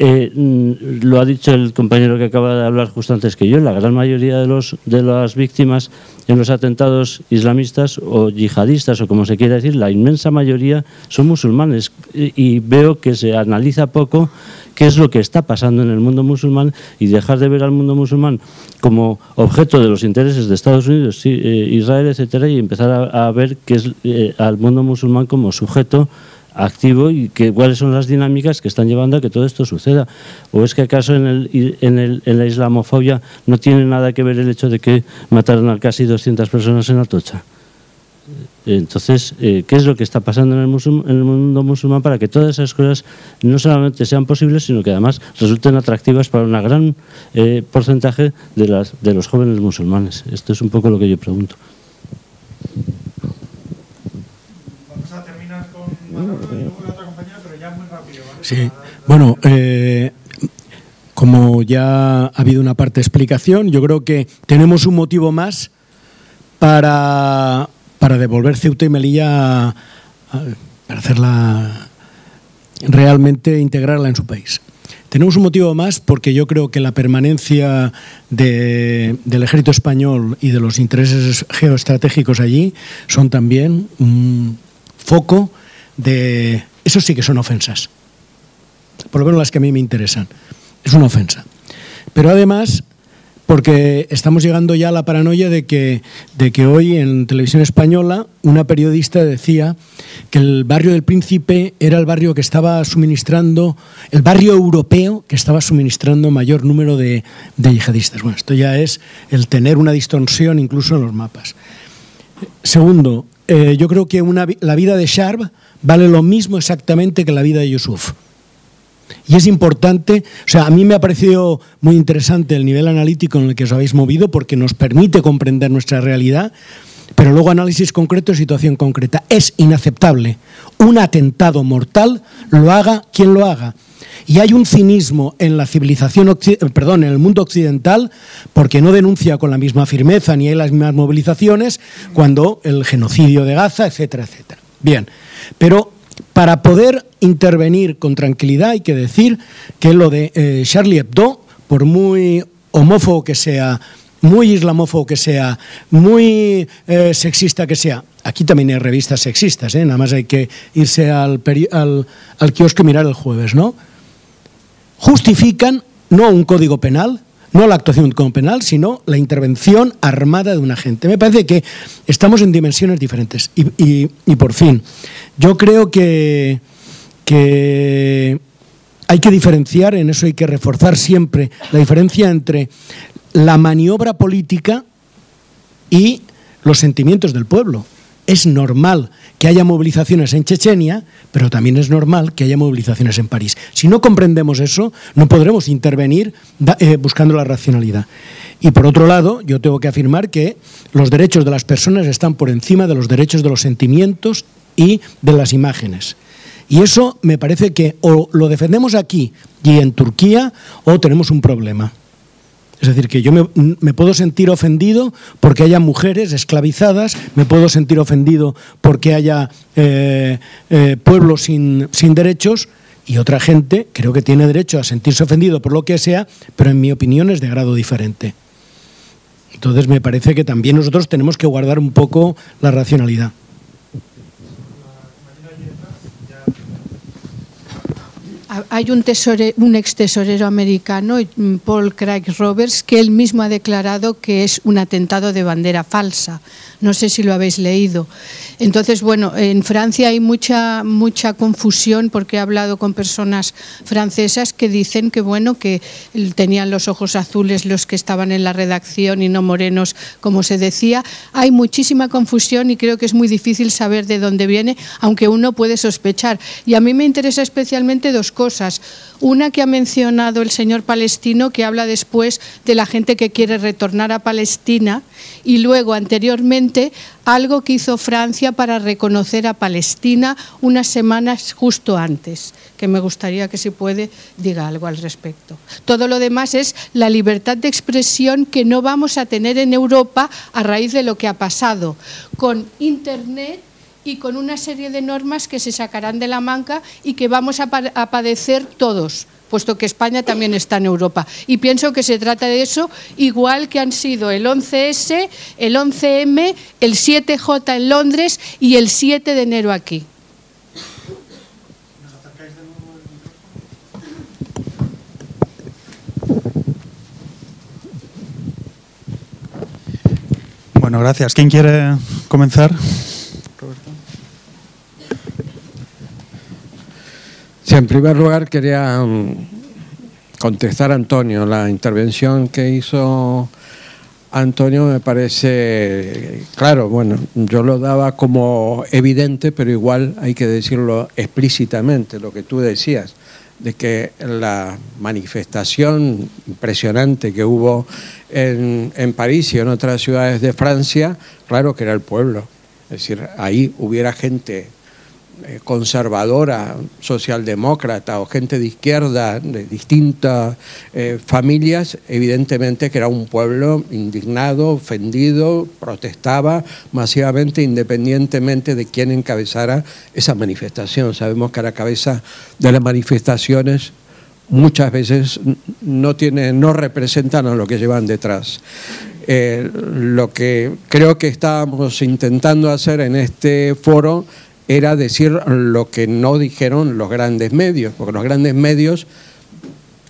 Eh, mm, lo ha dicho el compañero que acaba de hablar justo antes que yo, la gran mayoría de, los, de las víctimas en los atentados islamistas o yihadistas o como se quiera decir, la inmensa mayoría son musulmanes y veo que se analiza poco qué es lo que está pasando en el mundo musulmán y dejar de ver al mundo musulmán como objeto de los intereses de Estados Unidos, eh, Israel, etcétera, y empezar a, ver qué es eh, al mundo musulmán como sujeto activo y que, cuáles son las dinámicas que están llevando a que todo esto suceda. ¿O es que acaso en, el, en, el, en la islamofobia no tiene nada que ver el hecho de que mataron a casi 200 personas en Atocha? Entonces, eh, ¿qué es lo que está pasando en el, en el, mundo musulmán para que todas esas cosas no solamente sean posibles, sino que además resulten atractivas para un gran eh, porcentaje de, las, de los jóvenes musulmanes? Esto es un poco lo que yo pregunto. Sí, bueno, eh, como ya ha habido una parte de explicación, yo creo que tenemos un motivo más para, para devolver Ceuta y Melilla, para hacerla realmente integrarla en su país. Tenemos un motivo más porque yo creo que la permanencia de, del ejército español y de los intereses geoestratégicos allí son también un foco de... Eso sí que son ofensas por lo menos las que a mí me interesan. Es una ofensa. Pero además, porque estamos llegando ya a la paranoia de que, de que hoy en televisión española una periodista decía que el barrio del Príncipe era el barrio que estaba suministrando, el barrio europeo que estaba suministrando mayor número de, yihadistas. Bueno, esto ya es el tener una distorsión incluso en los mapas. Segundo, eh, yo creo que una, la vida de Sharp vale lo mismo exactamente que la vida de Yusuf. Y es importante, o sea, a mí me ha parecido muy interesante el nivel analítico en el que os habéis movido porque nos permite comprender nuestra realidad, pero luego análisis concreto y situación concreta. Es inaceptable un atentado mortal, lo haga quien lo haga. Y hay un cinismo en la civilización, perdón, en el mundo occidental, porque no denuncia con la misma firmeza ni hay las mismas movilizaciones cuando el genocidio de Gaza, etcétera, etcétera. Bien, pero para poder intervenir con tranquilidad hay que decir que lo de eh, Charlie Hebdo, por muy homófobo que sea muy islamófobo que sea, muy eh, sexista que sea, aquí también hay revistas sexistas, ¿eh? nada más hay que irse al, al, al kiosco y mirar el jueves, ¿no? Justifican no un código penal, no la actuación como penal, sino la intervención armada de un agente. Me parece que estamos en dimensiones diferentes. Y, por fin, yo creo que, que hay que diferenciar, en eso hay que reforzar siempre la diferencia entre la maniobra política y los sentimientos del pueblo. Es normal que haya movilizaciones en Chechenia, pero también es normal que haya movilizaciones en París. Si no comprendemos eso, no podremos intervenir eh, buscando la racionalidad. Y por otro lado, yo tengo que afirmar que los derechos de las personas están por encima de los derechos de los sentimientos y de las imágenes. Y eso me parece que o lo defendemos aquí y en Turquía o tenemos un problema. Es decir, que yo me, puedo sentir ofendido porque haya mujeres esclavizadas, me puedo sentir ofendido porque haya eh, eh, pueblos sin, sin derechos y otra gente creo que tiene derecho a sentirse ofendido por lo que sea, pero en mi opinión es de grado diferente. Entonces me parece que también nosotros tenemos que guardar un poco la racionalidad. Hay un, un ex tesorero americano, Paul Craig Roberts, que él mismo ha declarado que es un atentado de bandera falsa. No sé si lo habéis leído. Entonces, bueno, en Francia hay mucha mucha confusión porque he hablado con personas francesas que dicen que bueno, que tenían los ojos azules los que estaban en la redacción y no morenos, como se decía. Hay muchísima confusión y creo que es muy difícil saber de dónde viene, aunque uno puede sospechar. Y a mí me interesa especialmente dos cosas. Una que ha mencionado el señor palestino, que habla después de la gente que quiere retornar a Palestina, y luego anteriormente algo que hizo Francia para reconocer a Palestina unas semanas justo antes, que me gustaría que si puede diga algo al respecto. Todo lo demás es la libertad de expresión que no vamos a tener en Europa a raíz de lo que ha pasado con Internet y con una serie de normas que se sacarán de la manga y que vamos a, padecer todos puesto que España también está en Europa. Y pienso que se trata de eso, igual que han sido el 11S, el 11M, el 7J en Londres y el 7 de enero aquí. Bueno, gracias. ¿Quién quiere comenzar? Sí, en primer lugar quería mm, contestar a Antonio. La intervención que hizo Antonio me parece, claro, bueno, yo lo daba como evidente, pero igual hay que decirlo explícitamente, lo que tú decías, de que la manifestación impresionante que hubo en, en París y en otras ciudades de Francia, claro que era el pueblo. Es decir, ahí hubiera gente conservadora, socialdemócrata o gente de izquierda de distintas eh, familias, evidentemente que era un pueblo indignado, ofendido, protestaba masivamente independientemente de quién encabezara esa manifestación. Sabemos que a la cabeza de las manifestaciones muchas veces no, tienen, no representan a lo que llevan detrás. Eh, lo que creo que estábamos intentando hacer en este foro era decir lo que no dijeron los grandes medios, porque los grandes medios,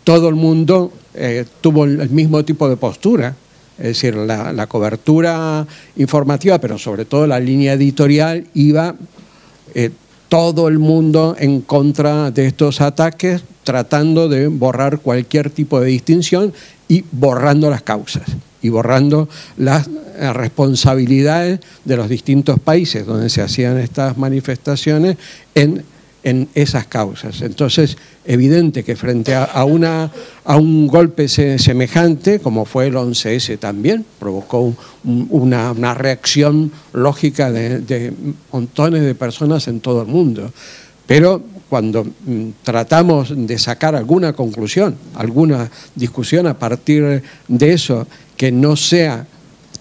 todo el mundo eh, tuvo el mismo tipo de postura, es decir, la, cobertura informativa, pero sobre todo la línea editorial, iba eh, todo el mundo en contra de estos ataques, tratando de borrar cualquier tipo de distinción y borrando las causas y borrando las eh, responsabilidades de los distintos países donde se hacían estas manifestaciones en, en esas causas. Entonces, evidente que frente a, una, a un golpe semejante, como fue el 11S también, provocó una, una, reacción lógica de, de montones de personas en todo el mundo. Pero cuando mm, tratamos de sacar alguna conclusión, alguna discusión a partir de eso, que no sea,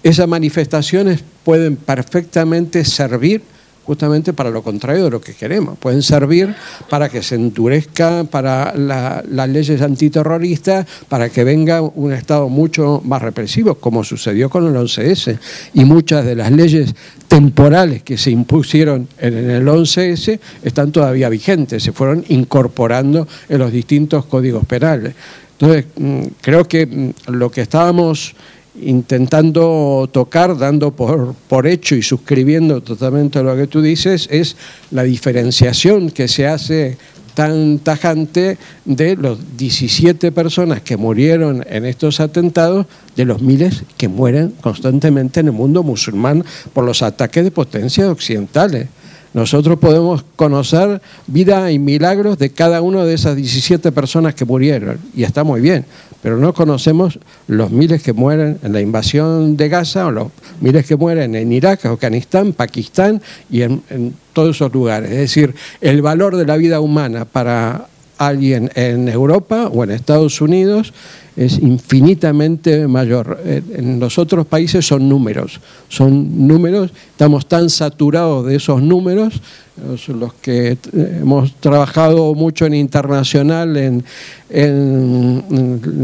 esas manifestaciones pueden perfectamente servir justamente para lo contrario de lo que queremos. Pueden servir para que se endurezca para las leyes antiterroristas, para que venga un Estado mucho más represivo, como sucedió con el 11S. Y muchas de las leyes temporales que se impusieron en el 11S están todavía vigentes, se fueron incorporando en los distintos códigos penales. Entonces, mm, creo que mm, lo que estábamos intentando tocar, dando por, por hecho y suscribiendo totalmente lo que tú dices, es la diferenciación que se hace tan tajante de los 17 personas que murieron en estos atentados, de los miles que mueren constantemente en el mundo musulmán por los ataques de potencias occidentales. Nosotros podemos conocer vida y milagros de cada una de esas 17 personas que murieron, y está muy bien, pero no conocemos los miles que mueren en la invasión de Gaza o los miles que mueren en Irak, Afganistán, Pakistán y en, todos esos lugares. Es decir, el valor de la vida humana para alguien en Europa o en Estados Unidos es infinitamente mayor. En los otros países son números, son números, estamos tan saturados de esos números los que eh, hemos trabajado mucho en internacional, en,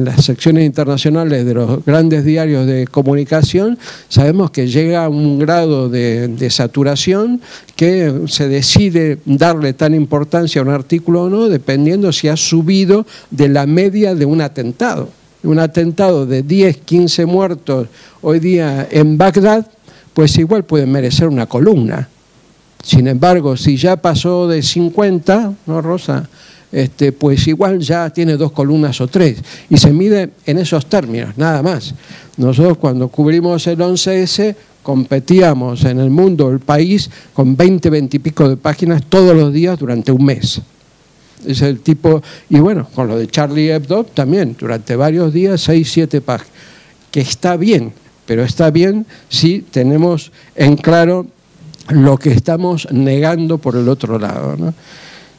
las secciones internacionales de los grandes diarios de comunicación, sabemos que llega a un grado de, saturación que se decide darle tan importancia a un artículo o no, dependiendo si ha subido de la media de un atentado. Un atentado de 10, 15 muertos hoy día en Bagdad, pues igual puede merecer una columna sin embargo, si ya pasó de 50, ¿no, Rosa? Este, pues igual ya tiene dos columnas o tres. Y se mide en esos términos, nada más. Nosotros cuando cubrimos el 11S competíamos en el mundo, el país, con 20, 20 y pico de páginas todos los días durante un mes. Es el tipo, y bueno, con lo de Charlie Hebdo también, durante varios días, 6, 7 páginas. Que está bien, pero está bien si tenemos en claro lo que estamos negando por el otro lado.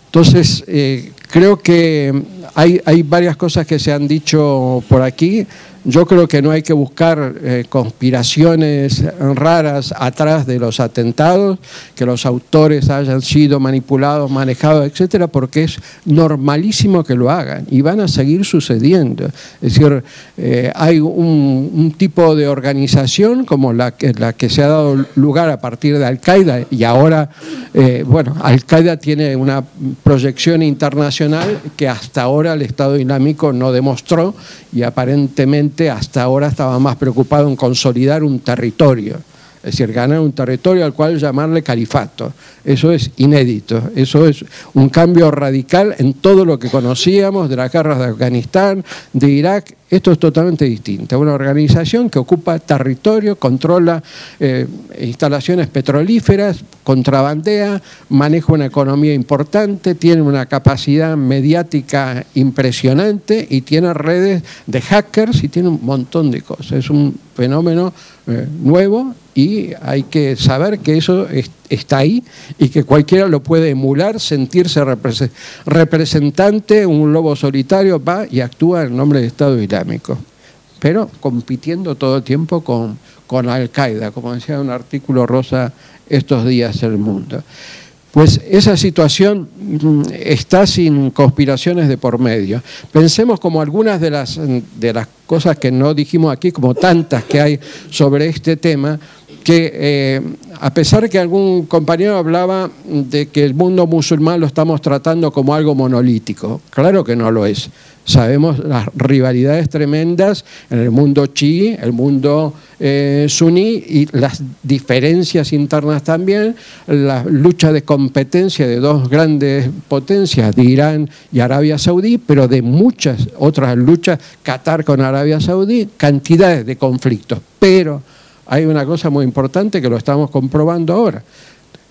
Entonces, eh, creo que hay, hay varias cosas que se han dicho por aquí. Yo creo que no hay que buscar eh, conspiraciones raras atrás de los atentados, que los autores hayan sido manipulados, manejados, etcétera, porque es normalísimo que lo hagan y van a seguir sucediendo. Es decir, eh, hay un, tipo de organización como la que, la que se ha dado lugar a partir de Al-Qaeda y ahora, eh, bueno, Al-Qaeda tiene una proyección internacional que hasta ahora el Estado Islámico no demostró y aparentemente hasta ahora estaba más preocupado en consolidar un territorio, es decir, ganar un territorio al cual llamarle califato. Eso es inédito, eso es un cambio radical en todo lo que conocíamos de las guerras de Afganistán, de Irak esto es totalmente distinto. Una organización que ocupa territorio, controla eh, instalaciones petrolíferas, contrabandea, maneja una economía importante, tiene una capacidad mediática impresionante y tiene redes de hackers y tiene un montón de cosas. Es un fenómeno eh, nuevo y hay que saber que eso está ahí y que cualquiera lo puede emular, sentirse representante, un lobo solitario va y actúa en nombre del Estado Islámico, pero compitiendo todo el tiempo con, con Al-Qaeda, como decía un artículo rosa estos días el mundo. Pues esa situación mm, está sin conspiraciones de por medio. Pensemos como algunas de las, de las cosas que no dijimos aquí, como tantas que hay sobre este tema, que eh, a pesar que algún compañero hablaba de que el mundo musulmán lo estamos tratando como algo monolítico, claro que no lo es. Sabemos las rivalidades tremendas en el mundo chií, el mundo eh, suní y las diferencias internas también, la lucha de competencia de dos grandes potencias, de Irán y Arabia Saudí, pero de muchas otras luchas, Qatar con Arabia Saudí, cantidades de conflictos. Pero hay una cosa muy importante que lo estamos comprobando ahora.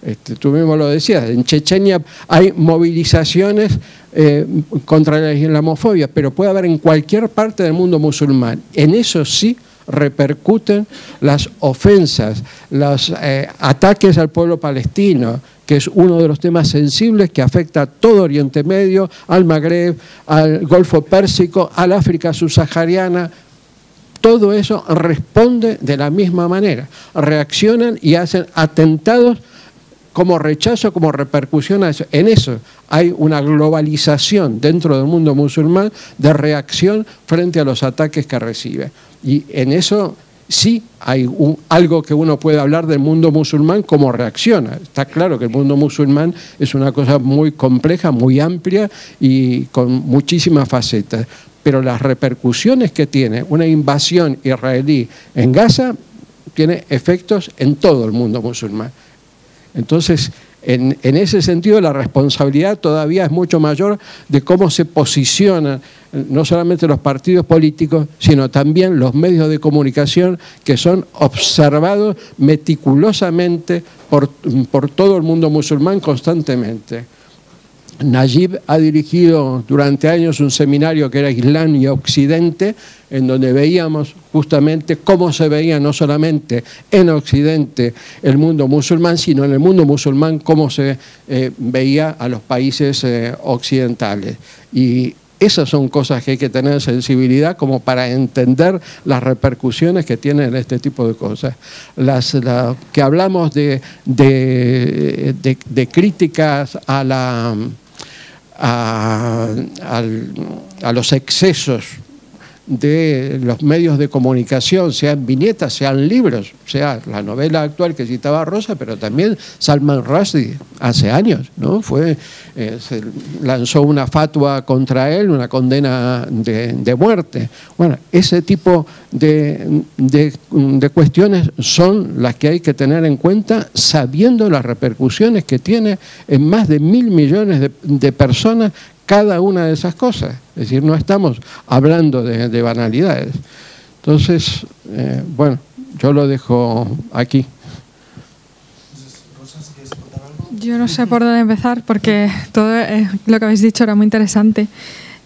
Este, tú mismo lo decías, en Chechenia hay movilizaciones eh, contra la islamofobia, pero puede haber en cualquier parte del mundo musulmán. En eso sí repercuten las ofensas, los eh, ataques al pueblo palestino, que es uno de los temas sensibles que afecta a todo Oriente Medio, al Magreb, al Golfo Pérsico, al África subsahariana, todo eso responde de la misma manera. Reaccionan y hacen atentados como rechazo, como repercusión a eso. En eso hay una globalización dentro del mundo musulmán de reacción frente a los ataques que recibe. Y en eso sí hay algo que uno puede hablar del mundo musulmán como reacciona. Está claro que el mundo musulmán es una cosa muy compleja, muy amplia y con muchísimas facetas. Pero las repercusiones que tiene una invasión israelí en Gaza tiene efectos en todo el mundo musulmán. Entonces, en, ese sentido, la responsabilidad todavía es mucho mayor de cómo se posicionan no solamente los partidos políticos, sino también los medios de comunicación que son observados meticulosamente por, por todo el mundo musulmán constantemente. Najib ha dirigido durante años un seminario que era Islam y Occidente, en donde veíamos justamente cómo se veía no solamente en Occidente el mundo musulmán, sino en el mundo musulmán cómo se eh, veía a los países eh, occidentales. Y esas son cosas que hay que tener sensibilidad como para entender las repercusiones que tienen este tipo de cosas. Las, que hablamos de, de críticas a la a, los excesos de los medios de comunicación, sean viñetas, sean libros, sea la novela actual que citaba Rosa, pero también Salman Rushdie hace años, ¿no? Fue, eh, se lanzó una fatua contra él, una condena de, muerte. Bueno, ese tipo de, de, cuestiones son las que hay que tener en cuenta sabiendo las repercusiones que tiene en más de mil millones de personas cada una de esas cosas. Es decir, no estamos hablando de, banalidades. Entonces, eh, bueno, yo lo dejo aquí. Yo no sé por dónde empezar porque todo eh, lo que habéis dicho era muy interesante.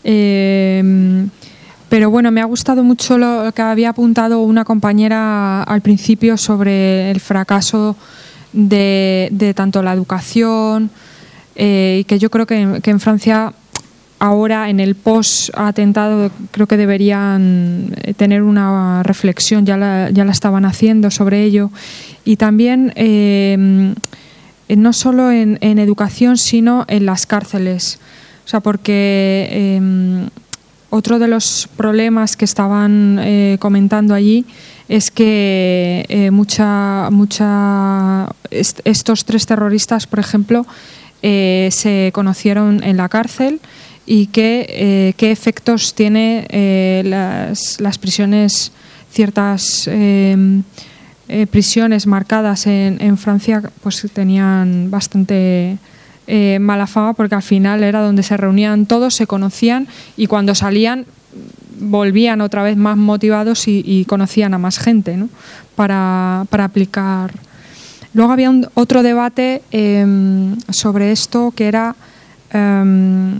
Eh, pero bueno, me ha gustado mucho lo que había apuntado una compañera al principio sobre el fracaso de, tanto la educación y que yo creo que, que en Francia ahora en el post-atentado creo que deberían eh, tener una reflexión, ya la, ya la estaban haciendo sobre ello. Y también eh, no solo en, educación, sino en las cárceles. O sea, porque eh, otro de los problemas que estaban comentando allí es que mucha, mucha, estos tres terroristas, por ejemplo, se conocieron en la cárcel y qué, eh, qué efectos tiene eh, las, las, prisiones, ciertas em, eh, prisiones marcadas en, en, Francia, pues tenían bastante mala fama porque al final era donde se reunían todos, se conocían y cuando salían volvían otra vez más motivados y, conocían a más gente ¿no? para, para aplicar. Luego había otro debate em, sobre esto que era em,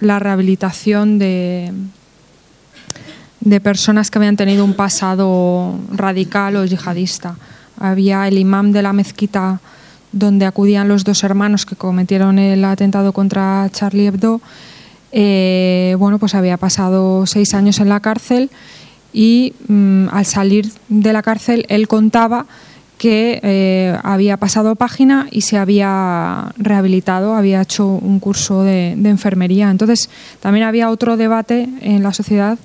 la rehabilitación de, de personas que habían tenido un pasado radical o yihadista. Había el imam de la mezquita donde acudían los dos hermanos que cometieron el atentado contra Charlie Hebdo. Eh, bueno, pues había pasado seis años en la cárcel y mm, al salir de la cárcel él contaba que eh, había pasado página y se había rehabilitado, había hecho un curso de, enfermería. Entonces, también había otro debate en la sociedad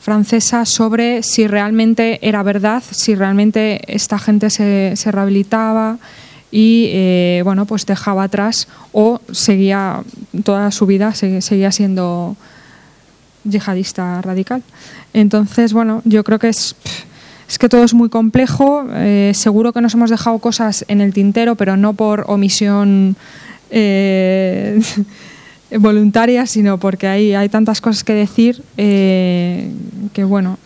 francesa sobre si realmente era verdad, si realmente esta gente se, rehabilitaba y eh, bueno, pues dejaba atrás o seguía toda su vida, seguía siendo yihadista radical. Entonces, bueno, yo creo que es es que todo es muy complejo. Eh, seguro que nos hemos dejado cosas en el tintero, pero no por omisión eh, voluntaria, sino porque hay, tantas cosas que decir eh, que, bueno,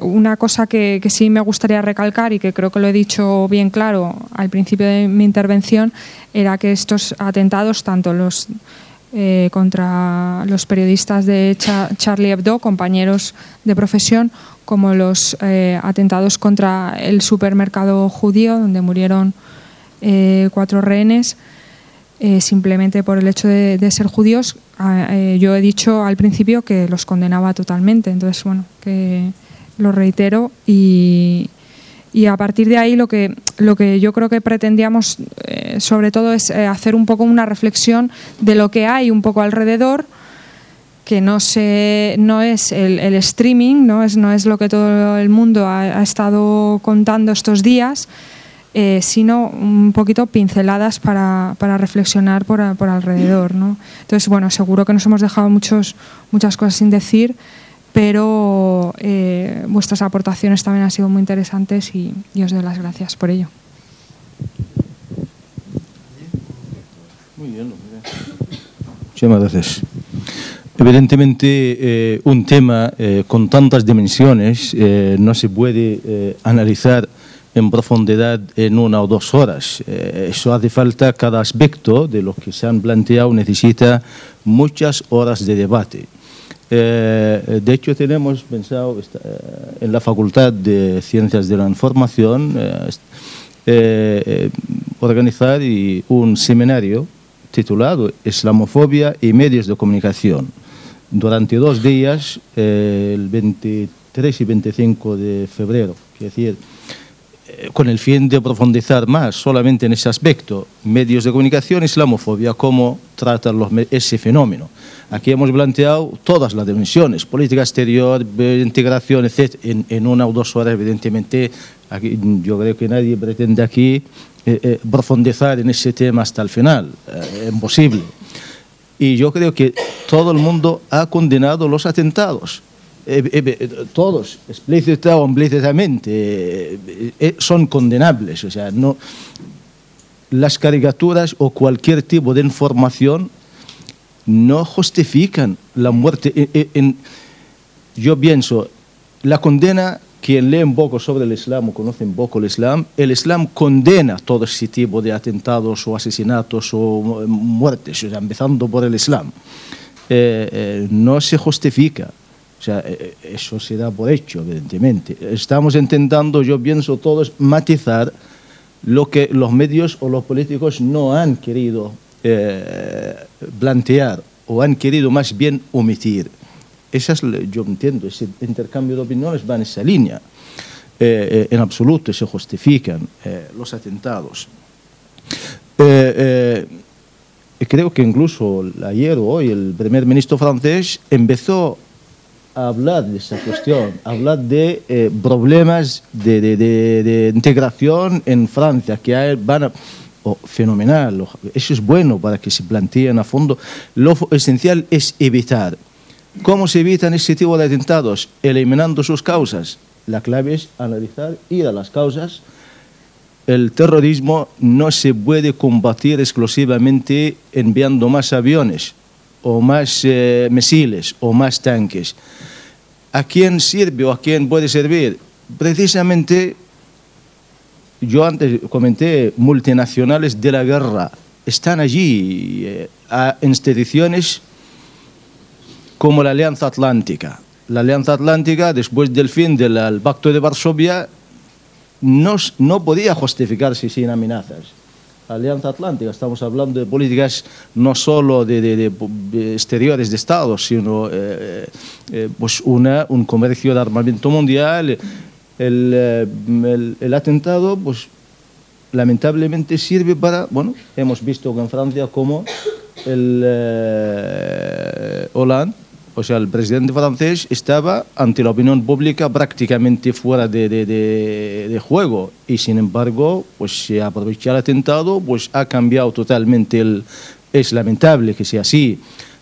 una cosa que, sí me gustaría recalcar y que creo que lo he dicho bien claro al principio de mi intervención era que estos atentados, tanto los contra los periodistas de Charlie Hebdo, compañeros de profesión, como los eh, atentados contra el supermercado judío, donde murieron eh, cuatro rehenes, eh, simplemente por el hecho de, ser judíos. Ah, yo he dicho al principio que los condenaba totalmente, entonces, bueno, que lo reitero y, y a partir de ahí lo que, lo que yo creo que pretendíamos eh, sobre todo es eh, hacer un poco una reflexión de lo que hay un poco alrededor que no, se, no es el, streaming, ¿no? Es, no es lo que todo el mundo ha, estado contando estos días, eh, sino un poquito pinceladas para, para reflexionar por, por alrededor. ¿no? Entonces, bueno, seguro que nos hemos dejado muchos, muchas cosas sin decir, pero eh, vuestras aportaciones también han sido muy interesantes y, os doy las gracias por ello. Muy bien, muchas gracias. Evidentemente, eh, un tema eh, con tantas dimensiones no se puede analizar en profundidad en una o dos horas. eso hace falta, cada aspecto de lo que se han planteado necesita muchas horas de debate. De hecho, tenemos pensado en la Facultad de Ciencias de la Información organizar un seminario titulado Islamofobia y medios de comunicación durante dos días, eh, el 23 y 25 de febrero. Eh, con el fin de profundizar más solamente en ese aspecto, medios de comunicación, islamofobia, cómo tratan los, ese fenómeno. Aquí hemos planteado todas las dimensiones, política exterior, integración, etc. En, una o dos horas, evidentemente, aquí, yo creo que nadie pretende aquí eh, profundizar en ese tema hasta el final. es imposible. Y yo creo que todo el mundo ha condenado los atentados. Eh, eh, eh, todos, explícita o implícitamente, son condenables. O sea, no, las caricaturas o cualquier tipo de información no justifican la muerte. yo pienso, la condena quien lee un poco sobre el Islam o conoce un poco el Islam, el Islam condena todo ese tipo de atentados o asesinatos o muertes, empezando por el Islam. Eh, eh, no se justifica. O sea, eh, eso se da por hecho, evidentemente. Estamos intentando, yo pienso todos, matizar lo que los medios o los políticos no han querido plantear o han querido más bien omitir yo entiendo, ese intercambio de opiniones va en esa línea. Eh, eh, en absoluto se justifican eh, los atentados. creo que incluso ayer o hoy el primer ministro francés empezó a hablar de esa cuestión, a hablar de problemas de, integración en Francia, que hay, van a, oh, fenomenal, eso es bueno para que se planteen a fondo. Lo esencial es evitar ¿Cómo se evitan ese tipo de atentados? Eliminando sus causas. La clave es analizar, ir a las causas. El terrorismo no se puede combatir exclusivamente enviando más aviones o más eh, misiles o más tanques. ¿A quién sirve o a quién puede servir? Precisamente, yo antes comenté, multinacionales de la guerra están allí, eh, a instituciones como la Alianza Atlántica. La Alianza Atlántica, después del fin del Pacto de Varsovia, no, no podía justificarse sin amenazas. Alianza Atlántica, estamos hablando de políticas no solo de, exteriores de Estados, sino eh, eh, pues una, un comercio de armamento mundial. El, el, el, atentado, pues lamentablemente sirve para, bueno, hemos visto que en Francia como el eh, Hollande o sea, el presidente francés estaba ante la opinión pública prácticamente fuera de, juego y sin embargo, pues se aprovecha el atentado, pues ha cambiado totalmente el... Es lamentable que sea así.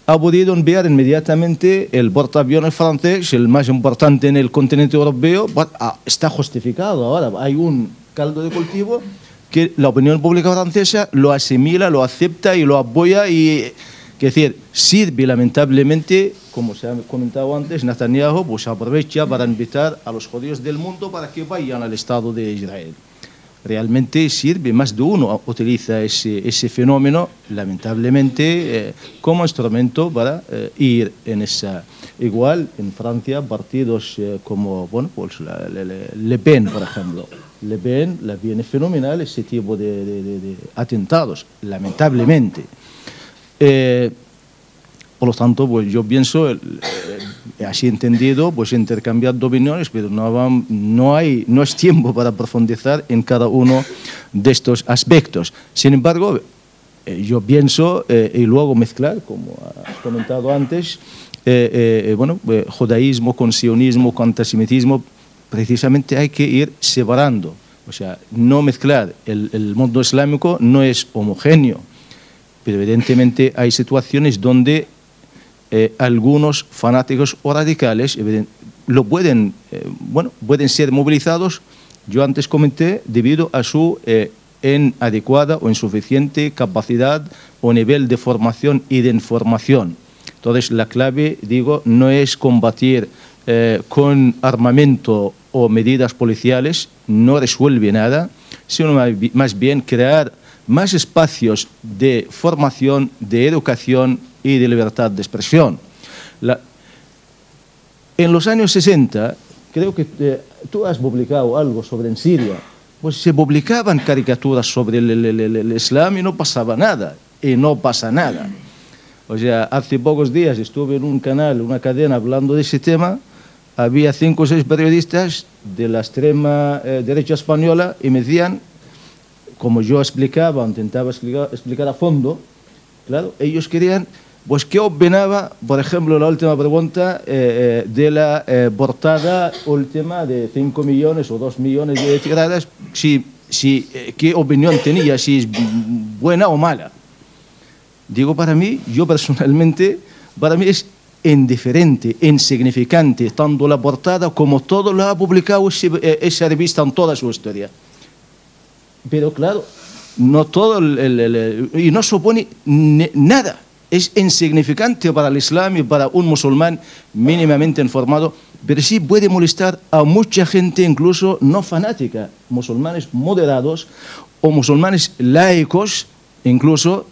Ha podido enviar inmediatamente el portaaviones francés, el más importante en el continente europeo, ah, está justificado ahora. Hay un caldo de cultivo que la opinión pública francesa lo asimila, lo acepta y lo apoya y es decir, sirve lamentablemente, como se ha comentado antes, Netanyahu pues aprovecha para invitar a los judíos del mundo para que vayan al Estado de Israel. Realmente sirve, más de uno utiliza ese, ese fenómeno, lamentablemente, eh, como instrumento para eh, ir en esa... Igual en Francia, partidos eh, como bueno, pues Le, Pen, por ejemplo. Le Pen la viene fenomenal ese tipo de atentados, lamentablemente. Eh, por lo tanto, pues yo pienso, así entendido, pues intercambiar opiniones, pero no, no, hay, no es tiempo para profundizar en cada uno de estos aspectos. Sin embargo, eh, yo pienso, eh, y luego mezclar, como has comentado antes, eh, eh, bueno, eh, judaísmo con sionismo, con antisemitismo, precisamente hay que ir separando. O sea, no mezclar. El, el mundo islámico no es homogéneo, pero evidentemente hay situaciones donde eh, algunos fanáticos o radicales lo pueden, eh, bueno, pueden ser movilizados, yo antes comenté, debido a su eh, inadecuada o insuficiente capacidad o nivel de formación y de información. Entonces, la clave, digo, no es combatir eh, con armamento o medidas policiales, no resuelve nada, sino más bien crear más espacios de formación, de educación y de libertad de expresión. La- en los años 60, creo que eh, tú has publicado algo sobre en Siria, pues se publicaban caricaturas sobre el, el- el- el- Islam y no pasaba nada, y no pasa nada. O sea, hace pocos días estuve en un canal, una cadena, hablando de ese tema, había cinco o seis periodistas de la extrema eh, derecha española y me decían, como yo explicaba, intentaba explicar, explicar a fondo, claro, ellos querían, pues, ¿qué opinaba, por ejemplo, la última pregunta eh, eh, de la eh, portada última de 5 millones o 2 millones de tiradas, si, si, eh, ¿qué opinión tenía, si es buena o mala? Digo, para mí, yo personalmente, para mí es indiferente, insignificante, tanto la portada como todo lo ha publicado eh, esa revista en toda su historia. Pero claro, no todo el, el- el- y no supone ne- nada. Es insignificante para el Islam y para un musulmán mínimamente informado, pero sí puede molestar a mucha gente, incluso no fanática, musulmanes moderados o musulmanes laicos, incluso.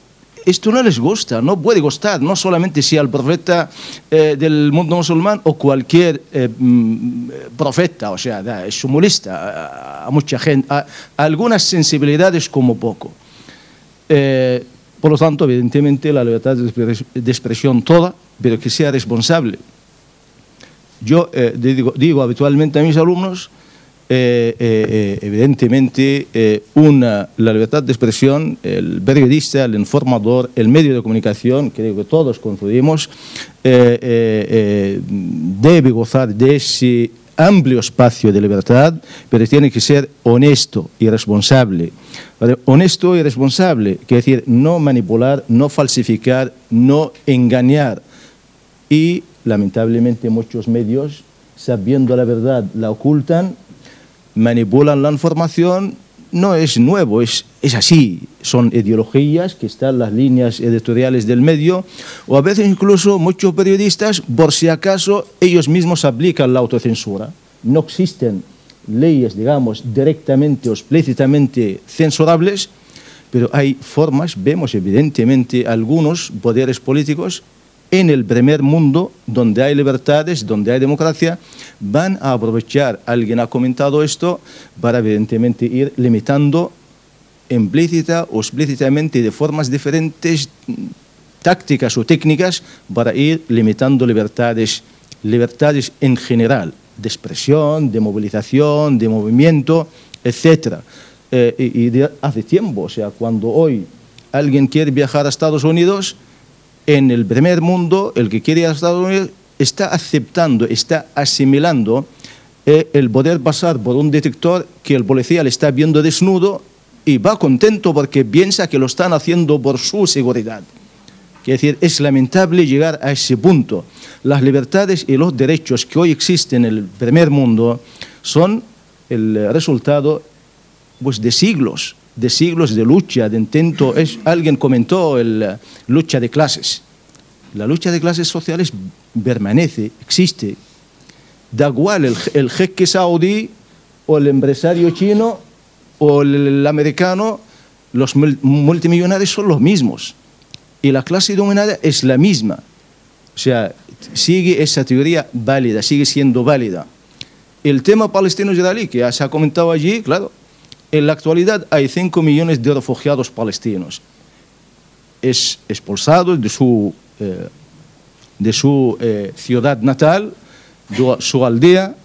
Esto no les gusta, no puede gustar, no solamente si al profeta eh, del mundo musulmán o cualquier eh, mm, profeta, o sea, eso molesta a, a mucha gente, a, a algunas sensibilidades como poco. Eh, por lo tanto, evidentemente, la libertad de expres- de expresión toda, pero que sea responsable. Yo eh, digo, habitualmente a mis alumnos, eh, eh, evidentemente, una, la libertad de expresión, el periodista, el informador, el medio de comunicación, creo que todos eh, debe gozar de ese amplio espacio de libertad, pero tiene que ser honesto y responsable. Honesto y responsable, quiere decir no manipular, no falsificar, no engañar. Y lamentablemente muchos medios, sabiendo la verdad, la ocultan, manipulan la información, no es nuevo, es, es así. Son ideologías que están en las líneas editoriales del medio, o a veces incluso muchos periodistas, por si acaso, ellos mismos aplican la autocensura. No existen leyes, digamos, directamente o explícitamente censurables, pero hay formas, vemos evidentemente algunos poderes políticos en el primer mundo, donde hay libertades, donde hay democracia, van a aprovechar, alguien ha comentado esto, para evidentemente ir limitando implícita o explícitamente de formas diferentes, tácticas o técnicas, para ir limitando libertades, libertades en general, de expresión, de movilización, de movimiento, etc. Eh, y hace tiempo, o sea, cuando hoy alguien quiere viajar a Estados Unidos, en el primer mundo, el que quiere a Estados Unidos está aceptando, está asimilando eh, el poder pasar por un detector que el policía le está viendo desnudo y va contento porque piensa que lo están haciendo por su seguridad. Quiere decir, es lamentable llegar a ese punto. Las libertades y los derechos que hoy existen en el primer mundo son el resultado pues, de siglos, de siglos de lucha, de intento. Es, alguien comentó la lucha de clases. La lucha de clases sociales permanece, existe. Da igual el, el jeque saudí o el empresario chino o el, americano, los mul- multimillonarios son los mismos. Y la clase dominada es la misma. O sea, sigue esa teoría válida, sigue siendo válida. El tema palestino-israelí, que se ha comentado allí, claro, en la actualidad hay 5 millones de refugiados palestinos. Es expulsados de su eh, de su eh, ciudad natal, de su aldea,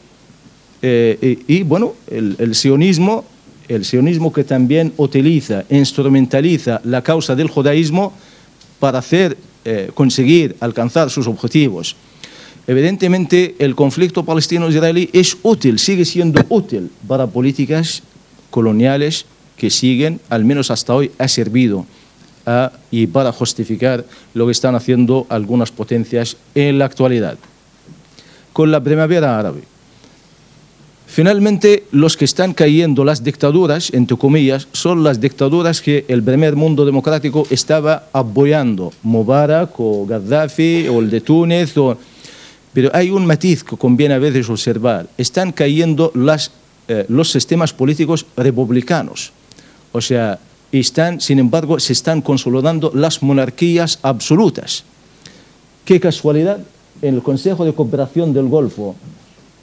eh, y, bueno, el, el sionismo, el sionismo que también utiliza, instrumentaliza la causa del judaísmo para hacer, conseguir alcanzar sus objetivos. Evidentemente, el conflicto palestino-israelí es útil, sigue siendo útil para políticas coloniales que siguen, al menos hasta hoy, ha servido a, y para justificar lo que están haciendo algunas potencias en la actualidad. Con la primavera árabe. Finalmente, los que están cayendo las dictaduras, entre comillas, son las dictaduras que el primer mundo democrático estaba apoyando, Mubarak o Gaddafi o el de Túnez. O... Pero hay un matiz que conviene a veces observar. Están cayendo las, eh, los sistemas políticos republicanos. O sea, están, sin embargo, se están consolidando las monarquías absolutas. Qué casualidad, en el Consejo de Cooperación del Golfo,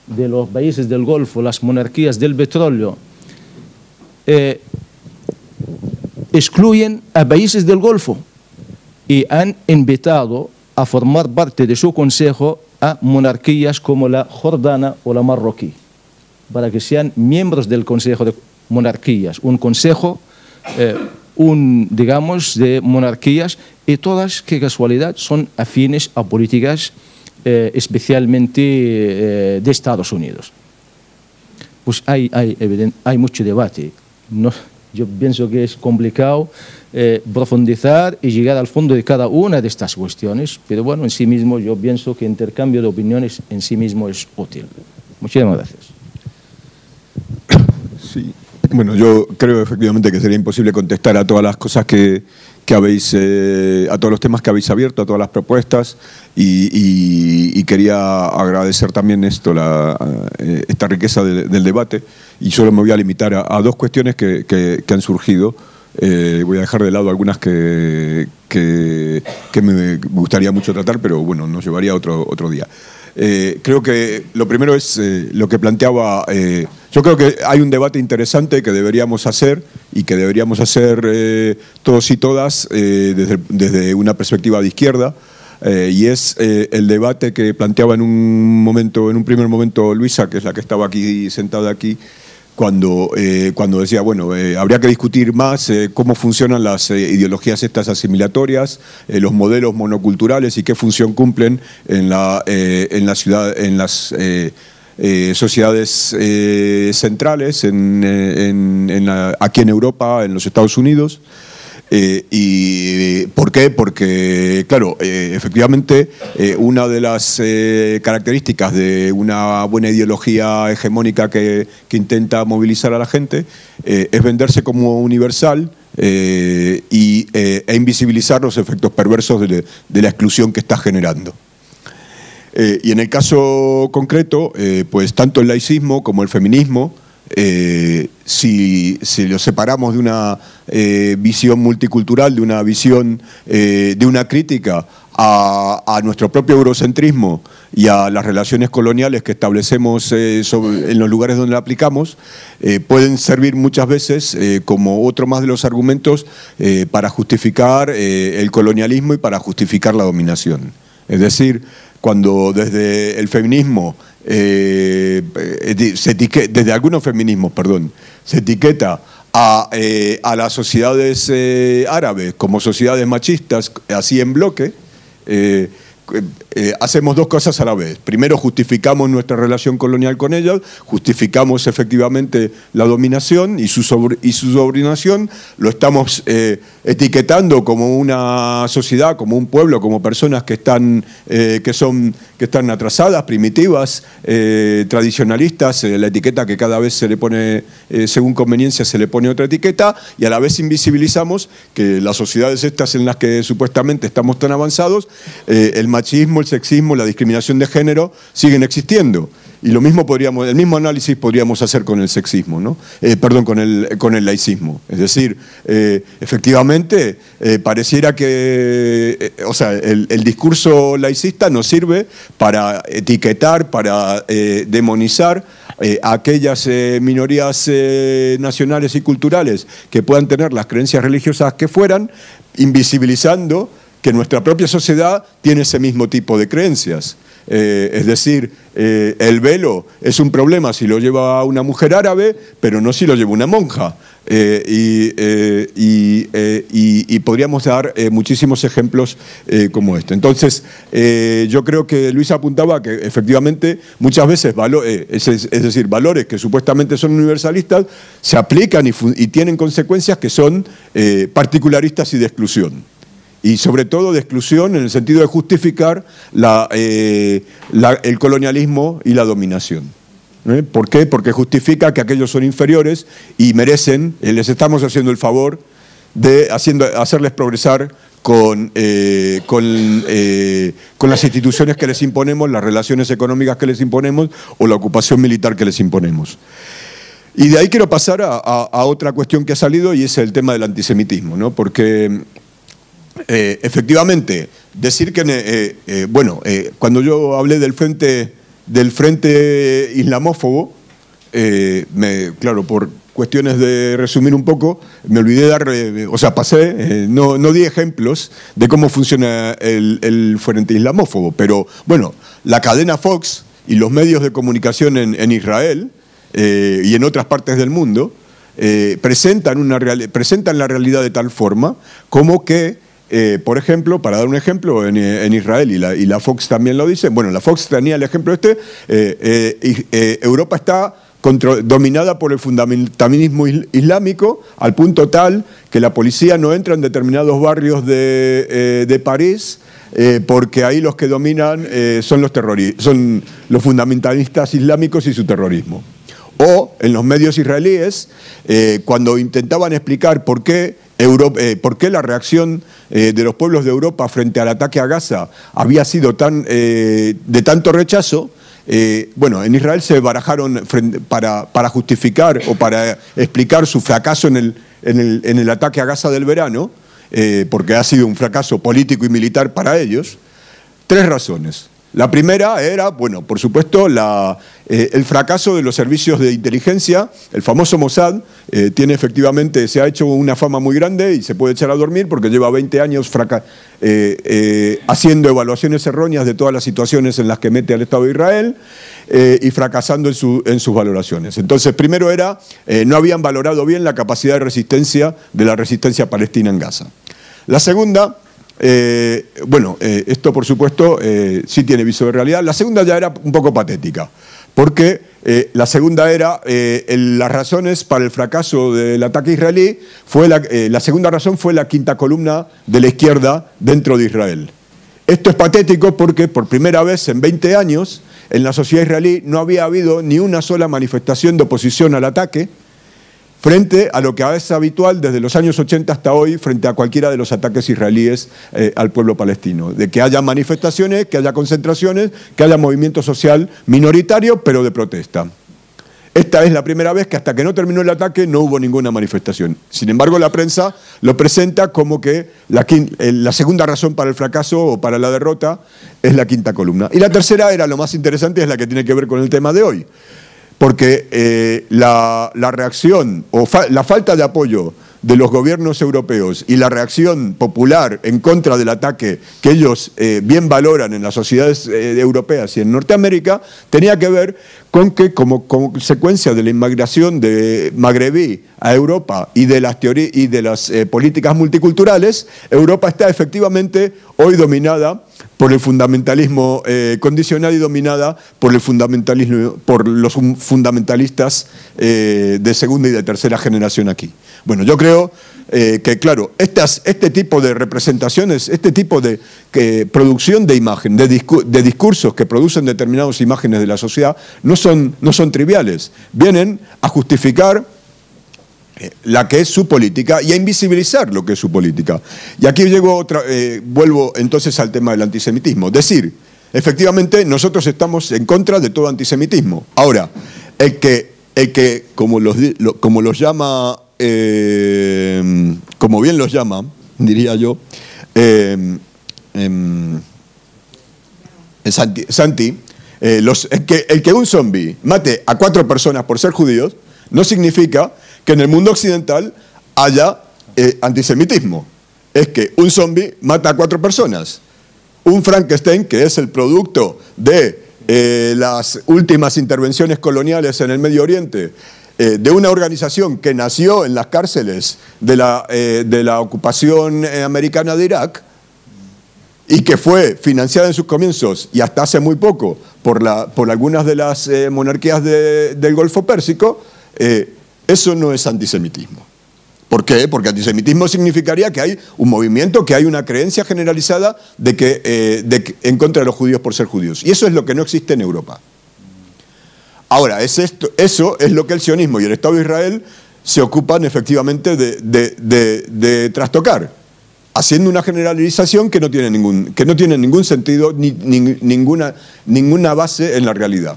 de los países del Golfo, las monarquías del petróleo, eh, excluyen a países del Golfo y han invitado a formar parte de su consejo a monarquías como la jordana o la marroquí, para que sean miembros del Consejo de Monarquías, un consejo, eh, un, digamos, de monarquías, y todas, qué casualidad, son afines a políticas eh, especialmente eh, de Estados Unidos. Pues hay, hay, hay mucho debate. No, yo pienso que es complicado eh, profundizar y llegar al fondo de cada una de estas cuestiones, pero bueno, en sí mismo yo pienso que intercambio de opiniones en sí mismo es útil. Muchísimas gracias. Sí. Bueno, yo creo efectivamente que sería imposible contestar a todas las cosas que, que habéis, eh, a todos los temas que habéis abierto, a todas las propuestas y, quería agradecer también esto, la, eh, esta riqueza de, del debate y solo me voy a limitar a, dos cuestiones que, que, que han surgido. Eh, voy a dejar de lado algunas que, que, que, me gustaría mucho tratar, pero bueno, nos llevaría otro, otro día. Eh, creo que lo primero es eh, lo que planteaba. Eh, yo creo que hay un debate interesante que deberíamos hacer y que deberíamos hacer eh, todos y todas desde, desde, una perspectiva de izquierda. y es el debate que planteaba en un momento, en un primer momento Luisa, que es la que estaba aquí sentada aquí, cuando, eh, cuando decía, bueno, eh, habría que discutir más eh, cómo funcionan las eh, ideologías estas asimilatorias, los modelos monoculturales y qué función cumplen en, la, en, la ciudad, en las sociedades centrales, en, en, en la, aquí en Europa, en los Estados Unidos. Eh, ¿Y por qué? Porque, claro, eh, efectivamente, eh, una de las características de una buena ideología hegemónica que, que intenta movilizar a la gente es venderse como universal y, e invisibilizar los efectos perversos de, de, la exclusión que está generando. y en el caso concreto, pues tanto el laicismo como el feminismo, si, si, lo separamos de una eh, visión multicultural, de una visión, eh, de una crítica a, nuestro propio eurocentrismo y a las relaciones coloniales que establecemos eh, en los lugares donde la aplicamos, pueden servir muchas veces como otro más de los argumentos para justificar el colonialismo y para justificar la dominación. Es decir, cuando desde el feminismo se etiqueta, desde algunos feminismos, perdón, se etiqueta a, eh, a las sociedades eh, árabes como sociedades machistas, así en bloque, eh, hacemos dos cosas a la vez. Primero, justificamos nuestra relación colonial con ellas, justificamos efectivamente la dominación y su, sobre, y su subordinación, lo estamos eh, etiquetando como una sociedad, como un pueblo, como personas que están, eh, que son, que están atrasadas, primitivas, tradicionalistas, la etiqueta que cada vez se le pone, según conveniencia, se le pone otra etiqueta, y a la vez invisibilizamos que las sociedades estas en las que supuestamente estamos tan avanzados, el machismo, el sexismo, la discriminación de género siguen existiendo. Y lo mismo podríamos, el mismo análisis podríamos hacer con el sexismo, ¿no? Eh, perdón, con el, con el laicismo. Es decir, eh, efectivamente, eh, pareciera que, o sea, el, el, discurso laicista nos sirve para etiquetar, para demonizar a aquellas minorías nacionales y culturales que puedan tener las creencias religiosas que fueran, invisibilizando que nuestra propia sociedad tiene ese mismo tipo de creencias. Eh, es decir, eh, el velo es un problema si lo lleva una mujer árabe, pero no si lo lleva una monja. Eh, y, podríamos dar muchísimos ejemplos como este. Entonces, yo creo que Luis apuntaba que efectivamente muchas veces, es, es, decir, valores que supuestamente son universalistas, se aplican y tienen consecuencias que son particularistas y de exclusión y sobre todo de exclusión en el sentido de justificar eh, el colonialismo y la dominación. ¿eh? ¿Por qué? Porque justifica que aquellos son inferiores y merecen, eh, les estamos haciendo el favor de haciendo, hacerles progresar con, con, con, las instituciones que les imponemos, las relaciones económicas que les imponemos o la ocupación militar que les imponemos. Y de ahí quiero pasar a, a otra cuestión que ha salido y es el tema del antisemitismo, ¿no? porque eh, efectivamente, decir que, eh, eh, bueno, cuando yo hablé del frente, del frente islamófobo, claro, por cuestiones de resumir un poco, me olvidé dar, o sea, pasé, no, no, di ejemplos de cómo funciona el, frente islamófobo, pero bueno, la cadena Fox y los medios de comunicación en, Israel y en otras partes del mundo presentan, una presentan la realidad de tal forma como que eh, por ejemplo, para dar un ejemplo, en, Israel, y la, Fox también lo dice, bueno, la Fox tenía el ejemplo este, eh, eh, Europa está dominada por el fundamentalismo islámico al punto tal que la policía no entra en determinados barrios de, París porque ahí los que dominan son, los son los fundamentalistas islámicos y su terrorismo. O en los medios israelíes, cuando intentaban explicar por qué eh, ¿Por qué la reacción eh, de los pueblos de Europa frente al ataque a Gaza había sido tan, eh, de tanto rechazo? bueno, en Israel se barajaron para, justificar o para explicar su fracaso el, en el ataque a Gaza del verano, porque ha sido un fracaso político y militar para ellos, tres razones. La primera era, bueno, por supuesto, eh, el fracaso de los servicios de inteligencia. El famoso Mossad eh, tiene efectivamente, se ha hecho una fama muy grande y se puede echar a dormir porque lleva 20 años eh, haciendo evaluaciones erróneas de todas las situaciones en las que mete al Estado de Israel y fracasando en, en, sus valoraciones. Entonces, primero era, no habían valorado bien la capacidad de resistencia de la resistencia palestina en Gaza. La segunda eh, bueno, eh, esto por supuesto eh, sí tiene viso de realidad. La segunda ya era un poco patética, porque la segunda era las razones para el fracaso del ataque israelí, fue la, la segunda razón fue la quinta columna de la izquierda dentro de Israel. Esto es patético porque por primera vez en 20 años en la sociedad israelí no había habido ni una sola manifestación de oposición al ataque, frente a lo que es habitual desde los años 80 hasta hoy, frente a cualquiera de los ataques israelíes eh, al pueblo palestino. De que haya manifestaciones, que haya concentraciones, que haya movimiento social minoritario, pero de protesta. Esta es la primera vez que hasta que no terminó el ataque no hubo ninguna manifestación. Sin embargo, la prensa lo presenta como que la, la, segunda razón para el fracaso o para la derrota es la quinta columna. Y la tercera era lo más interesante, es la que tiene que ver con el tema de hoy porque eh, la, reacción o la falta de apoyo de los gobiernos europeos y la reacción popular en contra del ataque que ellos eh, bien valoran en las sociedades eh, europeas y en Norteamérica tenía que ver con que como consecuencia de la inmigración de magrebí a Europa y de las, y de las políticas multiculturales, Europa está efectivamente hoy dominada por el fundamentalismo eh, y dominada por el fundamentalismo, por los fundamentalistas eh, de segunda y de tercera generación aquí. Bueno, yo creo eh, que, claro, este tipo de representaciones, este tipo de producción de imagen, de, discursos que producen determinadas imágenes de la sociedad, no son, no son triviales. Vienen a justificar eh, la que es su política y a invisibilizar lo que es su política. Y aquí llego otra, eh, vuelvo entonces al tema del antisemitismo. Decir, efectivamente, nosotros estamos en contra de todo antisemitismo. Ahora, el que, el que como, los, como los llama, eh, como bien los llama, diría yo, em, Santi, los, que, el que un zombi mate a cuatro personas por ser judíos no significa que en el mundo occidental haya eh, antisemitismo. es que un zombie mata a cuatro personas. Un Frankenstein, que es el producto de eh, las últimas intervenciones coloniales en el Medio Oriente, eh, de una organización que nació en las cárceles de la, eh, de la ocupación americana de Irak y que fue financiada en sus comienzos y hasta hace muy poco por, la, por algunas de las monarquías de- del Golfo Pérsico, eso no es antisemitismo. ¿Por qué? Porque antisemitismo significaría que hay un movimiento, que hay una creencia generalizada de que, eh, de en contra de los judíos por ser judíos. Y eso es lo que no existe en Europa. Ahora, es esto, eso es lo que el sionismo y el Estado de Israel se ocupan efectivamente de, de- de- de trastocar, haciendo una generalización que no tiene ningún, que no tiene ningún sentido ni, ni- ninguna, ninguna base en la realidad.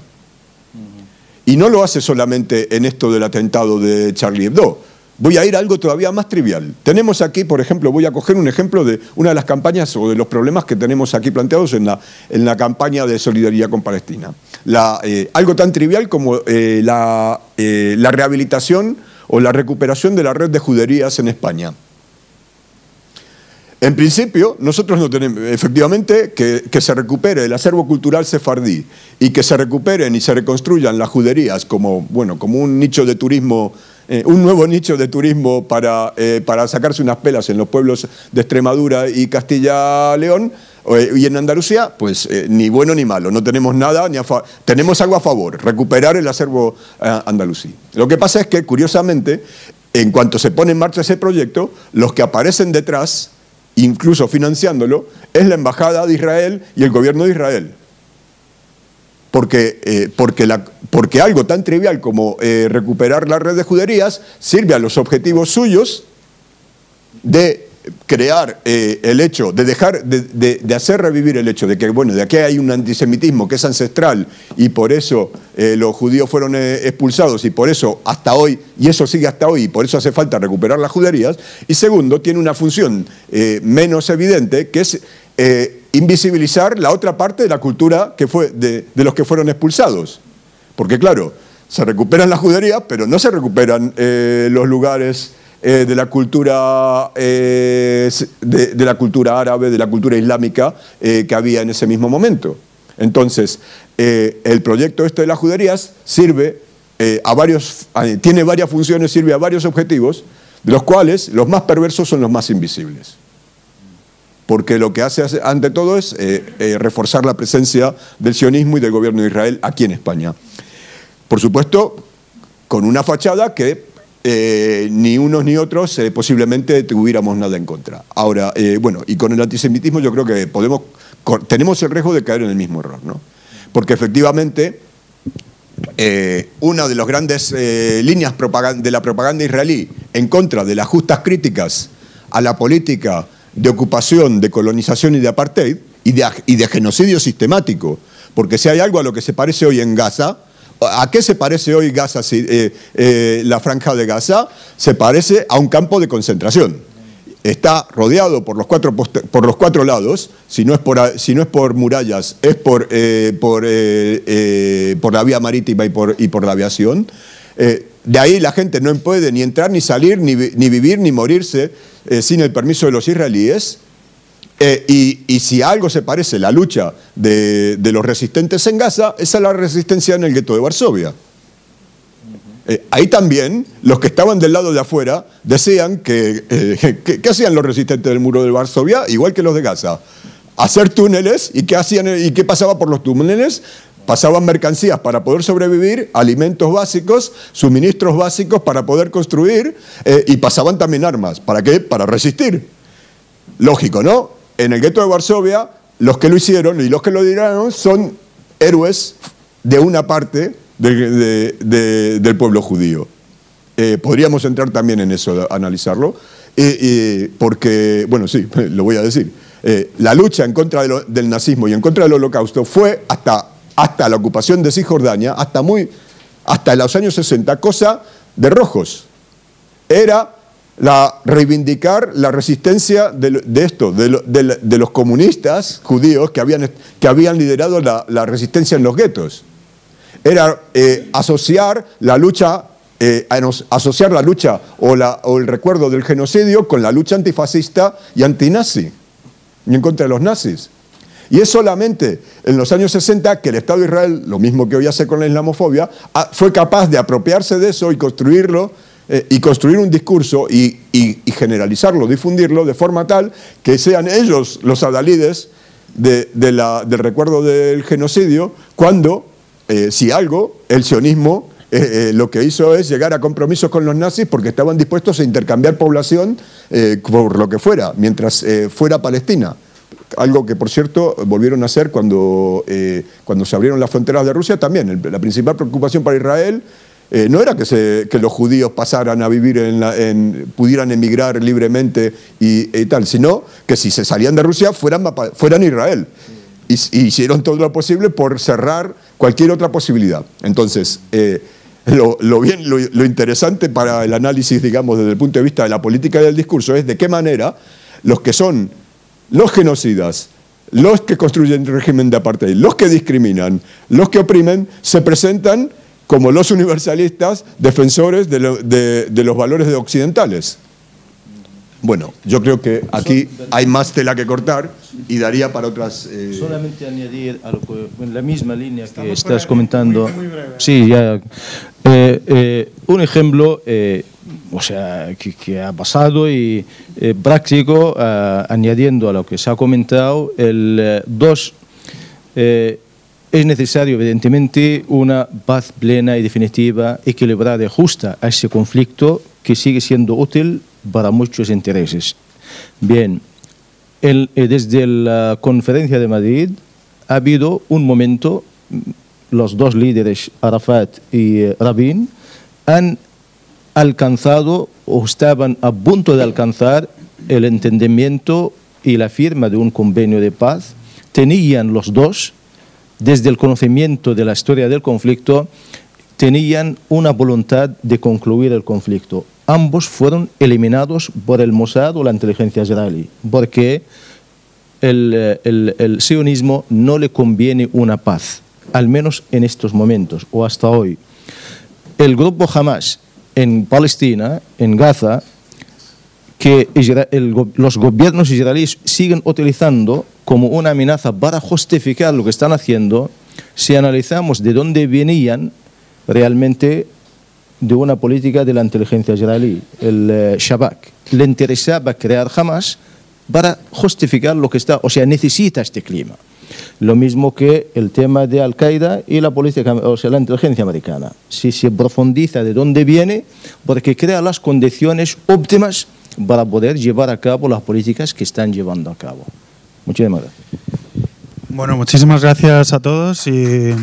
Y no lo hace solamente en esto del atentado de Charlie Hebdo. Voy a ir a algo todavía más trivial. Tenemos aquí, por ejemplo, voy a coger un ejemplo de una de las campañas o de los problemas que tenemos aquí planteados en la, en la campaña de solidaridad con Palestina. Eh, algo tan trivial como eh, la, eh, la rehabilitación o la recuperación de la red de juderías en España. En principio, nosotros no tenemos, efectivamente, que, que se recupere el acervo cultural sefardí y que se recuperen y se reconstruyan las juderías como, bueno, como un nicho de turismo, eh, un nuevo nicho de turismo para, eh, para sacarse unas pelas en los pueblos de Extremadura y Castilla-León eh, y en Andalucía, pues ni bueno ni malo, no tenemos nada, ni a tenemos algo a favor, recuperar el acervo eh, andalusí. Lo que pasa es que, curiosamente, en cuanto se pone en marcha ese proyecto, los que aparecen detrás incluso financiándolo, es la Embajada de Israel y el gobierno de Israel. Porque, eh, porque, porque algo tan trivial como eh, recuperar la red de juderías sirve a los objetivos suyos de crear eh, el hecho, de dejar, de, hacer revivir el hecho de que, bueno, de aquí hay un antisemitismo que es ancestral y por eso los judíos fueron expulsados y por eso hasta hoy, y eso sigue hasta hoy, y por eso hace falta recuperar las juderías. Y segundo, tiene una función menos evidente, que es invisibilizar la otra parte de la cultura que fue, de, los que fueron expulsados. Porque claro, se recuperan las juderías, pero no se recuperan eh, los lugares eh, de la cultura eh, de, la cultura árabe, de la cultura islámica que había en ese mismo momento. Entonces, el proyecto este de las juderías sirve a varios, tiene varias funciones, sirve a varios objetivos, de los cuales los más perversos son los más invisibles porque lo que hace ante todo es eh, eh, reforzar la presencia del sionismo y del gobierno de Israel aquí en España. Por supuesto, con una fachada que eh, ni unos ni otros eh, posiblemente tuviéramos nada en contra. Ahora, bueno, y con el antisemitismo yo creo que podemos, tenemos el riesgo de caer en el mismo error, ¿no? Porque efectivamente una de las grandes líneas de la propaganda israelí en contra de las justas críticas a la política de ocupación, de colonización y de apartheid y de, y de genocidio sistemático. Porque si hay algo a lo que se parece hoy en Gaza, ¿a qué se parece hoy Gaza, eh, eh, la franja de Gaza? Se parece a un campo de concentración está rodeado por los cuatro, por los cuatro lados, si no es por, si no es por murallas, es por, eh, por, por la vía marítima y por, y por la aviación. De ahí la gente no puede ni entrar, ni salir, ni, ni vivir, ni morirse eh, sin el permiso de los israelíes. Eh, y, y si algo se parece la lucha de, de los resistentes en Gaza, esa es la resistencia en el gueto de Varsovia. Eh, ahí también los que estaban del lado de afuera decían que, que- ¿qué hacían los resistentes del muro de Varsovia? Igual que los de Gaza. Hacer túneles y qué, hacían, y qué pasaba por los túneles. Pasaban mercancías para poder sobrevivir, alimentos básicos, suministros básicos para poder construir eh, y pasaban también armas. ¿Para qué? Para resistir. Lógico, ¿no? En el gueto de Varsovia, los que lo hicieron y los que lo dirán son héroes de una parte del- de- de- del pueblo judío. Eh, podríamos entrar también en eso, analizarlo, porque, bueno, sí, lo voy a decir. Eh, la lucha en contra del nazismo y en contra del holocausto fue hasta, hasta la ocupación de Cisjordania, hasta, muy, hasta los años 60, cosa de rojos. Era la, reivindicar la resistencia de, de esto, de, de de los comunistas judíos que habían, que habían liderado la, resistencia en los guetos. Era eh, asociar la lucha eh, asociar la lucha o, o el recuerdo del genocidio con la lucha antifascista y antinazi, y en contra de los nazis. Y es solamente en los años 60 que el Estado de Israel, lo mismo que hoy hace con la islamofobia, fue capaz de apropiarse de eso y construirlo eh, y construir un discurso y, generalizarlo, difundirlo de forma tal que sean ellos los adalides de, del recuerdo del genocidio, cuando, eh, si algo, el sionismo eh, lo que hizo es llegar a compromisos con los nazis porque estaban dispuestos a intercambiar población por lo que fuera, mientras fuera Palestina. Algo que, por cierto, volvieron a hacer cuando, cuando se abrieron las fronteras de Rusia también. la principal preocupación para Israel eh, no era que, se, que, los judíos pasaran a vivir en, en pudieran emigrar libremente y, tal, sino que si se salían de Rusia fueran, fueran Israel. Y, hicieron todo lo posible por cerrar cualquier otra posibilidad. Entonces, eh, lo, bien, lo, interesante para el análisis, digamos, desde el punto de vista de la política y del discurso es de qué manera los que son los genocidas, los que construyen el régimen de apartheid, los que discriminan, los que oprimen, se presentan como los universalistas defensores de, los valores de occidentales. Bueno, yo creo que aquí hay más tela que cortar y daría para otras... Eh, Solamente añadir en la misma línea que estás comentando. Sí, ya. Eh, eh, un ejemplo, o sea, que, ha pasado y práctico, añadiendo a lo que se ha comentado, el dos es necesario, evidentemente, una paz plena y definitiva, equilibrada y justa a ese conflicto que sigue siendo útil para muchos intereses. Bien, eh, desde la conferencia de Madrid ha habido un momento, los dos líderes, Arafat y eh, Rabin, han alcanzado o estaban a punto de alcanzar el entendimiento y la firma de un convenio de paz. Tenían los dos desde el conocimiento de la historia del conflicto, tenían una voluntad de concluir el conflicto. Ambos fueron eliminados por el Mossad o la inteligencia israelí, porque el, el, sionismo no le conviene una paz, al menos en estos momentos o hasta hoy. El grupo Hamas en Palestina, en Gaza, que los gobiernos israelíes siguen utilizando como una amenaza para justificar lo que están haciendo, si analizamos de dónde venían realmente de una política de la inteligencia israelí, el eh, Shabak. Le interesaba crear Hamas para justificar lo que está, o sea, necesita este clima. Lo mismo que el tema de Al-Qaeda y la política, o sea, la inteligencia americana. Si se profundiza de dónde viene, porque crea las condiciones óptimas para poder llevar a cabo las políticas que están llevando a cabo. Muchísimas gracias. Bueno, muchísimas gracias a todos y...